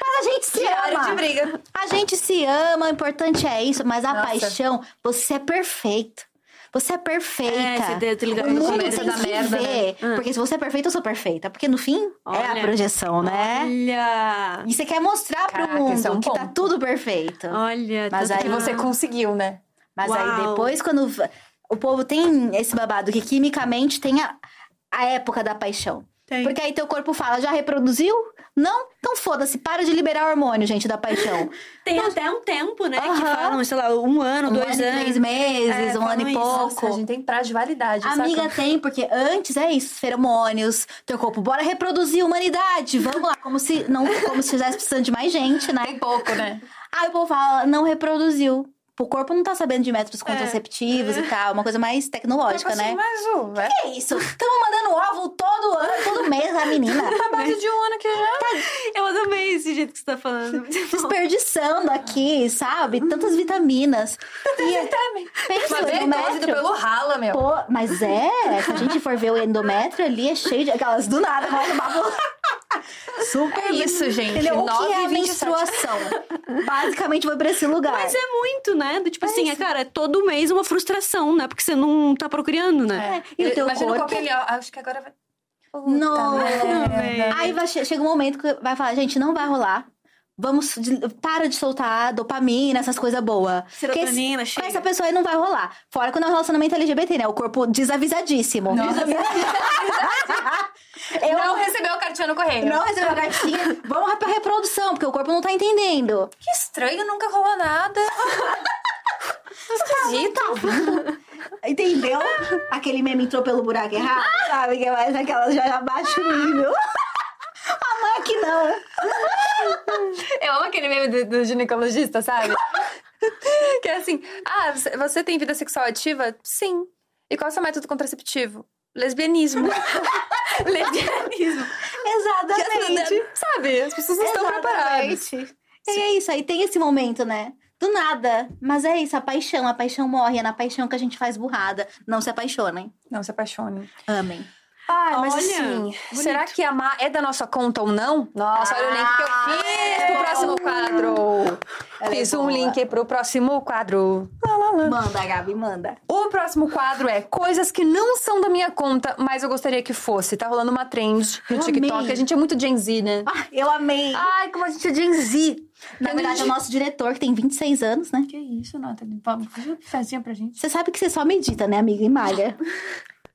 Mas a gente se Diário ama. de briga. A gente se ama, o importante é isso, mas a Nossa. paixão, você é perfeito. Você é perfeita. É, você ligado o mundo tem da que merda, né? ver. Ah. Porque se você é perfeita, eu sou perfeita. Porque no fim, é a Olha. projeção, né? Olha! E você quer mostrar pro Caraca, mundo é um que tá ponto. tudo perfeito. Olha, Mas aí você conseguiu, né? Mas Uau. aí depois, quando o povo tem esse babado que quimicamente tem a, a época da paixão. Tem. Porque aí teu corpo fala, já reproduziu? Não? Então foda-se, para de liberar hormônio, gente, da paixão. Tem até um tempo, né? Que Aham. falam, sei lá, um ano, um dois ano anos. três meses, É, um ano e isso. pouco. Nossa, a gente tem prazo de validade, Amiga, saca? tem, porque antes é isso, feromônios, teu corpo, bora reproduzir humanidade, vamos lá, como se não, como se estivesse precisando de mais gente, né? Tem pouco, né? Aí o povo fala, não reproduziu. O corpo não tá sabendo de métodos contraceptivos e tal, uma coisa mais tecnológica, Tipo assim, né? Mas o... É Que isso? Tamo mandando óvulo todo ano, todo mês, a menina. a base de um ano que já... Eu amei esse jeito que você tá falando. Desperdiçando aqui, sabe? Tantas vitaminas. E pensa, Mas o é endométrio. pelo rala, meu. Pô, mas é, se a gente for ver o endométrio ali, é cheio de aquelas do nada, rola uma bola. Super É isso, gente. Entendeu? O que 9 é a 27. menstruação? Basicamente foi pra esse lugar. Mas é muito, né? Do tipo assim, é, cara, é todo mês uma frustração, né? Porque você não tá procriando, né? E o teu Imagina corpo? o acho que agora vai... Puta Não. merda. Aí vai, che- chega um momento que vai falar, gente, não vai rolar. Vamos, de- para de soltar dopamina, essas coisas boas. Esse- Serotonina, Com chega. essa pessoa aí não vai rolar. Fora quando é um relacionamento LGBT, né? O corpo desavisadíssimo. Nossa. Eu Não recebeu a cartinha no correio. não recebeu a cartinha. Vamos pra reprodução, porque o corpo não tá entendendo. Que estranho, nunca rolou nada. Esquisito. Entendeu? Aquele meme entrou pelo buraco errado, sabe? Que é mais aquela já abaixa o nível. É que não. Eu amo aquele meme do, do ginecologista, sabe? que é assim, ah, você, você tem vida sexual ativa? Sim. E qual é o seu método contraceptivo? Lesbianismo. Lesbianismo. Exatamente. Sabe? As pessoas não estão preparadas. E é isso, aí tem esse momento, né? Do nada. Mas é isso, a paixão. A paixão morre, é na paixão que a gente faz burrada. Não se apaixonem. Não se apaixone. Amem. Ai, mas Olha, assim, bonito. será que amar é da nossa conta ou não? Nossa, olha o link que eu fiz pro próximo quadro. Ela é fiz um boa. link pro próximo quadro. Lá, lá, lá. Manda, Gabi, manda. O próximo quadro é coisas que não são da minha conta, mas eu gostaria que fosse. Tá rolando uma trend no Eu TikTok. amei. A gente é muito Gen Z, né? Ah, eu amei. Ai, como a gente é Gen Z. Na verdade, é o nosso diretor, que tem 26 anos, né? Que isso, Nathalie? Vamos fazer uma fezinha pra gente. Você sabe que você só medita, né, amiga? E malha.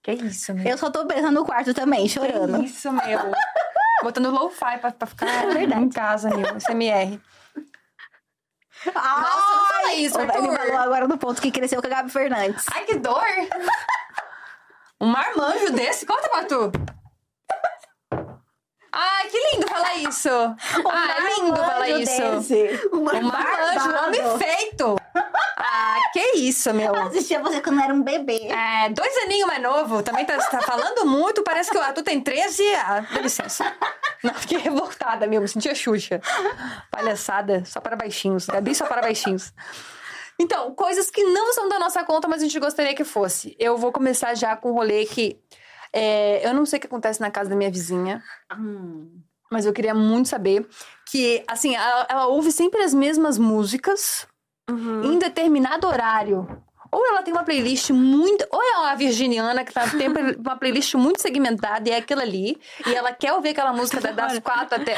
Que isso, meu. Eu só tô pensando no quarto também, chorando. Que isso, meu. Botando lo-fi pra, pra ficar verdade. em casa, meu. SMR. Nossa, não fala isso, Ele Arthur. falou agora no ponto que cresceu com a Gabi Fernandes. Ai, que dor! Um marmanjo desse? Conta pra tu. Ai, que lindo falar isso. ah, é lindo falar isso. Um Um marmanjo, um homem feito. Ah, que isso, meu. Eu assistia você quando era um bebê. É, dois aninhos mais novo, também tá, tá falando muito, parece que o Arthur tem 13. Ah, dá licença. Não, fiquei revoltada, meu, me sentia Xuxa. Palhaçada, só para baixinhos. Gabi só para baixinhos. Então, coisas que não são da nossa conta, mas a gente gostaria que fosse. Eu vou começar já com um rolê que. É, eu não sei o que acontece na casa da minha vizinha, Hum. mas eu queria muito saber que, assim, ela, ela ouve sempre as mesmas músicas Uhum. em determinado horário. Ou ela tem uma playlist muito. Ou é uma virginiana que tá, tem uma playlist muito segmentada e é aquilo ali. E ela quer ouvir aquela música da- das quatro até.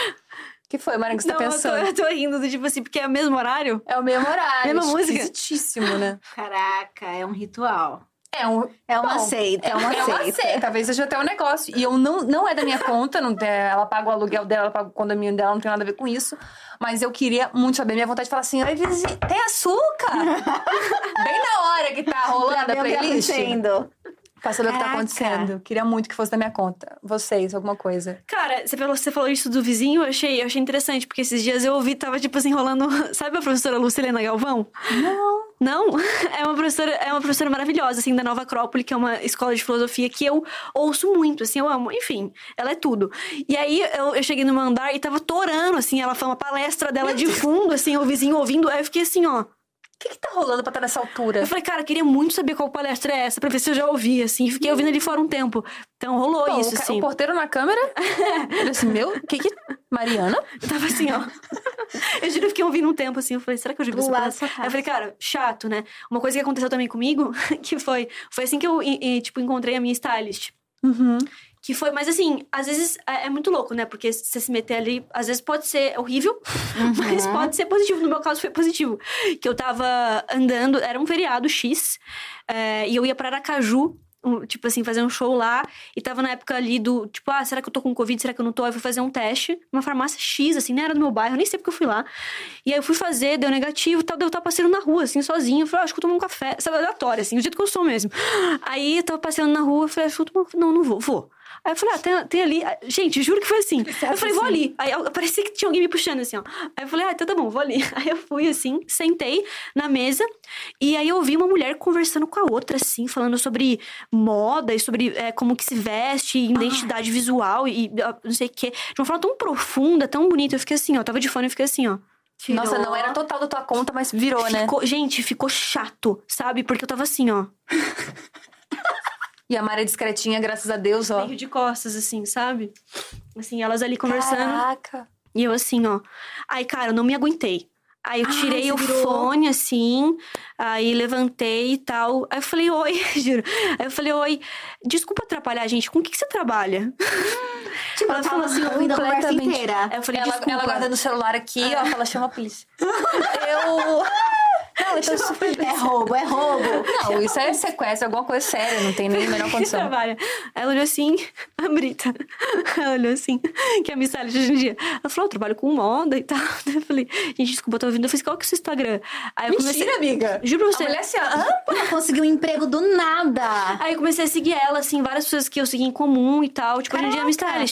que foi, Mara, que você tá Não, eu tô, pensando? eu tô rindo, do tipo assim, porque é o mesmo horário. É o mesmo horário. Mesma música. Esquisitíssimo, né? Caraca, é um ritual. É um. É uma Bom, seita, é uma é uma seita. Talvez seja até um negócio. E eu não, não é da minha conta, não tem, ela paga o aluguel dela, ela paga o condomínio dela, não tem nada a ver com isso. Mas eu queria muito saber. Minha vontade de falar assim: tem açúcar? Bem na hora que tá rolando a tá playlist. Pra saber o que tá Caraca. acontecendo. Queria muito que fosse da minha conta. Vocês, alguma coisa. Cara, você falou, você falou isso do vizinho, eu achei, eu achei interessante, porque esses dias eu ouvi, tava tipo assim, rolando. Sabe a professora Lucilena Galvão? Não. Não? É uma professora, é uma professora maravilhosa, assim, da Nova Acrópole, que é uma escola de filosofia que eu ouço muito, assim, eu amo. Enfim, ela é tudo. E aí eu, eu cheguei no meu andar e tava torando, assim, ela foi uma palestra dela de fundo, assim, o vizinho ouvindo. Aí eu fiquei assim, ó. O que que tá rolando pra estar nessa altura? Eu falei, cara, queria muito saber qual palestra é essa, pra ver se eu já ouvi, assim. Fiquei ouvindo ali fora um tempo. Então rolou Bom, isso, o, assim. o porteiro na câmera. Ele assim, meu, o que que... Mariana? Eu tava assim, ó. eu juro, eu fiquei ouvindo um tempo assim. Eu falei, será que eu já vi essa palestra? Aí eu falei, cara, chato, né? Uma coisa que aconteceu também comigo, que foi. Foi assim que eu, e- e, tipo, encontrei a minha stylist. Uhum. Que foi, mas assim, às vezes é é muito louco, né? Porque você se meter ali, às vezes pode ser horrível, mas pode ser positivo. No meu caso foi positivo. Que eu tava andando, era um feriado X, é, e eu ia pra Aracaju. Tipo assim, fazer um show lá. E tava na época ali do, tipo, ah, será que eu tô com Covid? Será que eu não tô? Aí eu fui fazer um teste numa farmácia X, assim, não era do meu bairro, nem sei porque eu fui lá. E aí eu fui fazer, deu negativo tal. Daí eu tava passeando na rua, assim, sozinha. Eu falei, ah, acho que eu tomo um café. Sabe, aleatório, assim, do jeito que eu sou mesmo. Aí eu tava passeando na rua, eu falei, acho que eu tomo... Não, não vou, vou. Aí eu falei, ah, tem, tem ali. Ah, Gente, juro que foi assim. Aí eu falei, vou ali. Aí eu, parecia que tinha alguém me puxando, assim, ó. Aí eu falei, ah, então tá bom, vou ali. Aí eu fui, assim, sentei na mesa. E aí eu vi uma mulher conversando com a outra, assim, falando sobre moda e sobre é, como que se veste, identidade visual e ah, não sei o quê. De uma forma tão profunda, tão bonita. Eu fiquei assim, ó. Tava de fone e fiquei assim, ó. Nossa, não era total da tua conta, mas virou, né? Ficou- Gente, ficou chato, sabe? Porque eu tava assim, ó. E a Mara é discretinha, graças a Deus, ó. Meio de costas, assim, sabe? Assim, elas ali conversando. Caraca. E eu assim, ó. Aí, cara, eu não me aguentei. Aí eu Ai, tirei você o virou. fone, assim, aí levantei e tal. Aí eu falei, oi, juro. Aí eu falei, oi, desculpa atrapalhar, gente, com o que, que você trabalha? Tipo, Ela falou assim, assim, ouvindo a conversa completamente. inteira. Aí eu falei, Ela, desculpa. ela guardando o celular aqui, ó, que ela chama a polícia. eu. Não, super. É roubo, é roubo. Não, isso é sequestro, alguma coisa séria, não tem nem a menor condição. trabalha. Aí ela olhou assim, a Brita. Ela olhou assim, que é a Miss Alice hoje em dia. Ela falou, eu trabalho com moda e tal. Eu falei, gente, desculpa, eu tô ouvindo. Eu falei, qual que é o seu Instagram? Aí eu comecei. Mentira, amiga. Juro pra A você. mulher assim, hã? Ela conseguiu um emprego do nada. Aí eu comecei a seguir ela, assim, várias pessoas que eu segui em comum e tal. Tipo, hoje em dia é.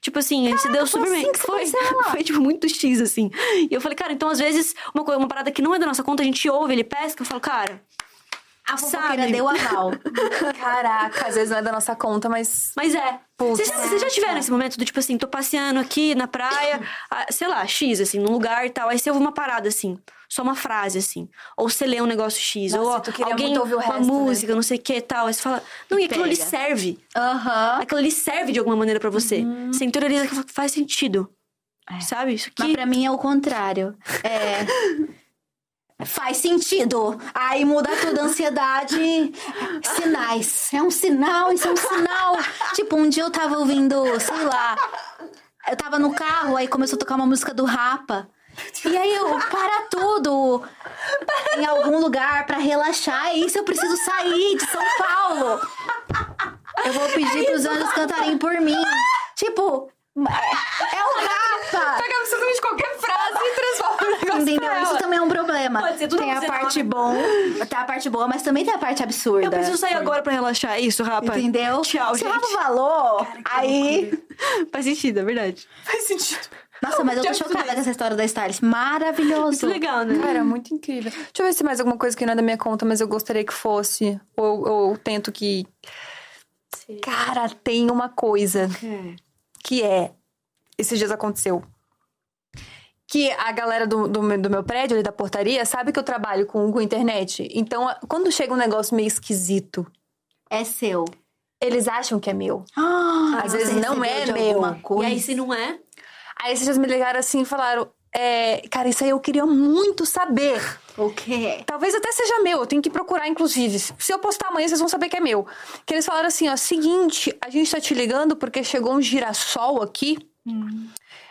Tipo assim, a gente se deu super bem. assim foi, foi, tipo, muito X, assim. E eu falei, cara, então às vezes, uma, coisa, uma parada que não é da nossa conta, a gente ouve, ele pesca, eu falo, cara, A fofoqueira Sabe? deu aval. Caraca, às vezes não é da nossa conta, mas. Mas é. Vocês já, vocês já tiveram esse momento do tipo assim, tô passeando aqui na praia, ah, sei lá, X, assim, num lugar e tal. Aí você ouve uma parada assim, só uma frase assim. Ou você lê um negócio X, Nossa, ou alguém, muito ouvir o uma resto, né? música, não sei o que e tal. Aí você fala, não, e aquilo ali serve. Aham. Aquilo ali serve de alguma maneira pra você. Uhum. Você interioriza que faz sentido. Sabe? Isso Mas aqui. pra mim é o contrário. É. Faz sentido. Aí muda tudo, ansiedade. Sinais. É um sinal, isso é um sinal. tipo, um dia eu tava ouvindo, sei lá. Eu tava no carro, aí começou a tocar uma música do Rapa. E aí eu, para tudo em algum lugar pra relaxar. E isso eu preciso sair de São Paulo. Eu vou pedir pros anjos cantarem por mim. Tipo, é, é o Rapa. Pega absolutamente qualquer frase e transforma o negócio. Entendeu? Isso também é um problema. Pode ser tudo tem a parte bom, tem a parte boa, mas também tem a parte absurda. Eu preciso sair agora pra relaxar. É Isso, rapaz. Entendeu? Tchau, Se o gente. Rafa falou, aí. Faz sentido, é verdade. Faz sentido. Nossa, mas eu tô chocada com essa história da Stylist. Maravilhoso. Muito legal, né? Cara, muito incrível. Deixa eu ver se mais alguma coisa que não é da minha conta, mas eu gostaria que fosse. Ou ou tento que. Cara, tem uma coisa que é. Esses dias aconteceu. Que a galera do, do, meu- do meu prédio, ali da portaria, sabe que eu trabalho com, com internet. Então, quando chega um negócio meio esquisito, É seu. eles acham que é meu. Ah, Às vezes não é meu. E aí, se não é, Aí esses dias me ligaram assim e falaram: é, Cara, isso aí eu queria muito saber. O quê? Talvez até seja meu, eu tenho que procurar, inclusive. Se eu postar amanhã, vocês vão saber que é meu. Que eles falaram assim, ó, seguinte, a gente tá te ligando porque chegou um girassol aqui.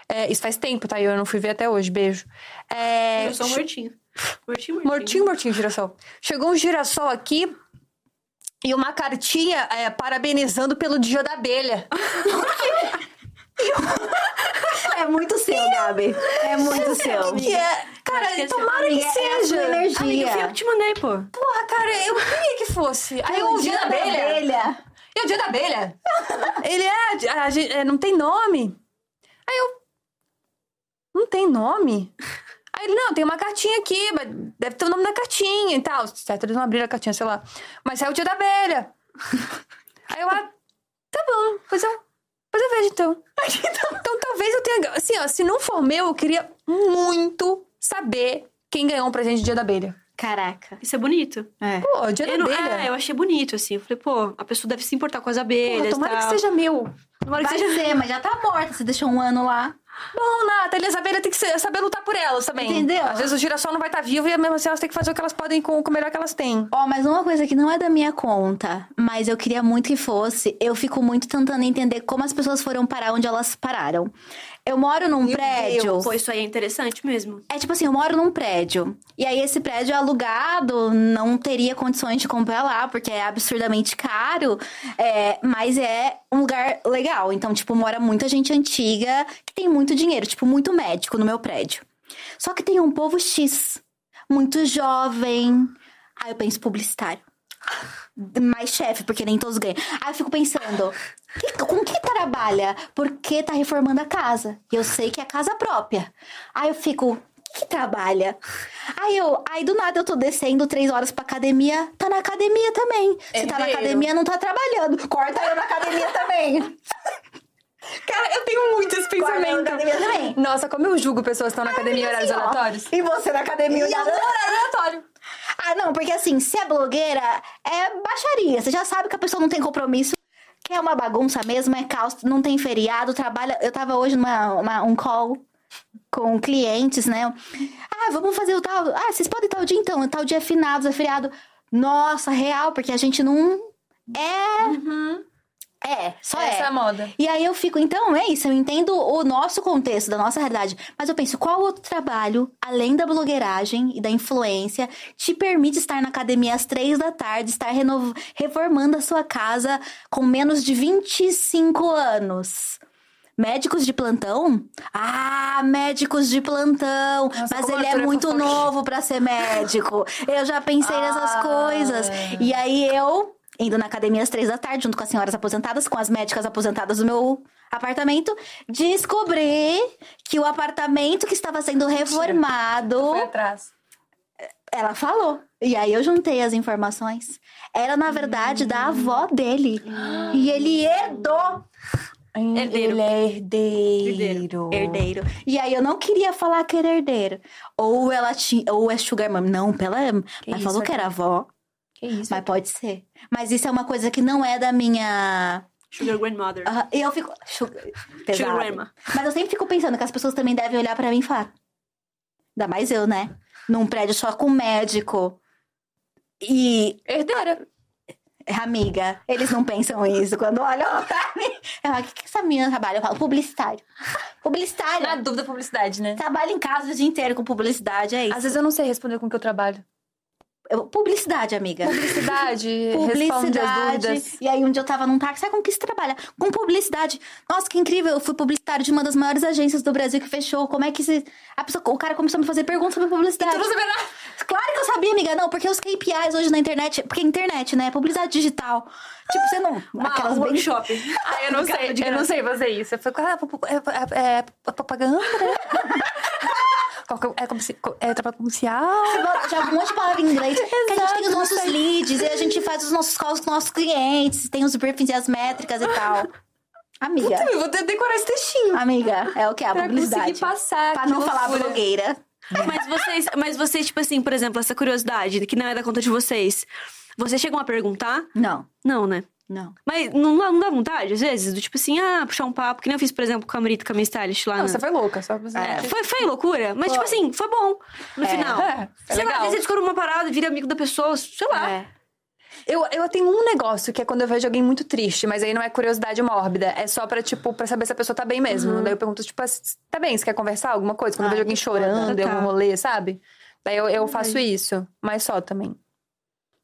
É, isso faz tempo, tá? Eu não fui ver até hoje, beijo. É, eu sou um mortinho. Mortinho, mortinho. mortinho, mortinho, girassol. Chegou um girassol aqui e uma cartinha é, parabenizando pelo dia da abelha. É muito seu, Gabi. É muito seu. que é? Cara, que esse tomara que é seja. energia. Amiga, fui eu que te mandei, pô. Porra, cara, eu queria que fosse. Aí eu O ouvi dia da abelha. abelha. E o dia da abelha? Ele é, a gente- é, não tem nome. Aí eu. Não tem nome? Aí ele, não, tem uma cartinha aqui, mas deve ter o nome da cartinha e tal. Certo, eles não abriram a cartinha, sei lá. Mas é o dia da abelha. Aí eu, ah, tá bom, pois eu, pois eu vejo então. Então talvez eu tenha. Assim, ó, se não for meu, eu queria muito saber quem ganhou um presente de dia da abelha. Caraca. Isso é bonito. É. Pô, dia da Eu, não, abelha. é, eu achei bonito, assim. Eu falei, pô, a pessoa deve se importar com as Porra, abelhas. tomara tal. que seja meu. Tomara que Vai seja. ser, mas já tá morta. Você deixou um ano lá. Bom, Nata, eles saber tem que ser- saber lutar por elas também. Entendeu? Às vezes o girassol não vai estar vivo e mesmo assim elas têm que fazer o que elas podem com, com o melhor que elas têm. Ó, mas uma coisa que não é da minha conta, mas eu queria muito que fosse, eu fico muito tentando entender como as pessoas foram parar onde elas pararam. Eu moro num Meu prédio. Deus. Pô, isso aí é interessante mesmo. É tipo assim, eu moro num prédio. E aí esse prédio é alugado, não teria condições de comprar lá, porque é absurdamente caro. é, mas é um lugar legal. Então, tipo, mora muita gente antiga que tem muito dinheiro, tipo, muito médico no meu prédio. Só que tem um povo X, muito jovem. Aí eu penso publicitário. Mais chefe, porque nem todos ganham. Aí eu fico pensando, que- com que trabalha? Porque tá reformando a casa. E eu sei que é casa própria. Aí eu fico, que, trabalha? Aí eu, aí do nada eu tô descendo três horas pra academia, tá na academia também. Se tá na academia, não tá trabalhando. Corta eu na academia também. Cara, eu tenho muito esse na pensamento. academia também. Nossa, como eu julgo pessoas que estão na academia em horários Assim, ó, aleatórios. E você na academia E no horário aleatório. Ah, não, porque assim, se é blogueira, é baixaria. Você já sabe que a pessoa não tem compromisso. Que é uma bagunça mesmo, é caos, não tem feriado, trabalha. Eu tava hoje numa uma- um call com clientes, né? Ah, vamos fazer o tal. Ah, vocês podem tal dia então, tal dia é finados, é feriado. Nossa, real, porque a gente não. É. É, só Essa é é. moda. E aí eu fico, então é isso, eu entendo o nosso contexto, da nossa realidade. Mas eu penso, qual outro trabalho, além da blogueiragem e da influência, te permite estar na academia às três da tarde, estar reno- reformando a sua casa com menos de 25 anos? Médicos de plantão? Ah, médicos de plantão. Mas como ele é é muito novo pra ser médico. Eu já pensei nessas Ah. coisas. E aí eu, indo na academia às três da tarde, junto com as senhoras aposentadas, com as médicas aposentadas do meu apartamento, descobri que o apartamento que estava sendo reformado. Foi atrás. Ela falou. E aí eu juntei as informações. Era, na verdade, da avó dele. E ele herdou. Herdeiro. Ele é herdeiro. Herdeiro. E aí eu não queria falar que era herdeiro. Ou ela tinha. Ou é Sugar Mom. Não, pela. Mas isso, falou que era avó. Que isso? Mas pode ser. Mas isso é uma coisa que não é da minha. Sugar grandmother. Ah, eu fico. Sugar, Sugar pesado. grandma. Mas eu sempre fico pensando que as pessoas também devem olhar pra mim e falar. Ainda mais eu, né? Num prédio só com médico. E. Herdeira. Amiga, eles não pensam isso quando olham pra mim. Eu falo, o que, que essa menina trabalha? Eu falo, publicitário. Publicitário. Na dúvida, publicidade, né? Trabalha em casa o dia inteiro com publicidade, é isso. Às vezes eu não sei responder com o que eu trabalho. Publicidade, amiga. Publicidade, Publicidade. E aí um dia eu tava num táxi, sabe com que você trabalha? Com publicidade. Nossa, que incrível, eu fui publicitário de uma das maiores agências do Brasil que fechou. Como é que se... A pessoa, o cara começou a me fazer perguntas sobre publicidade. Tu não sabia nada? Claro que eu sabia, amiga. Não, porque os KPIs hoje na internet... Porque internet, né? Publicidade digital. Tipo, você não... aquelas um bem... workshop. Ah, eu não sei, eu não sei fazer isso. Eu fico, ah, é, é, é, é propaganda, né? É, como se, é trabalho comercial. Já um monte de palavra em inglês. que a gente tem os nossos leads, e a gente faz os nossos calls com nossos clientes, tem os briefings e as métricas e tal. Amiga, Eu vou ter que decorar esse textinho. amiga, é o que? A Pra publicidade. passar. Pra não falar blogueira. Mas vocês, mas vocês, tipo assim, por exemplo, essa curiosidade, que não é da conta de vocês. Vocês chegam a perguntar? Não, Não, né? Não. Mas não, dá- não dá vontade, às vezes? Do tipo assim, ah, puxar um papo, que nem eu fiz, por exemplo, com a Marita, com a minha stylist lá. Não, na- você foi louca. Só pra. É, foi, foi loucura, mas Foi. tipo assim, foi bom no É, final. é, sei lá, legal. às vezes você descobre uma parada, vira amigo da pessoa, sei lá. É. Eu, eu tenho um negócio que é quando eu vejo alguém muito triste, mas aí não é curiosidade mórbida. É só pra, tipo, pra saber se a pessoa tá bem mesmo. Daí eu pergunto, tipo, tá bem? Você quer conversar? Alguma coisa? Quando eu Ai, vejo alguém chorando, Tá. algum rolê, sabe? Daí eu, eu faço isso. Mas só também.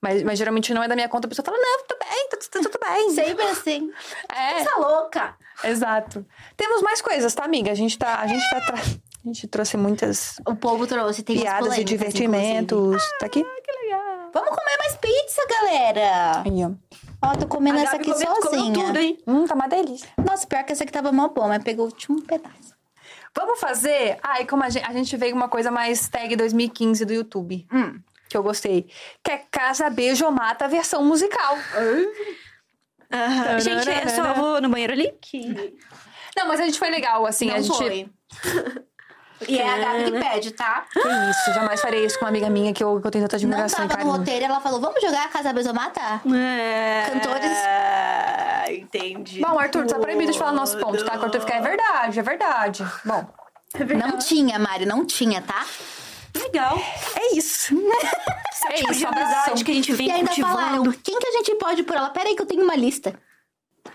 Mas, mas geralmente não é da minha conta, a pessoa fala, não, tudo bem, tá tudo bem. Sempre assim. É, Essa louca. exato. Temos mais coisas, tá, amiga? A gente tá. A gente tá. tra- A gente trouxe muitas O povo trouxe, tem piadas e divertimentos. Tá aqui? inclusive. Vamos comer mais pizza, galera. Aí, ó. Ó, tô comendo A essa Gabi aqui sozinha. tudo, hein? Hum, tá uma delícia. Nossa, pior que essa aqui tava mó boa, mas pegou o último pedaço. Vamos fazer. Ai, como a gente, a gente veio uma coisa mais tag 2015 do YouTube. Hum. Que eu gostei. Que é Casa Beijo Mata versão musical. Aham. Gente, eu só vou no banheiro ali. Não, mas a gente foi legal, assim. Não a gente. foi. e é a Gabi que pede, tá? Que isso, jamais farei isso com uma amiga minha que eu, que eu tenho tanta admiração e tava no roteiro, ela falou, vamos jogar a Casa Besomata? É... Cantores. Entendi. Bom, Arthur, tá proibido de falar nosso ponto, tá? Que o Arthur fica, é verdade, é verdade. Bom, Não tinha, Mari, não tinha, tá? Legal. é isso. é Tipo isso, de amizade que a gente vem e ainda cultivando. falaram, quem que a gente pode por ela? Peraí que eu tenho uma lista.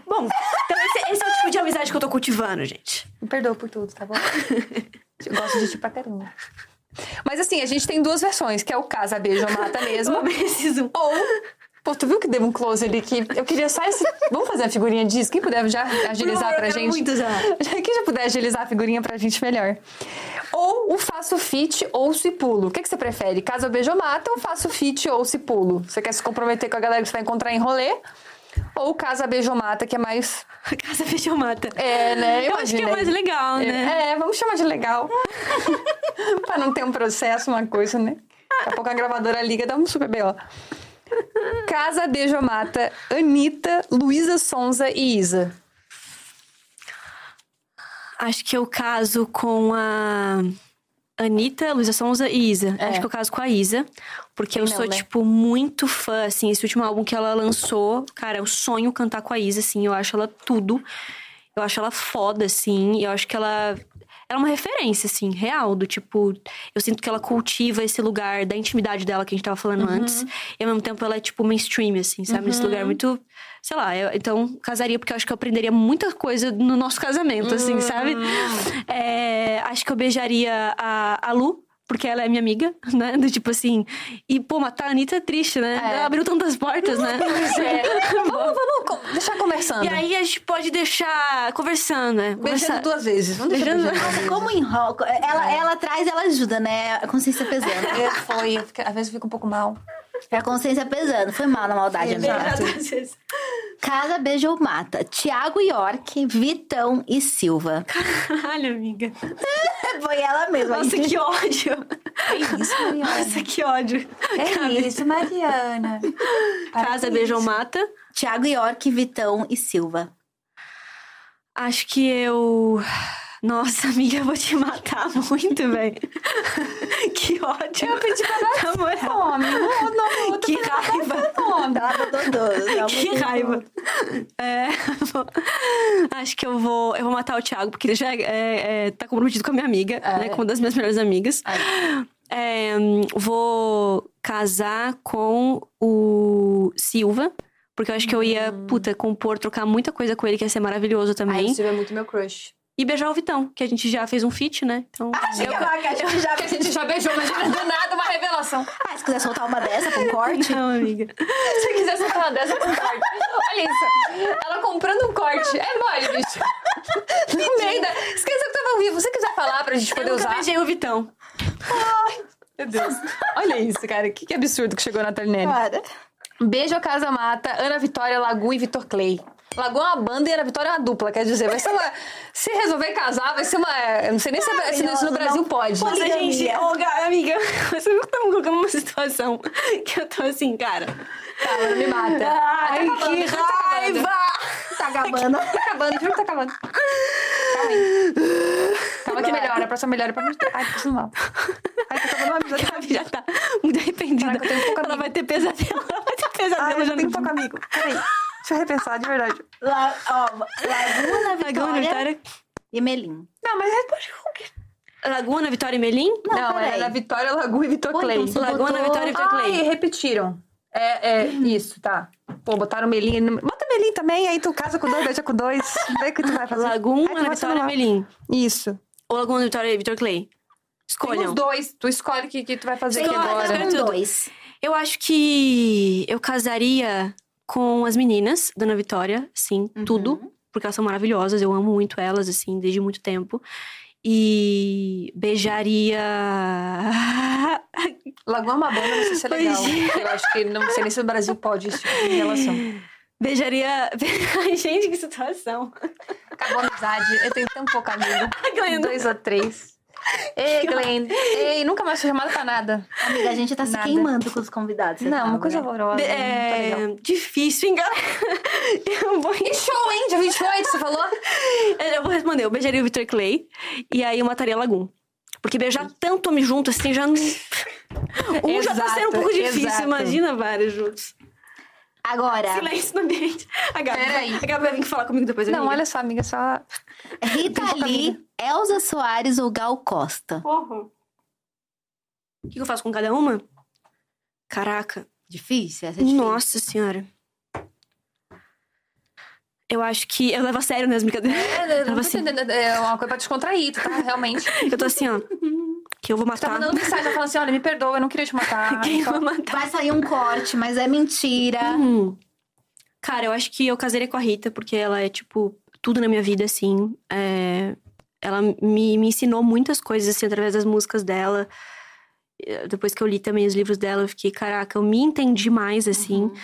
Bom, então esse, esse é o tipo de amizade que eu tô cultivando, gente. Me perdoa por tudo, tá bom? eu gosto de ti pra caramba. Mas assim, a gente tem duas versões, que é o Casa Beijo Mata mesmo. Eu preciso. Ou. Pô, tu viu que deu um close ali que eu queria só esse. Vamos fazer a figurinha disso? Quem puder já agilizar Por favor, pra gente? muito já. Quem já puder agilizar a figurinha pra gente melhor. Ou o faço fit ou se pulo. O que, que você prefere? Casa beijo ou mata ou faço fit ou se pulo? Você quer se comprometer com a galera que você vai encontrar em rolê? Ou casa beijo ou mata, que é mais. Casa fechou mata. É, né? Eu acho que é mais legal, né? É, vamos chamar de legal. pra não ter um processo, uma coisa, né? Daqui a pouco a gravadora liga, dá um super B.O. Casa Beijo ou Mata, Anitta, Luísa Sonza e Isa. Acho que eu caso com a Anitta, Luísa Sonza e Isa. Acho que eu caso com a Isa. Porque Quem eu não, sou, né? tipo, muito fã, assim. Esse último álbum que ela lançou, cara, é um sonho cantar com a Isa, assim. Eu acho ela tudo. Eu acho ela foda, assim. Eu acho que ela... Ela é uma referência, assim, real. Do tipo... Eu sinto que ela cultiva esse lugar da intimidade dela que a gente tava falando Uhum. antes. E ao mesmo tempo ela é, tipo, mainstream, assim, sabe? Nesse lugar muito... Sei lá, eu- então casaria porque eu acho que eu aprenderia muita coisa no nosso casamento, assim, sabe? É, acho que eu beijaria a, a Lu, porque ela é minha amiga, né? Do tipo assim. E, pô, matar a Anitta é triste, né? É. Ela abriu tantas portas, né? Vamos, vamos co- deixar conversando. E aí a gente pode deixar conversando, né? Beijando Conversar. duas vezes. Vamos deixar Beijando- beijando. Como enrola. Ela, ela traz, ela ajuda, né? A consciência pesando. É, Foi, eu fiquei- às vezes eu fico um pouco mal. É a consciência pesando. Foi mal na maldade, amiga. Exato. Casa Beijo ou Mata. Tiago York, Vitão e Silva. Caralho, amiga. Foi ela mesma. Nossa, que ódio. É isso, Mariana. Nossa, que ódio. É isso, Mariana. Casa, beijo ou mata. Tiago York, Vitão e Silva. Acho que eu. Nossa, amiga, eu vou te matar muito, velho. que ódio. Eu pedi pra dar moral. nome. Não, não, Que raiva. Que raiva. É, vou- acho que eu vou, eu vou matar o Thiago, porque ele já é, é, tá comprometido com a minha amiga, né? Com uma das minhas melhores amigas. É, hum, vou casar com o Silva, porque eu acho que eu ia, puta, compor, trocar muita coisa com ele, que ia ser maravilhoso também. Ai, o Silvio é muito meu crush. E beijar o Vitão, que a gente já fez um feat, né? Então. Eu, a gente já... Que a gente já beijou, mas do nada uma revelação. Ah, se quiser soltar uma dessa com corte... Não, amiga. Se você quiser soltar uma dessa com corte. Olha isso. Ela comprando um corte. É mole, bicho. No meio da... Esqueça que tava ao vivo. Se você quiser falar pra gente Eu poder nunca usar. beijei o Vitão. Meu Deus. Olha isso, cara. Que, que absurdo que chegou na Talinelli. Cara, Beijo a Casa Mata, Ana Vitória, Lagoa e Vitor Clay. Lagoa é uma banda e Ana Vitória é uma dupla, quer dizer, vai ser uma. Se resolver casar, vai ser uma. Eu não sei nem se, se isso no Brasil não. pode. Nossa, Poligamia. gente, ô, Ga- amiga, você viu que tá me colocando numa situação que eu tô assim, cara. Calma, me mata. Ai, Tá acabando, que tá raiva! tá acabando. Tá acabando, juro que tá acabando. Calma aí. Calma que melhora, a próxima melhora pra mim. Ai, tô passando mal. Ai, tô acabando uma amizade. Gabi já tá muito arrependida. Caraca, eu tenho pouco ela vai ter pesadelo, ela vai ter pesadelo Ai, eu já tenho no pouco amigo. Peraí. Deixa eu repensar, de verdade. La, ó, Laguna, Vitória, Laguna, Vitória. e Melim. Não, mas responde com o quê? Laguna, Vitória e Melim? Não, Não, era Vitória, Lagoa e Vitor Pô, Clay. então Laguna, botou- Vitória e Vitor Ai, Clay. repetiram. É, é, isso, tá. Pô, botaram Melim. no- Bota Melim também, aí tu casa com dois, beija com dois. Vê o que tu vai fazer. Laguna, Vitória e Melim. Isso. Ou Laguna, Vitória e Vitor Clay. Tem Escolham. os dois. Tu escolhe o que, que tu vai fazer agora. dois. Eu acho que eu casaria com as meninas, Dona Vitória, sim, Uhum. tudo. Porque elas são maravilhosas, eu amo muito elas, assim, desde muito tempo. E beijaria. Lagoa é uma banda, não sei se é legal. Pois Eu acho que não sei nem se no Brasil pode esse tipo de relação. Beijaria. Ai, gente, que situação. Acabou a amizade. Eu tenho tão pouco amigo. Glenda. Dois ou três. Ei, Glenn. Ei, nunca mais fui chamada pra nada. Amiga, a gente tá se Nada. queimando com os convidados. Não, uma coisa né? horrorosa. Não tá é, difícil, hein, galera? Eu vou, E show, hein? Dia 28, você falou? eu vou responder. Eu beijaria o Victor Clay e aí eu mataria a Lagoon. Porque beijar tanto homem junto, assim, já não. Um já tá sendo um pouco Exato, difícil, exato. imagina vários juntos. Agora, Silêncio no ambiente. A Gabi, Peraí. a Gabi vai vir falar comigo depois. Não, amiga. olha só, amiga, só. Rita Lee, Elza Soares ou Gal Costa? Porra. O que eu faço com cada uma? Caraca. Difícil? Essa é difícil. Nossa senhora. Eu acho que. Eu levo a sério, né, as brincadeiras. É, eu não tô assim. entendendo. É uma coisa pra descontrair, tu tá? Realmente. Eu tô assim, ó. Que eu vou Tá matar. mandando mensagem, tá falando assim: olha, me perdoa, eu não queria te matar. Quem Então, vai matar? Vai sair um corte, mas é mentira. Hum. Cara, eu acho que eu casaria com a Rita, porque ela é, tipo, tudo na minha vida, assim. É, Ela me, me ensinou muitas coisas, assim, através das músicas dela. Depois que eu li também os livros dela, eu fiquei, caraca, eu me entendi mais, assim. Uhum.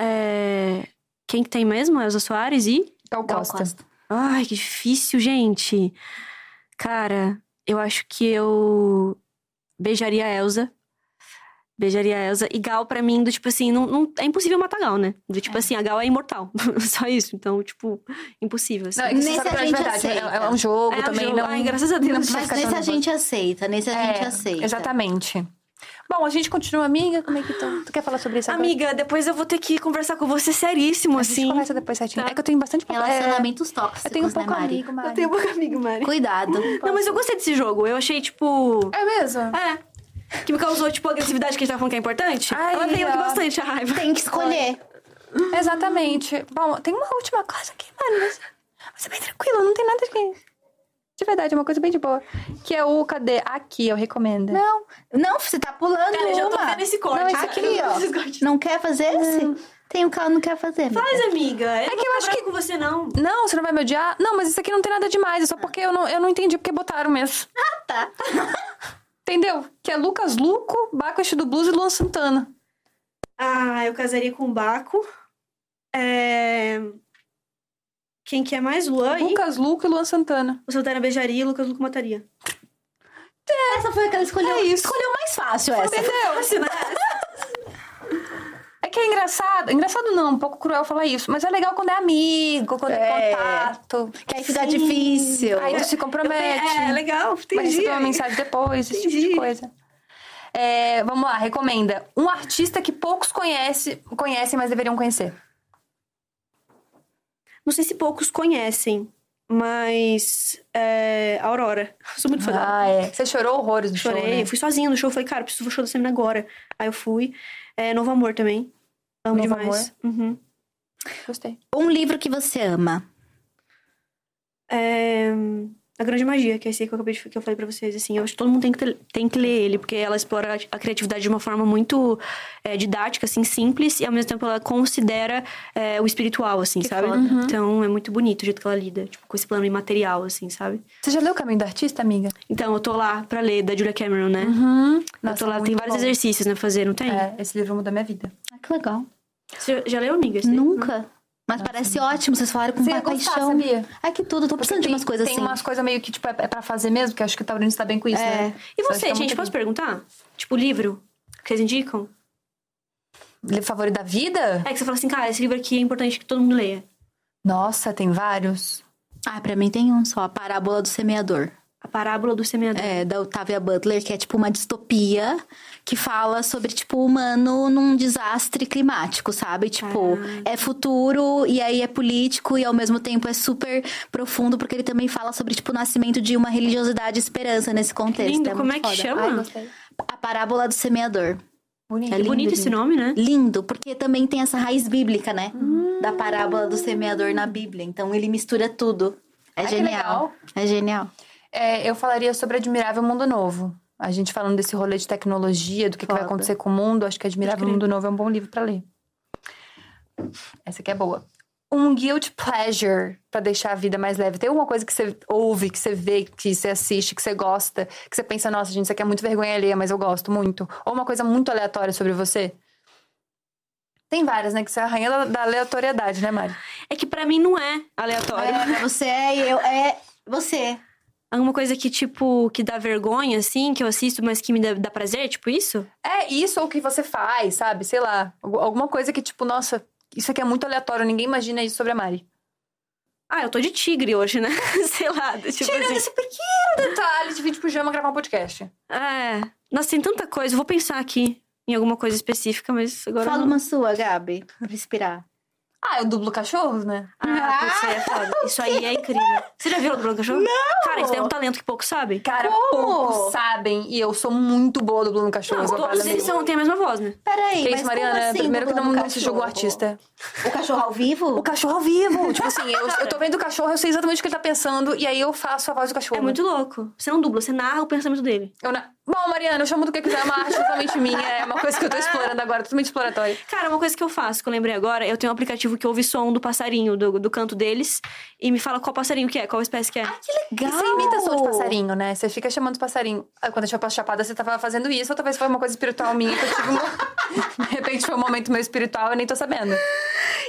É, Quem que tem mesmo? Elza Soares e? Gal Gal Costa. Costa. Ai, que difícil, gente. Cara, eu acho que eu beijaria a Elsa. Beijaria a Elsa. E Gal, pra mim, do tipo assim, não, não- é impossível matar Gal, né? Do tipo assim, a Gal é imortal. Só isso. Então, tipo, impossível. Assim. Não, é Nesse a é gente verdade. aceita. É, é um jogo É um também, jogo. não. Ai, graças a Deus. não Mas nesse a gente aceita, nesse a gente É, aceita. Exatamente. Bom, a gente continua amiga? Como é que tu, tu quer falar sobre isso agora? Amiga, depois eu vou ter que conversar com você seríssimo, a gente assim. conversa depois certinho. Tá. É que eu tenho bastante pouco... é, Relacionamentos tóxicos, eu tenho um né, pouco Mari? amigo, Mari. Eu tenho pouco amigo, Mari. Cuidado. Não, mas eu gostei desse jogo. Eu achei, tipo. É mesmo? É. Que me causou, tipo, a agressividade que a gente tava falando que é importante. Ai, Ela veio aqui bastante a raiva. Tem que escolher. Exatamente. Bom, tem uma última coisa aqui, mano. Mas, mas é bem tranquilo, não tem nada de... De verdade, é uma coisa bem de boa. Que é o... Cadê? Aqui, eu recomendo. Não, não, você tá pulando Cara, eu já tô uma. vendo esse corte. Não, sabe? aqui, Eu ó. tô vendo esse corte. Não quer fazer esse? Tem um que ela não quer fazer. amiga. Faz, amiga. É que eu acho que- com você, não. Não, você não vai me odiar? Não, mas isso aqui não tem nada demais. É só porque eu não, eu não entendi porque botaram mesmo. Ah, tá. Entendeu? Que é Lucas Luco, Baco do Blues e Luan Santana. Ah, eu casaria com o Baco. É... Quem que é mais? Luan e Lucas Luco e Luan Santana. o Santana beijaria e o Lucas Luco mataria. Essa foi aquela escolheu. É isso. Escolheu mais fácil essa. Entendeu? É que é engraçado. Engraçado não, um pouco cruel falar isso. Mas é legal quando é amigo, quando é, É. contato. Que aí fica difícil. Aí tu se compromete. É, legal, Vai entendi. receber uma mensagem depois, esse tipo de Entendi. coisa. É, vamos lá, recomenda. Um artista que poucos conhece, conhecem, mas deveriam conhecer. Não sei se poucos conhecem, mas. É, Aurora. Sou muito fã dela. Ah, é. Você chorou horrores no Chorei, show, né? fui sozinha no show. Falei, cara, preciso ver o show da Semana agora. Aí eu fui. É, Novo Amor também. Amo Novo demais. Uhum. Gostei. Um livro que você ama. É, A Grande Magia, que é esse que eu acabei de que eu falei pra vocês, assim, eu acho que todo mundo tem que, ter- tem que ler ele, porque ela explora a criatividade de uma forma muito é, didática, assim, simples, e ao mesmo tempo ela considera é, o espiritual, assim, sabe? Então é muito bonito o jeito que ela lida, tipo, com esse plano imaterial, assim, sabe? Você já leu O Caminho do Artista, amiga? Então eu tô lá pra ler, da Julia Cameron, né? Uhum. eu Nossa, tô lá, tem vários bom. exercícios, né, pra fazer, não tem? É, esse livro mudou minha vida. Ah, que legal. Você já, já leu, amiga? esse daí? Mas parece ótimo, vocês falaram com gostar, paixão. sabia? Ai, que tudo, tô precisando de tem, umas coisas tem assim. umas coisas meio que, tipo, é, é pra fazer mesmo, que eu acho que o Taurino está bem com isso, É. né? E você, é gente, muito posso perguntar? Tipo, livro que vocês indicam? Livro favorito da vida? É que você fala assim, cara, esse livro aqui é importante que todo mundo leia. Nossa, tem vários. Ah, pra mim tem um só, a Parábola do Semeador. A Parábola do Semeador. É, da Octavia Butler, que é tipo uma distopia que fala sobre, tipo, o humano num desastre climático, sabe? Tipo, é futuro e aí é político e ao mesmo tempo é super profundo, porque ele também fala sobre, tipo, o nascimento de uma religiosidade e esperança nesse contexto. Lindo, é como é que foda. chama? Ai. A Parábola do Semeador. Bonito. É É bonito esse nome, né? Lindo, porque também tem essa raiz bíblica, né? Hum. Da parábola do semeador na Bíblia. Então ele mistura tudo. É Ai, que genial. legal. É genial. É, eu falaria sobre Admirável Mundo Novo. A gente falando desse rolê de tecnologia, do que, que vai acontecer com o mundo, acho que Admirável. Mundo Novo é um bom livro pra ler. Essa aqui é boa. Um guilt pleasure pra deixar a vida mais leve. Tem alguma coisa que você ouve, que você vê, que você assiste, que você gosta, que você pensa, nossa, gente, isso aqui é muito vergonha alheia, mas eu gosto muito. Ou uma coisa muito aleatória sobre você? Tem várias, né? Que você é a rainha da, da aleatoriedade, né, Mari? É que pra mim não é aleatório. É, você é eu, é você. Alguma coisa que, tipo, que dá vergonha, assim, que eu assisto, mas que me dá, dá prazer, tipo isso? É isso ou o que você faz, sabe? Sei lá. Algu- Alguma coisa que, tipo, nossa, isso aqui é muito aleatório, ninguém imagina isso sobre a Mari. Ah, eu tô de tigre hoje, né? Sei lá, tipo Tirando assim. esse pequeno detalhe de vir de pijama gravar um podcast. É. Nossa, tem tanta coisa. Eu vou pensar aqui em alguma coisa específica, mas agora. Fala não. uma sua, Gabi, pra inspirar. Ah, eu dublo cachorros, né? Ah, putz, isso aí é foda. Isso aí é incrível. Você já viu o Dublando Cachorro? Não! Cara, isso é um talento que poucos sabem. Cara, Como? poucos sabem. E eu sou muito boa dublando cachorros. Não, todos eles são, têm a mesma voz, né? Peraí, Que mas isso, Mariana? como assim, Primeiro que não, dublando não se jogou cachorro? artista. O cachorro ao vivo? O cachorro ao vivo. tipo assim, eu, eu tô vendo o cachorro, eu sei exatamente o que ele tá pensando. E aí eu faço a voz do cachorro. É muito louco. Você não dubla, você narra o pensamento dele. Eu na- Bom, Mariana, eu chamo do que quiser, é uma arte totalmente minha. É uma coisa que eu tô explorando agora, totalmente exploratória. Cara, uma coisa que eu faço, que eu lembrei agora, eu tenho um aplicativo que ouve som do passarinho, do, do canto deles, e me fala qual passarinho que é, qual espécie que é. E você imita som de passarinho, né? Você fica chamando passarinho. Ah, Quando a gente foi pra Chapada, você tava fazendo isso, ou talvez foi uma coisa espiritual minha que eu tive uma... De repente foi um momento meio espiritual, eu nem tô sabendo.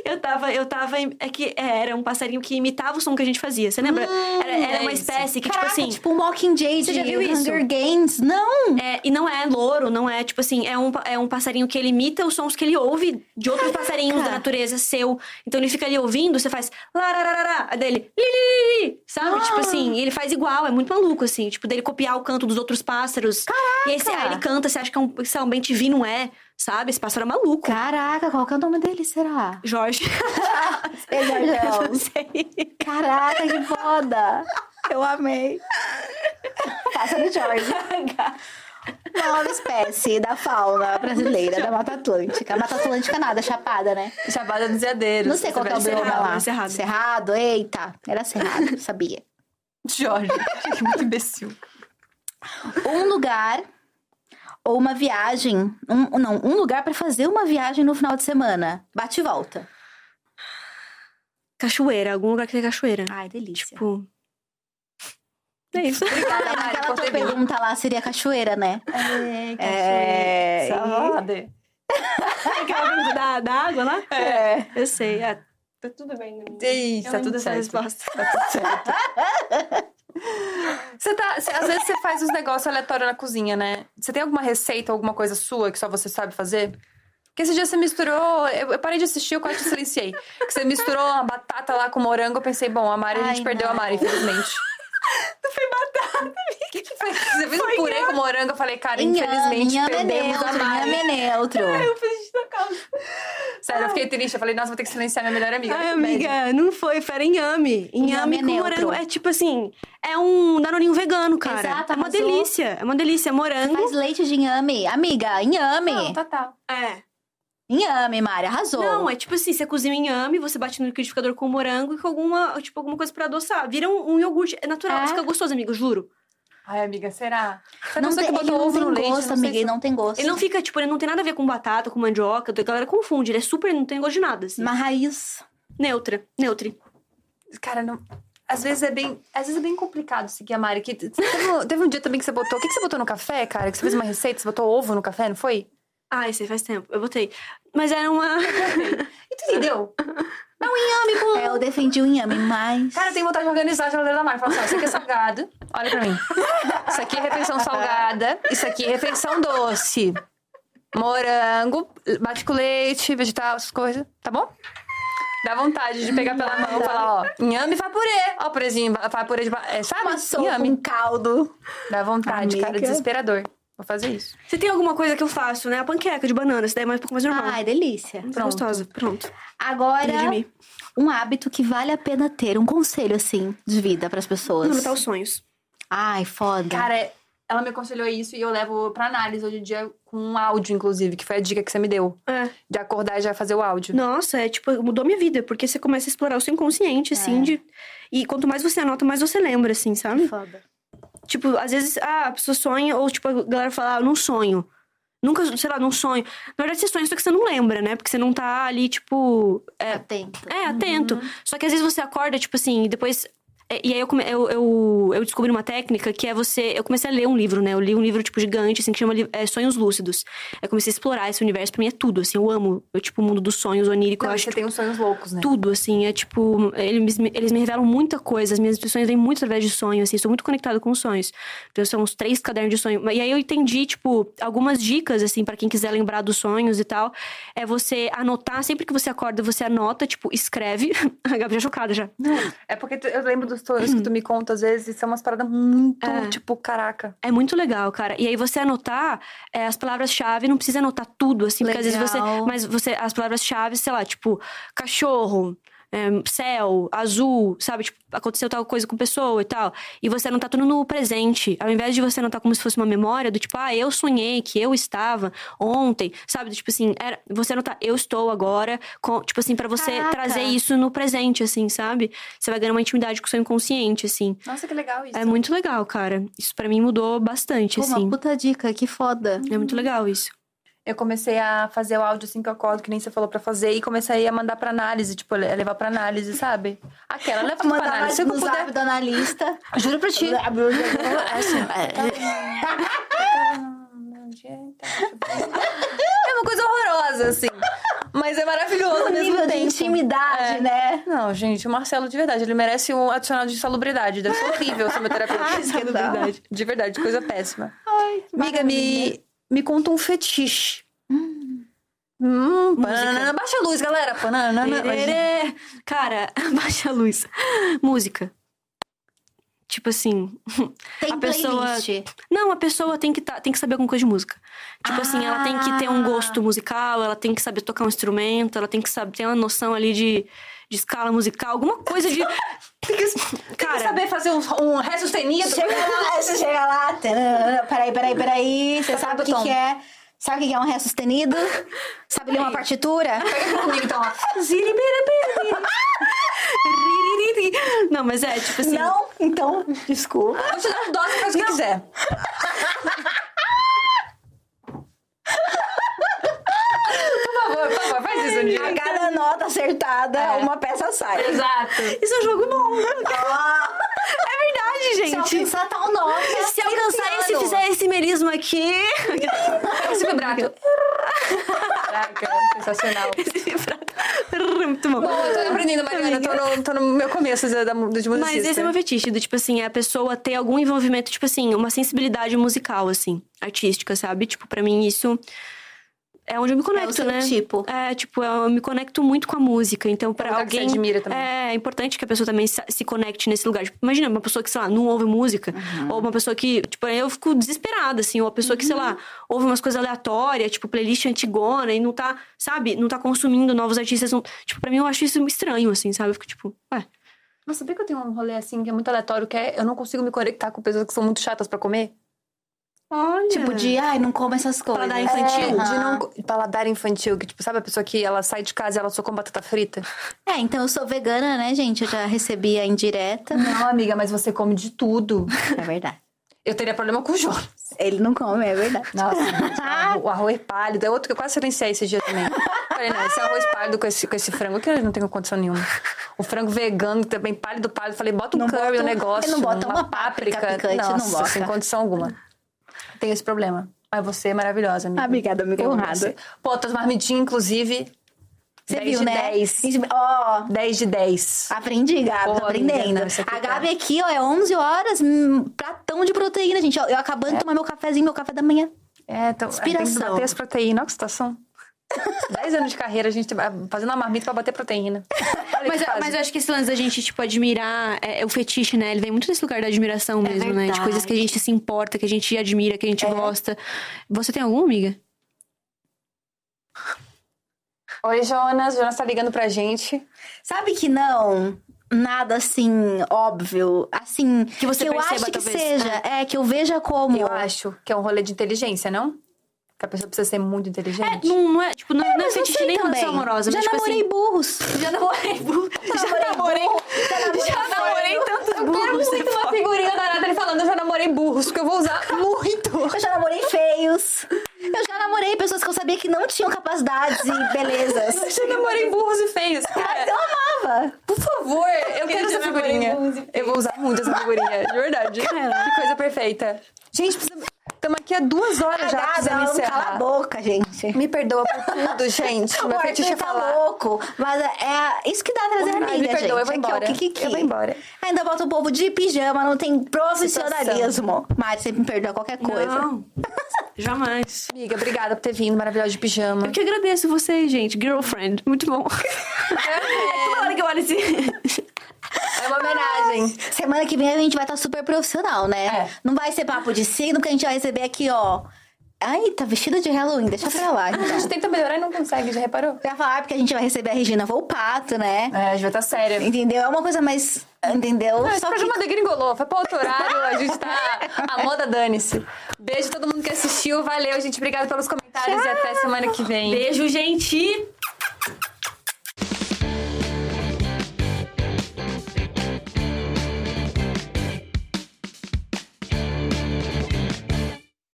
Eu tava, eu tava. É que é, era um passarinho que imitava o som que a gente fazia. Você lembra? era era é uma isso. espécie que, Caraca, tipo assim. tipo um Mockingjay Você de já viu isso? Hunger Games. Não! É, e não é louro, não é tipo assim, é um, é um passarinho que ele imita os sons que ele ouve de outros passarinhos da natureza seu. Então ele fica ali ouvindo, você faz larararará, aí dele li, li, li, li, sabe? Ah. Tipo assim, e ele faz igual, é muito maluco assim, tipo dele copiar o canto dos outros pássaros. Caraca! E aí, você- aí ele canta, você acha que é um, sei lá, um bem TV, não é? Sabe? Esse pássaro é maluco. Caraca, qual que é o nome dele, será? Jorge. Eu Jorgão. não sei. Caraca, que foda! Eu amei. Pássaro Jorge. Nova espécie da fauna brasileira, da Mata Atlântica. Mata Atlântica nada, Chapada, né? Chapada dos Veadeiros. Não sei qual que é o bioma lá. Cerrado. Cerrado, eita. Era cerrado, sabia. Jorge. Que muito imbecil. Um lugar ou uma viagem. Um, não, um lugar pra fazer uma viagem no final de semana. Bate e volta. Cachoeira, algum lugar que tem cachoeira. Ai, delícia. Tipo. É isso. Obrigada, Mari, Aquela tua pergunta lá seria cachoeira, né? É, É. Salve. Aquela pergunta da, da água lá? É. Eu sei. Ah, tá tudo bem. né? Isso, Eu tá lembro tudo certo. resposta. Tá tudo certo. Você tá. você- às vezes você faz uns negócios aleatórios na cozinha, né? Você tem alguma receita, alguma coisa sua que só você sabe fazer? Porque esse dia você misturou. Eu, eu parei de assistir, eu quase te silenciei. Que você misturou uma batata lá com morango. Eu pensei, bom, a Mari, a gente Ai, perdeu a não. Mari, infelizmente. Não foi batata. O que, que foi? Você fez um purê com morango. Eu falei, cara, infelizmente Inhame é perdemos a neutro, Mari. inhame é neutro. Eu fiz xixi na calça. Sério, eu fiquei triste. Eu falei, nossa, vou ter que silenciar minha melhor amiga. Ai, amiga, não foi, foi era inhame. Inhame Inhame é com neutro. morango. É tipo assim, é um danoninho vegano, cara. Exato, é uma arrasou. delícia. É uma delícia. Morango. Faz leite de inhame. Amiga, inhame. Não, total. É. Inhame, Mari, arrasou. Não, é tipo assim, você cozinha o inhame, você bate no liquidificador com morango e com alguma, tipo, alguma coisa pra adoçar. Vira um, um iogurte. É natural, É. fica gostoso, amigo, juro. Ai, amiga, será? Você não não tem, que ele botou não ovo tem no leite. gosto, não sei amiga, se- ele não tem gosto. Ele não fica, tipo, ele não tem nada a ver com batata, com mandioca. A galera confunde, ele é super, não tem gosto de nada, assim. Uma raiz. Neutra, neutri. Cara, não... Às vezes é bem, às vezes é bem complicado seguir a Mari. Que... Teve, um, teve um dia também que você botou. O que, que você botou no café, cara? Que você fez uma receita, você botou ovo no café, não foi? Ah, esse aí faz tempo, eu botei. Mas era uma... E tu entendeu? É, eu defendi o inhame, mas... Cara, eu tenho vontade de organizar a geladeira da Mari. Falar assim, ó, isso aqui é salgado. Olha pra mim. Isso aqui é refeição salgada. Isso aqui é refeição doce. Morango, bate com leite, vegetal, essas coisas. Tá bom? Dá vontade de pegar pela mão e falar, ó, inhame faz purê. Ó, purezinho, faz purê de... É, sabe? Uma sopa, Inhame. um caldo. Dá vontade, cara. Amiga. Desesperador. Vou fazer isso. Você tem alguma coisa que eu faço, né? A panqueca de banana, essa daí é mais um pouco mais normal. Ai, delícia. Muito pronto. gostosa, pronto. Agora, um hábito que vale a pena ter, um conselho, assim, de vida pras pessoas. Anotar os sonhos. Ai, foda. Cara, ela me aconselhou isso e eu levo pra análise hoje em dia com um áudio, inclusive, que foi a dica que você me deu. É. De acordar e já fazer o áudio. Nossa, é tipo, mudou minha vida, porque você começa a explorar o seu inconsciente, assim, É. de... E quanto mais você anota, mais você lembra, assim, sabe? foda. Tipo, às vezes, ah, a pessoa sonha, ou tipo, a galera fala, ah, eu não sonho. Nunca, sei lá, não sonho. Na verdade, você sonha, só que você não lembra, né? Porque você não tá ali, tipo. É, Atento. é atento. Só que às vezes você acorda, tipo assim, e depois. É, E aí eu, come- eu, eu, eu descobri uma técnica que é você. Eu comecei a ler um livro, né? Eu li um livro, tipo, gigante, assim, que chama é, Sonhos Lúcidos. Eu comecei a explorar esse universo. Pra mim é tudo, assim. Eu amo, eu, tipo, o mundo dos sonhos onírico. Não, eu acho você tipo, tem uns sonhos loucos, né? tudo, assim, é tipo, eles, me- eles me revelam muita coisa, as minhas intuições vêm muito através de sonhos, assim, sou muito conectada com os sonhos. Então, são uns três cadernos de sonho. E aí eu entendi, tipo, algumas dicas, assim, pra quem quiser lembrar dos sonhos e tal, é você anotar, sempre que você acorda, você anota, tipo, escreve. A Gabi já chocada já. É porque eu lembro dos sonhos que tu me conta às vezes são umas paradas muito, É. tipo, caraca. É muito legal, cara. E aí você anotar é, as palavras-chave, não precisa anotar tudo, assim, porque às vezes você. Legal. Mas você, as palavras-chave, sei lá, tipo, cachorro. É, céu, azul, sabe? Tipo, aconteceu tal coisa com pessoa e tal. E você anotar tudo no presente. Ao invés de você anotar como se fosse uma memória do tipo, ah, eu sonhei que eu estava ontem, sabe? Tipo assim, era, você anotar, eu estou agora, com, tipo assim, pra você Caraca. trazer isso no presente, assim, sabe? Você vai ganhar uma intimidade com o seu inconsciente, assim. Nossa, que legal isso. É muito legal, cara. Isso pra mim mudou bastante, Pô, assim. uma puta dica, que foda. É muito legal isso. Eu comecei a fazer o áudio assim que eu acordo, que nem você falou pra fazer, e comecei a mandar pra análise, tipo, le- levar pra análise, sabe? Aquela, leva tudo pra análise. Se eu puder. do analista. Juro pra ti. É uma coisa horrorosa, assim. Mas é maravilhoso Um mesmo nível de tempo. intimidade, É. né? Não, gente, o Marcelo, de verdade, ele merece um adicional de insalubridade. Deve ser horrível ser meu terapeuta. Que é verdade. De verdade, coisa péssima. Ai, que Amiga, me, me conta um fetiche. Hum, pananana. Baixa a luz, galera. Pananana. Tererê. Cara, baixa a luz. Música. Tipo assim. Tem A pessoa- playlist. Não, a pessoa tem que, tá, tem que saber alguma coisa de música. Tipo assim, ela tem que ter um Ah. gosto musical, ela tem que saber tocar um instrumento, ela tem que saber, ter uma noção ali de, de escala musical, alguma coisa de. Tem que, tem que Cara. saber fazer um, um ré sustenido. Chega lá, você chega lá. Peraí, peraí, peraí. Você sabe o que, que é? Sabe o que é um ré sustenido? Sabe ler uma partitura? Pega comigo, então. Não, mas é, tipo assim. Não? Então, desculpa. Vou te dar um dose, faz o que quiser. por favor, por favor, faz isso um A dia. cada nota acertada, É. uma peça sai. Exato. Isso é um jogo bom. Ah, É verdade, se gente. alcançar tal nota. Se alcançar esse, fizer esse melisma aqui. Esse vibrato. Caraca, sensacional. Muito bom. Bom, eu tô aprendendo, Mariana. Tô no, tô no meu começo da, da, do musicista. Mas esse é meu fetiche, do tipo assim, é a pessoa ter algum envolvimento, tipo assim, uma sensibilidade musical, assim, artística, sabe? Tipo, pra mim isso é onde eu me conecto, seu né? tipo. É, tipo, eu me conecto muito com a música. Então, pra um lugar que você alguém. admira também. É, é importante que a pessoa também se conecte nesse lugar. Tipo, imagina, uma pessoa que, sei lá, não ouve música. Uhum. Ou uma pessoa que, tipo, eu fico desesperada, assim. Ou uma pessoa que, sei lá, ouve umas coisas aleatórias, tipo, playlist antigona e não tá, sabe, não tá consumindo novos artistas. Não... Tipo, pra mim eu acho isso estranho, assim, sabe? Eu fico tipo, ué. Mas sabia que eu tenho um rolê assim que é muito aleatório, que é eu não consigo me conectar com pessoas que são muito chatas pra comer? Olha. Tipo de, ai, não come essas coisas. Paladar infantil. É, de não... Paladar infantil, que tipo, sabe a pessoa que ela sai de casa e ela só come batata frita? É, então eu sou vegana, né, gente? Eu já recebi a indireta. Não, amiga, mas você come de tudo. É verdade. Eu teria problema com o Jonas. Ele não come, é verdade. Nossa, gente, o arroz pálido. É outro que eu quase silenciei esse dia também. Falei, não, esse arroz pálido com esse, com esse frango que eu não tenho condição nenhuma. O frango vegano também pálido, pálido. Falei, bota um Não curry, bota um negócio. ele não bota uma páprica picante, não Nossa, bota. sem condição alguma. Tem esse problema. Mas você é maravilhosa, amiga. Obrigada, amiga Eu honrada. Pô, tuas marmitinhas, inclusive, Você 10 viu, de né? 10. Ó, 10 de 10. aprendi, Gabi, Pô, tô aprendendo. amiga, a tá- Gabi aqui, ó, é 11 horas, hum, pratão de proteína, gente. Eu, eu acabando de tomar meu cafezinho, meu café da manhã. É, então, tem que Inspiração. bater as proteínas. Situação. 10 anos de carreira, a gente vai fazendo uma marmita pra bater proteína. Mas, que fase. mas eu acho que esse lance da gente, tipo, admirar é, é o fetiche, né? Ele vem muito desse lugar da admiração mesmo, né? De coisas que a gente se importa, que a gente admira, que a gente gosta. Você tem alguma, amiga? Oi, Jonas. Jonas tá ligando pra gente. Sabe que não? Nada assim, óbvio. Assim, Que você eu perceba, acho que talvez. seja. É. que eu veja como. Eu acho que é um rolê de inteligência, não? A pessoa precisa ser muito inteligente. Não, não é, tipo, não, não é Mas eu fetiche sei nem relação amorosa. Já mas, tipo namorei assim, burros. Já namorei burro. Já namorei. Já namorei, tantos Eu quero burros. muito uma figurinha da Nathalie falando eu já namorei burros, porque eu vou usar muito. Eu já namorei feios. Eu já namorei pessoas que eu sabia que não tinham capacidades e belezas. Eu já namorei burros e feios. Mas Cara, eu amava. por favor, eu quero já essa figurinha. burros Eu vou usar muito essa figurinha, de verdade. Que coisa perfeita. Gente, estamos aqui há duas horas já, precisamos ela não cala a boca, gente. Me perdoa por tudo, gente. O Meu fetiche é tá falar. louco. Mas é isso que dá trazer Ai, amiga, me perdoa, gente. eu vou Aqui é o embora. Kikiki. Eu vou embora. Ainda bota o povo de pijama, não tem profissionalismo. Mas você me perdoa qualquer coisa. Não, jamais. Amiga, obrigada por ter vindo, maravilhosa de pijama. Eu que agradeço vocês, gente. Girlfriend. Muito bom. Toda hora que eu olho assim. É uma homenagem. Semana que vem a gente vai estar super profissional, né? É. Não vai ser papo de signo, que a gente vai receber aqui, ó. Ai, tá vestida de Halloween, deixa pra lá. A Então. gente tenta melhorar e não consegue, já reparou? Ia falar porque a gente vai receber a Regina Volpato, né? É, a gente vai estar séria. Entendeu? É uma coisa mais. Entendeu? Ah, esse Só que programa degringolou, foi pra outro horário, a gente tá... A moda dane-se. Beijo a todo mundo que assistiu, valeu, gente. Obrigada pelos comentários e até semana que vem. Beijo, gente.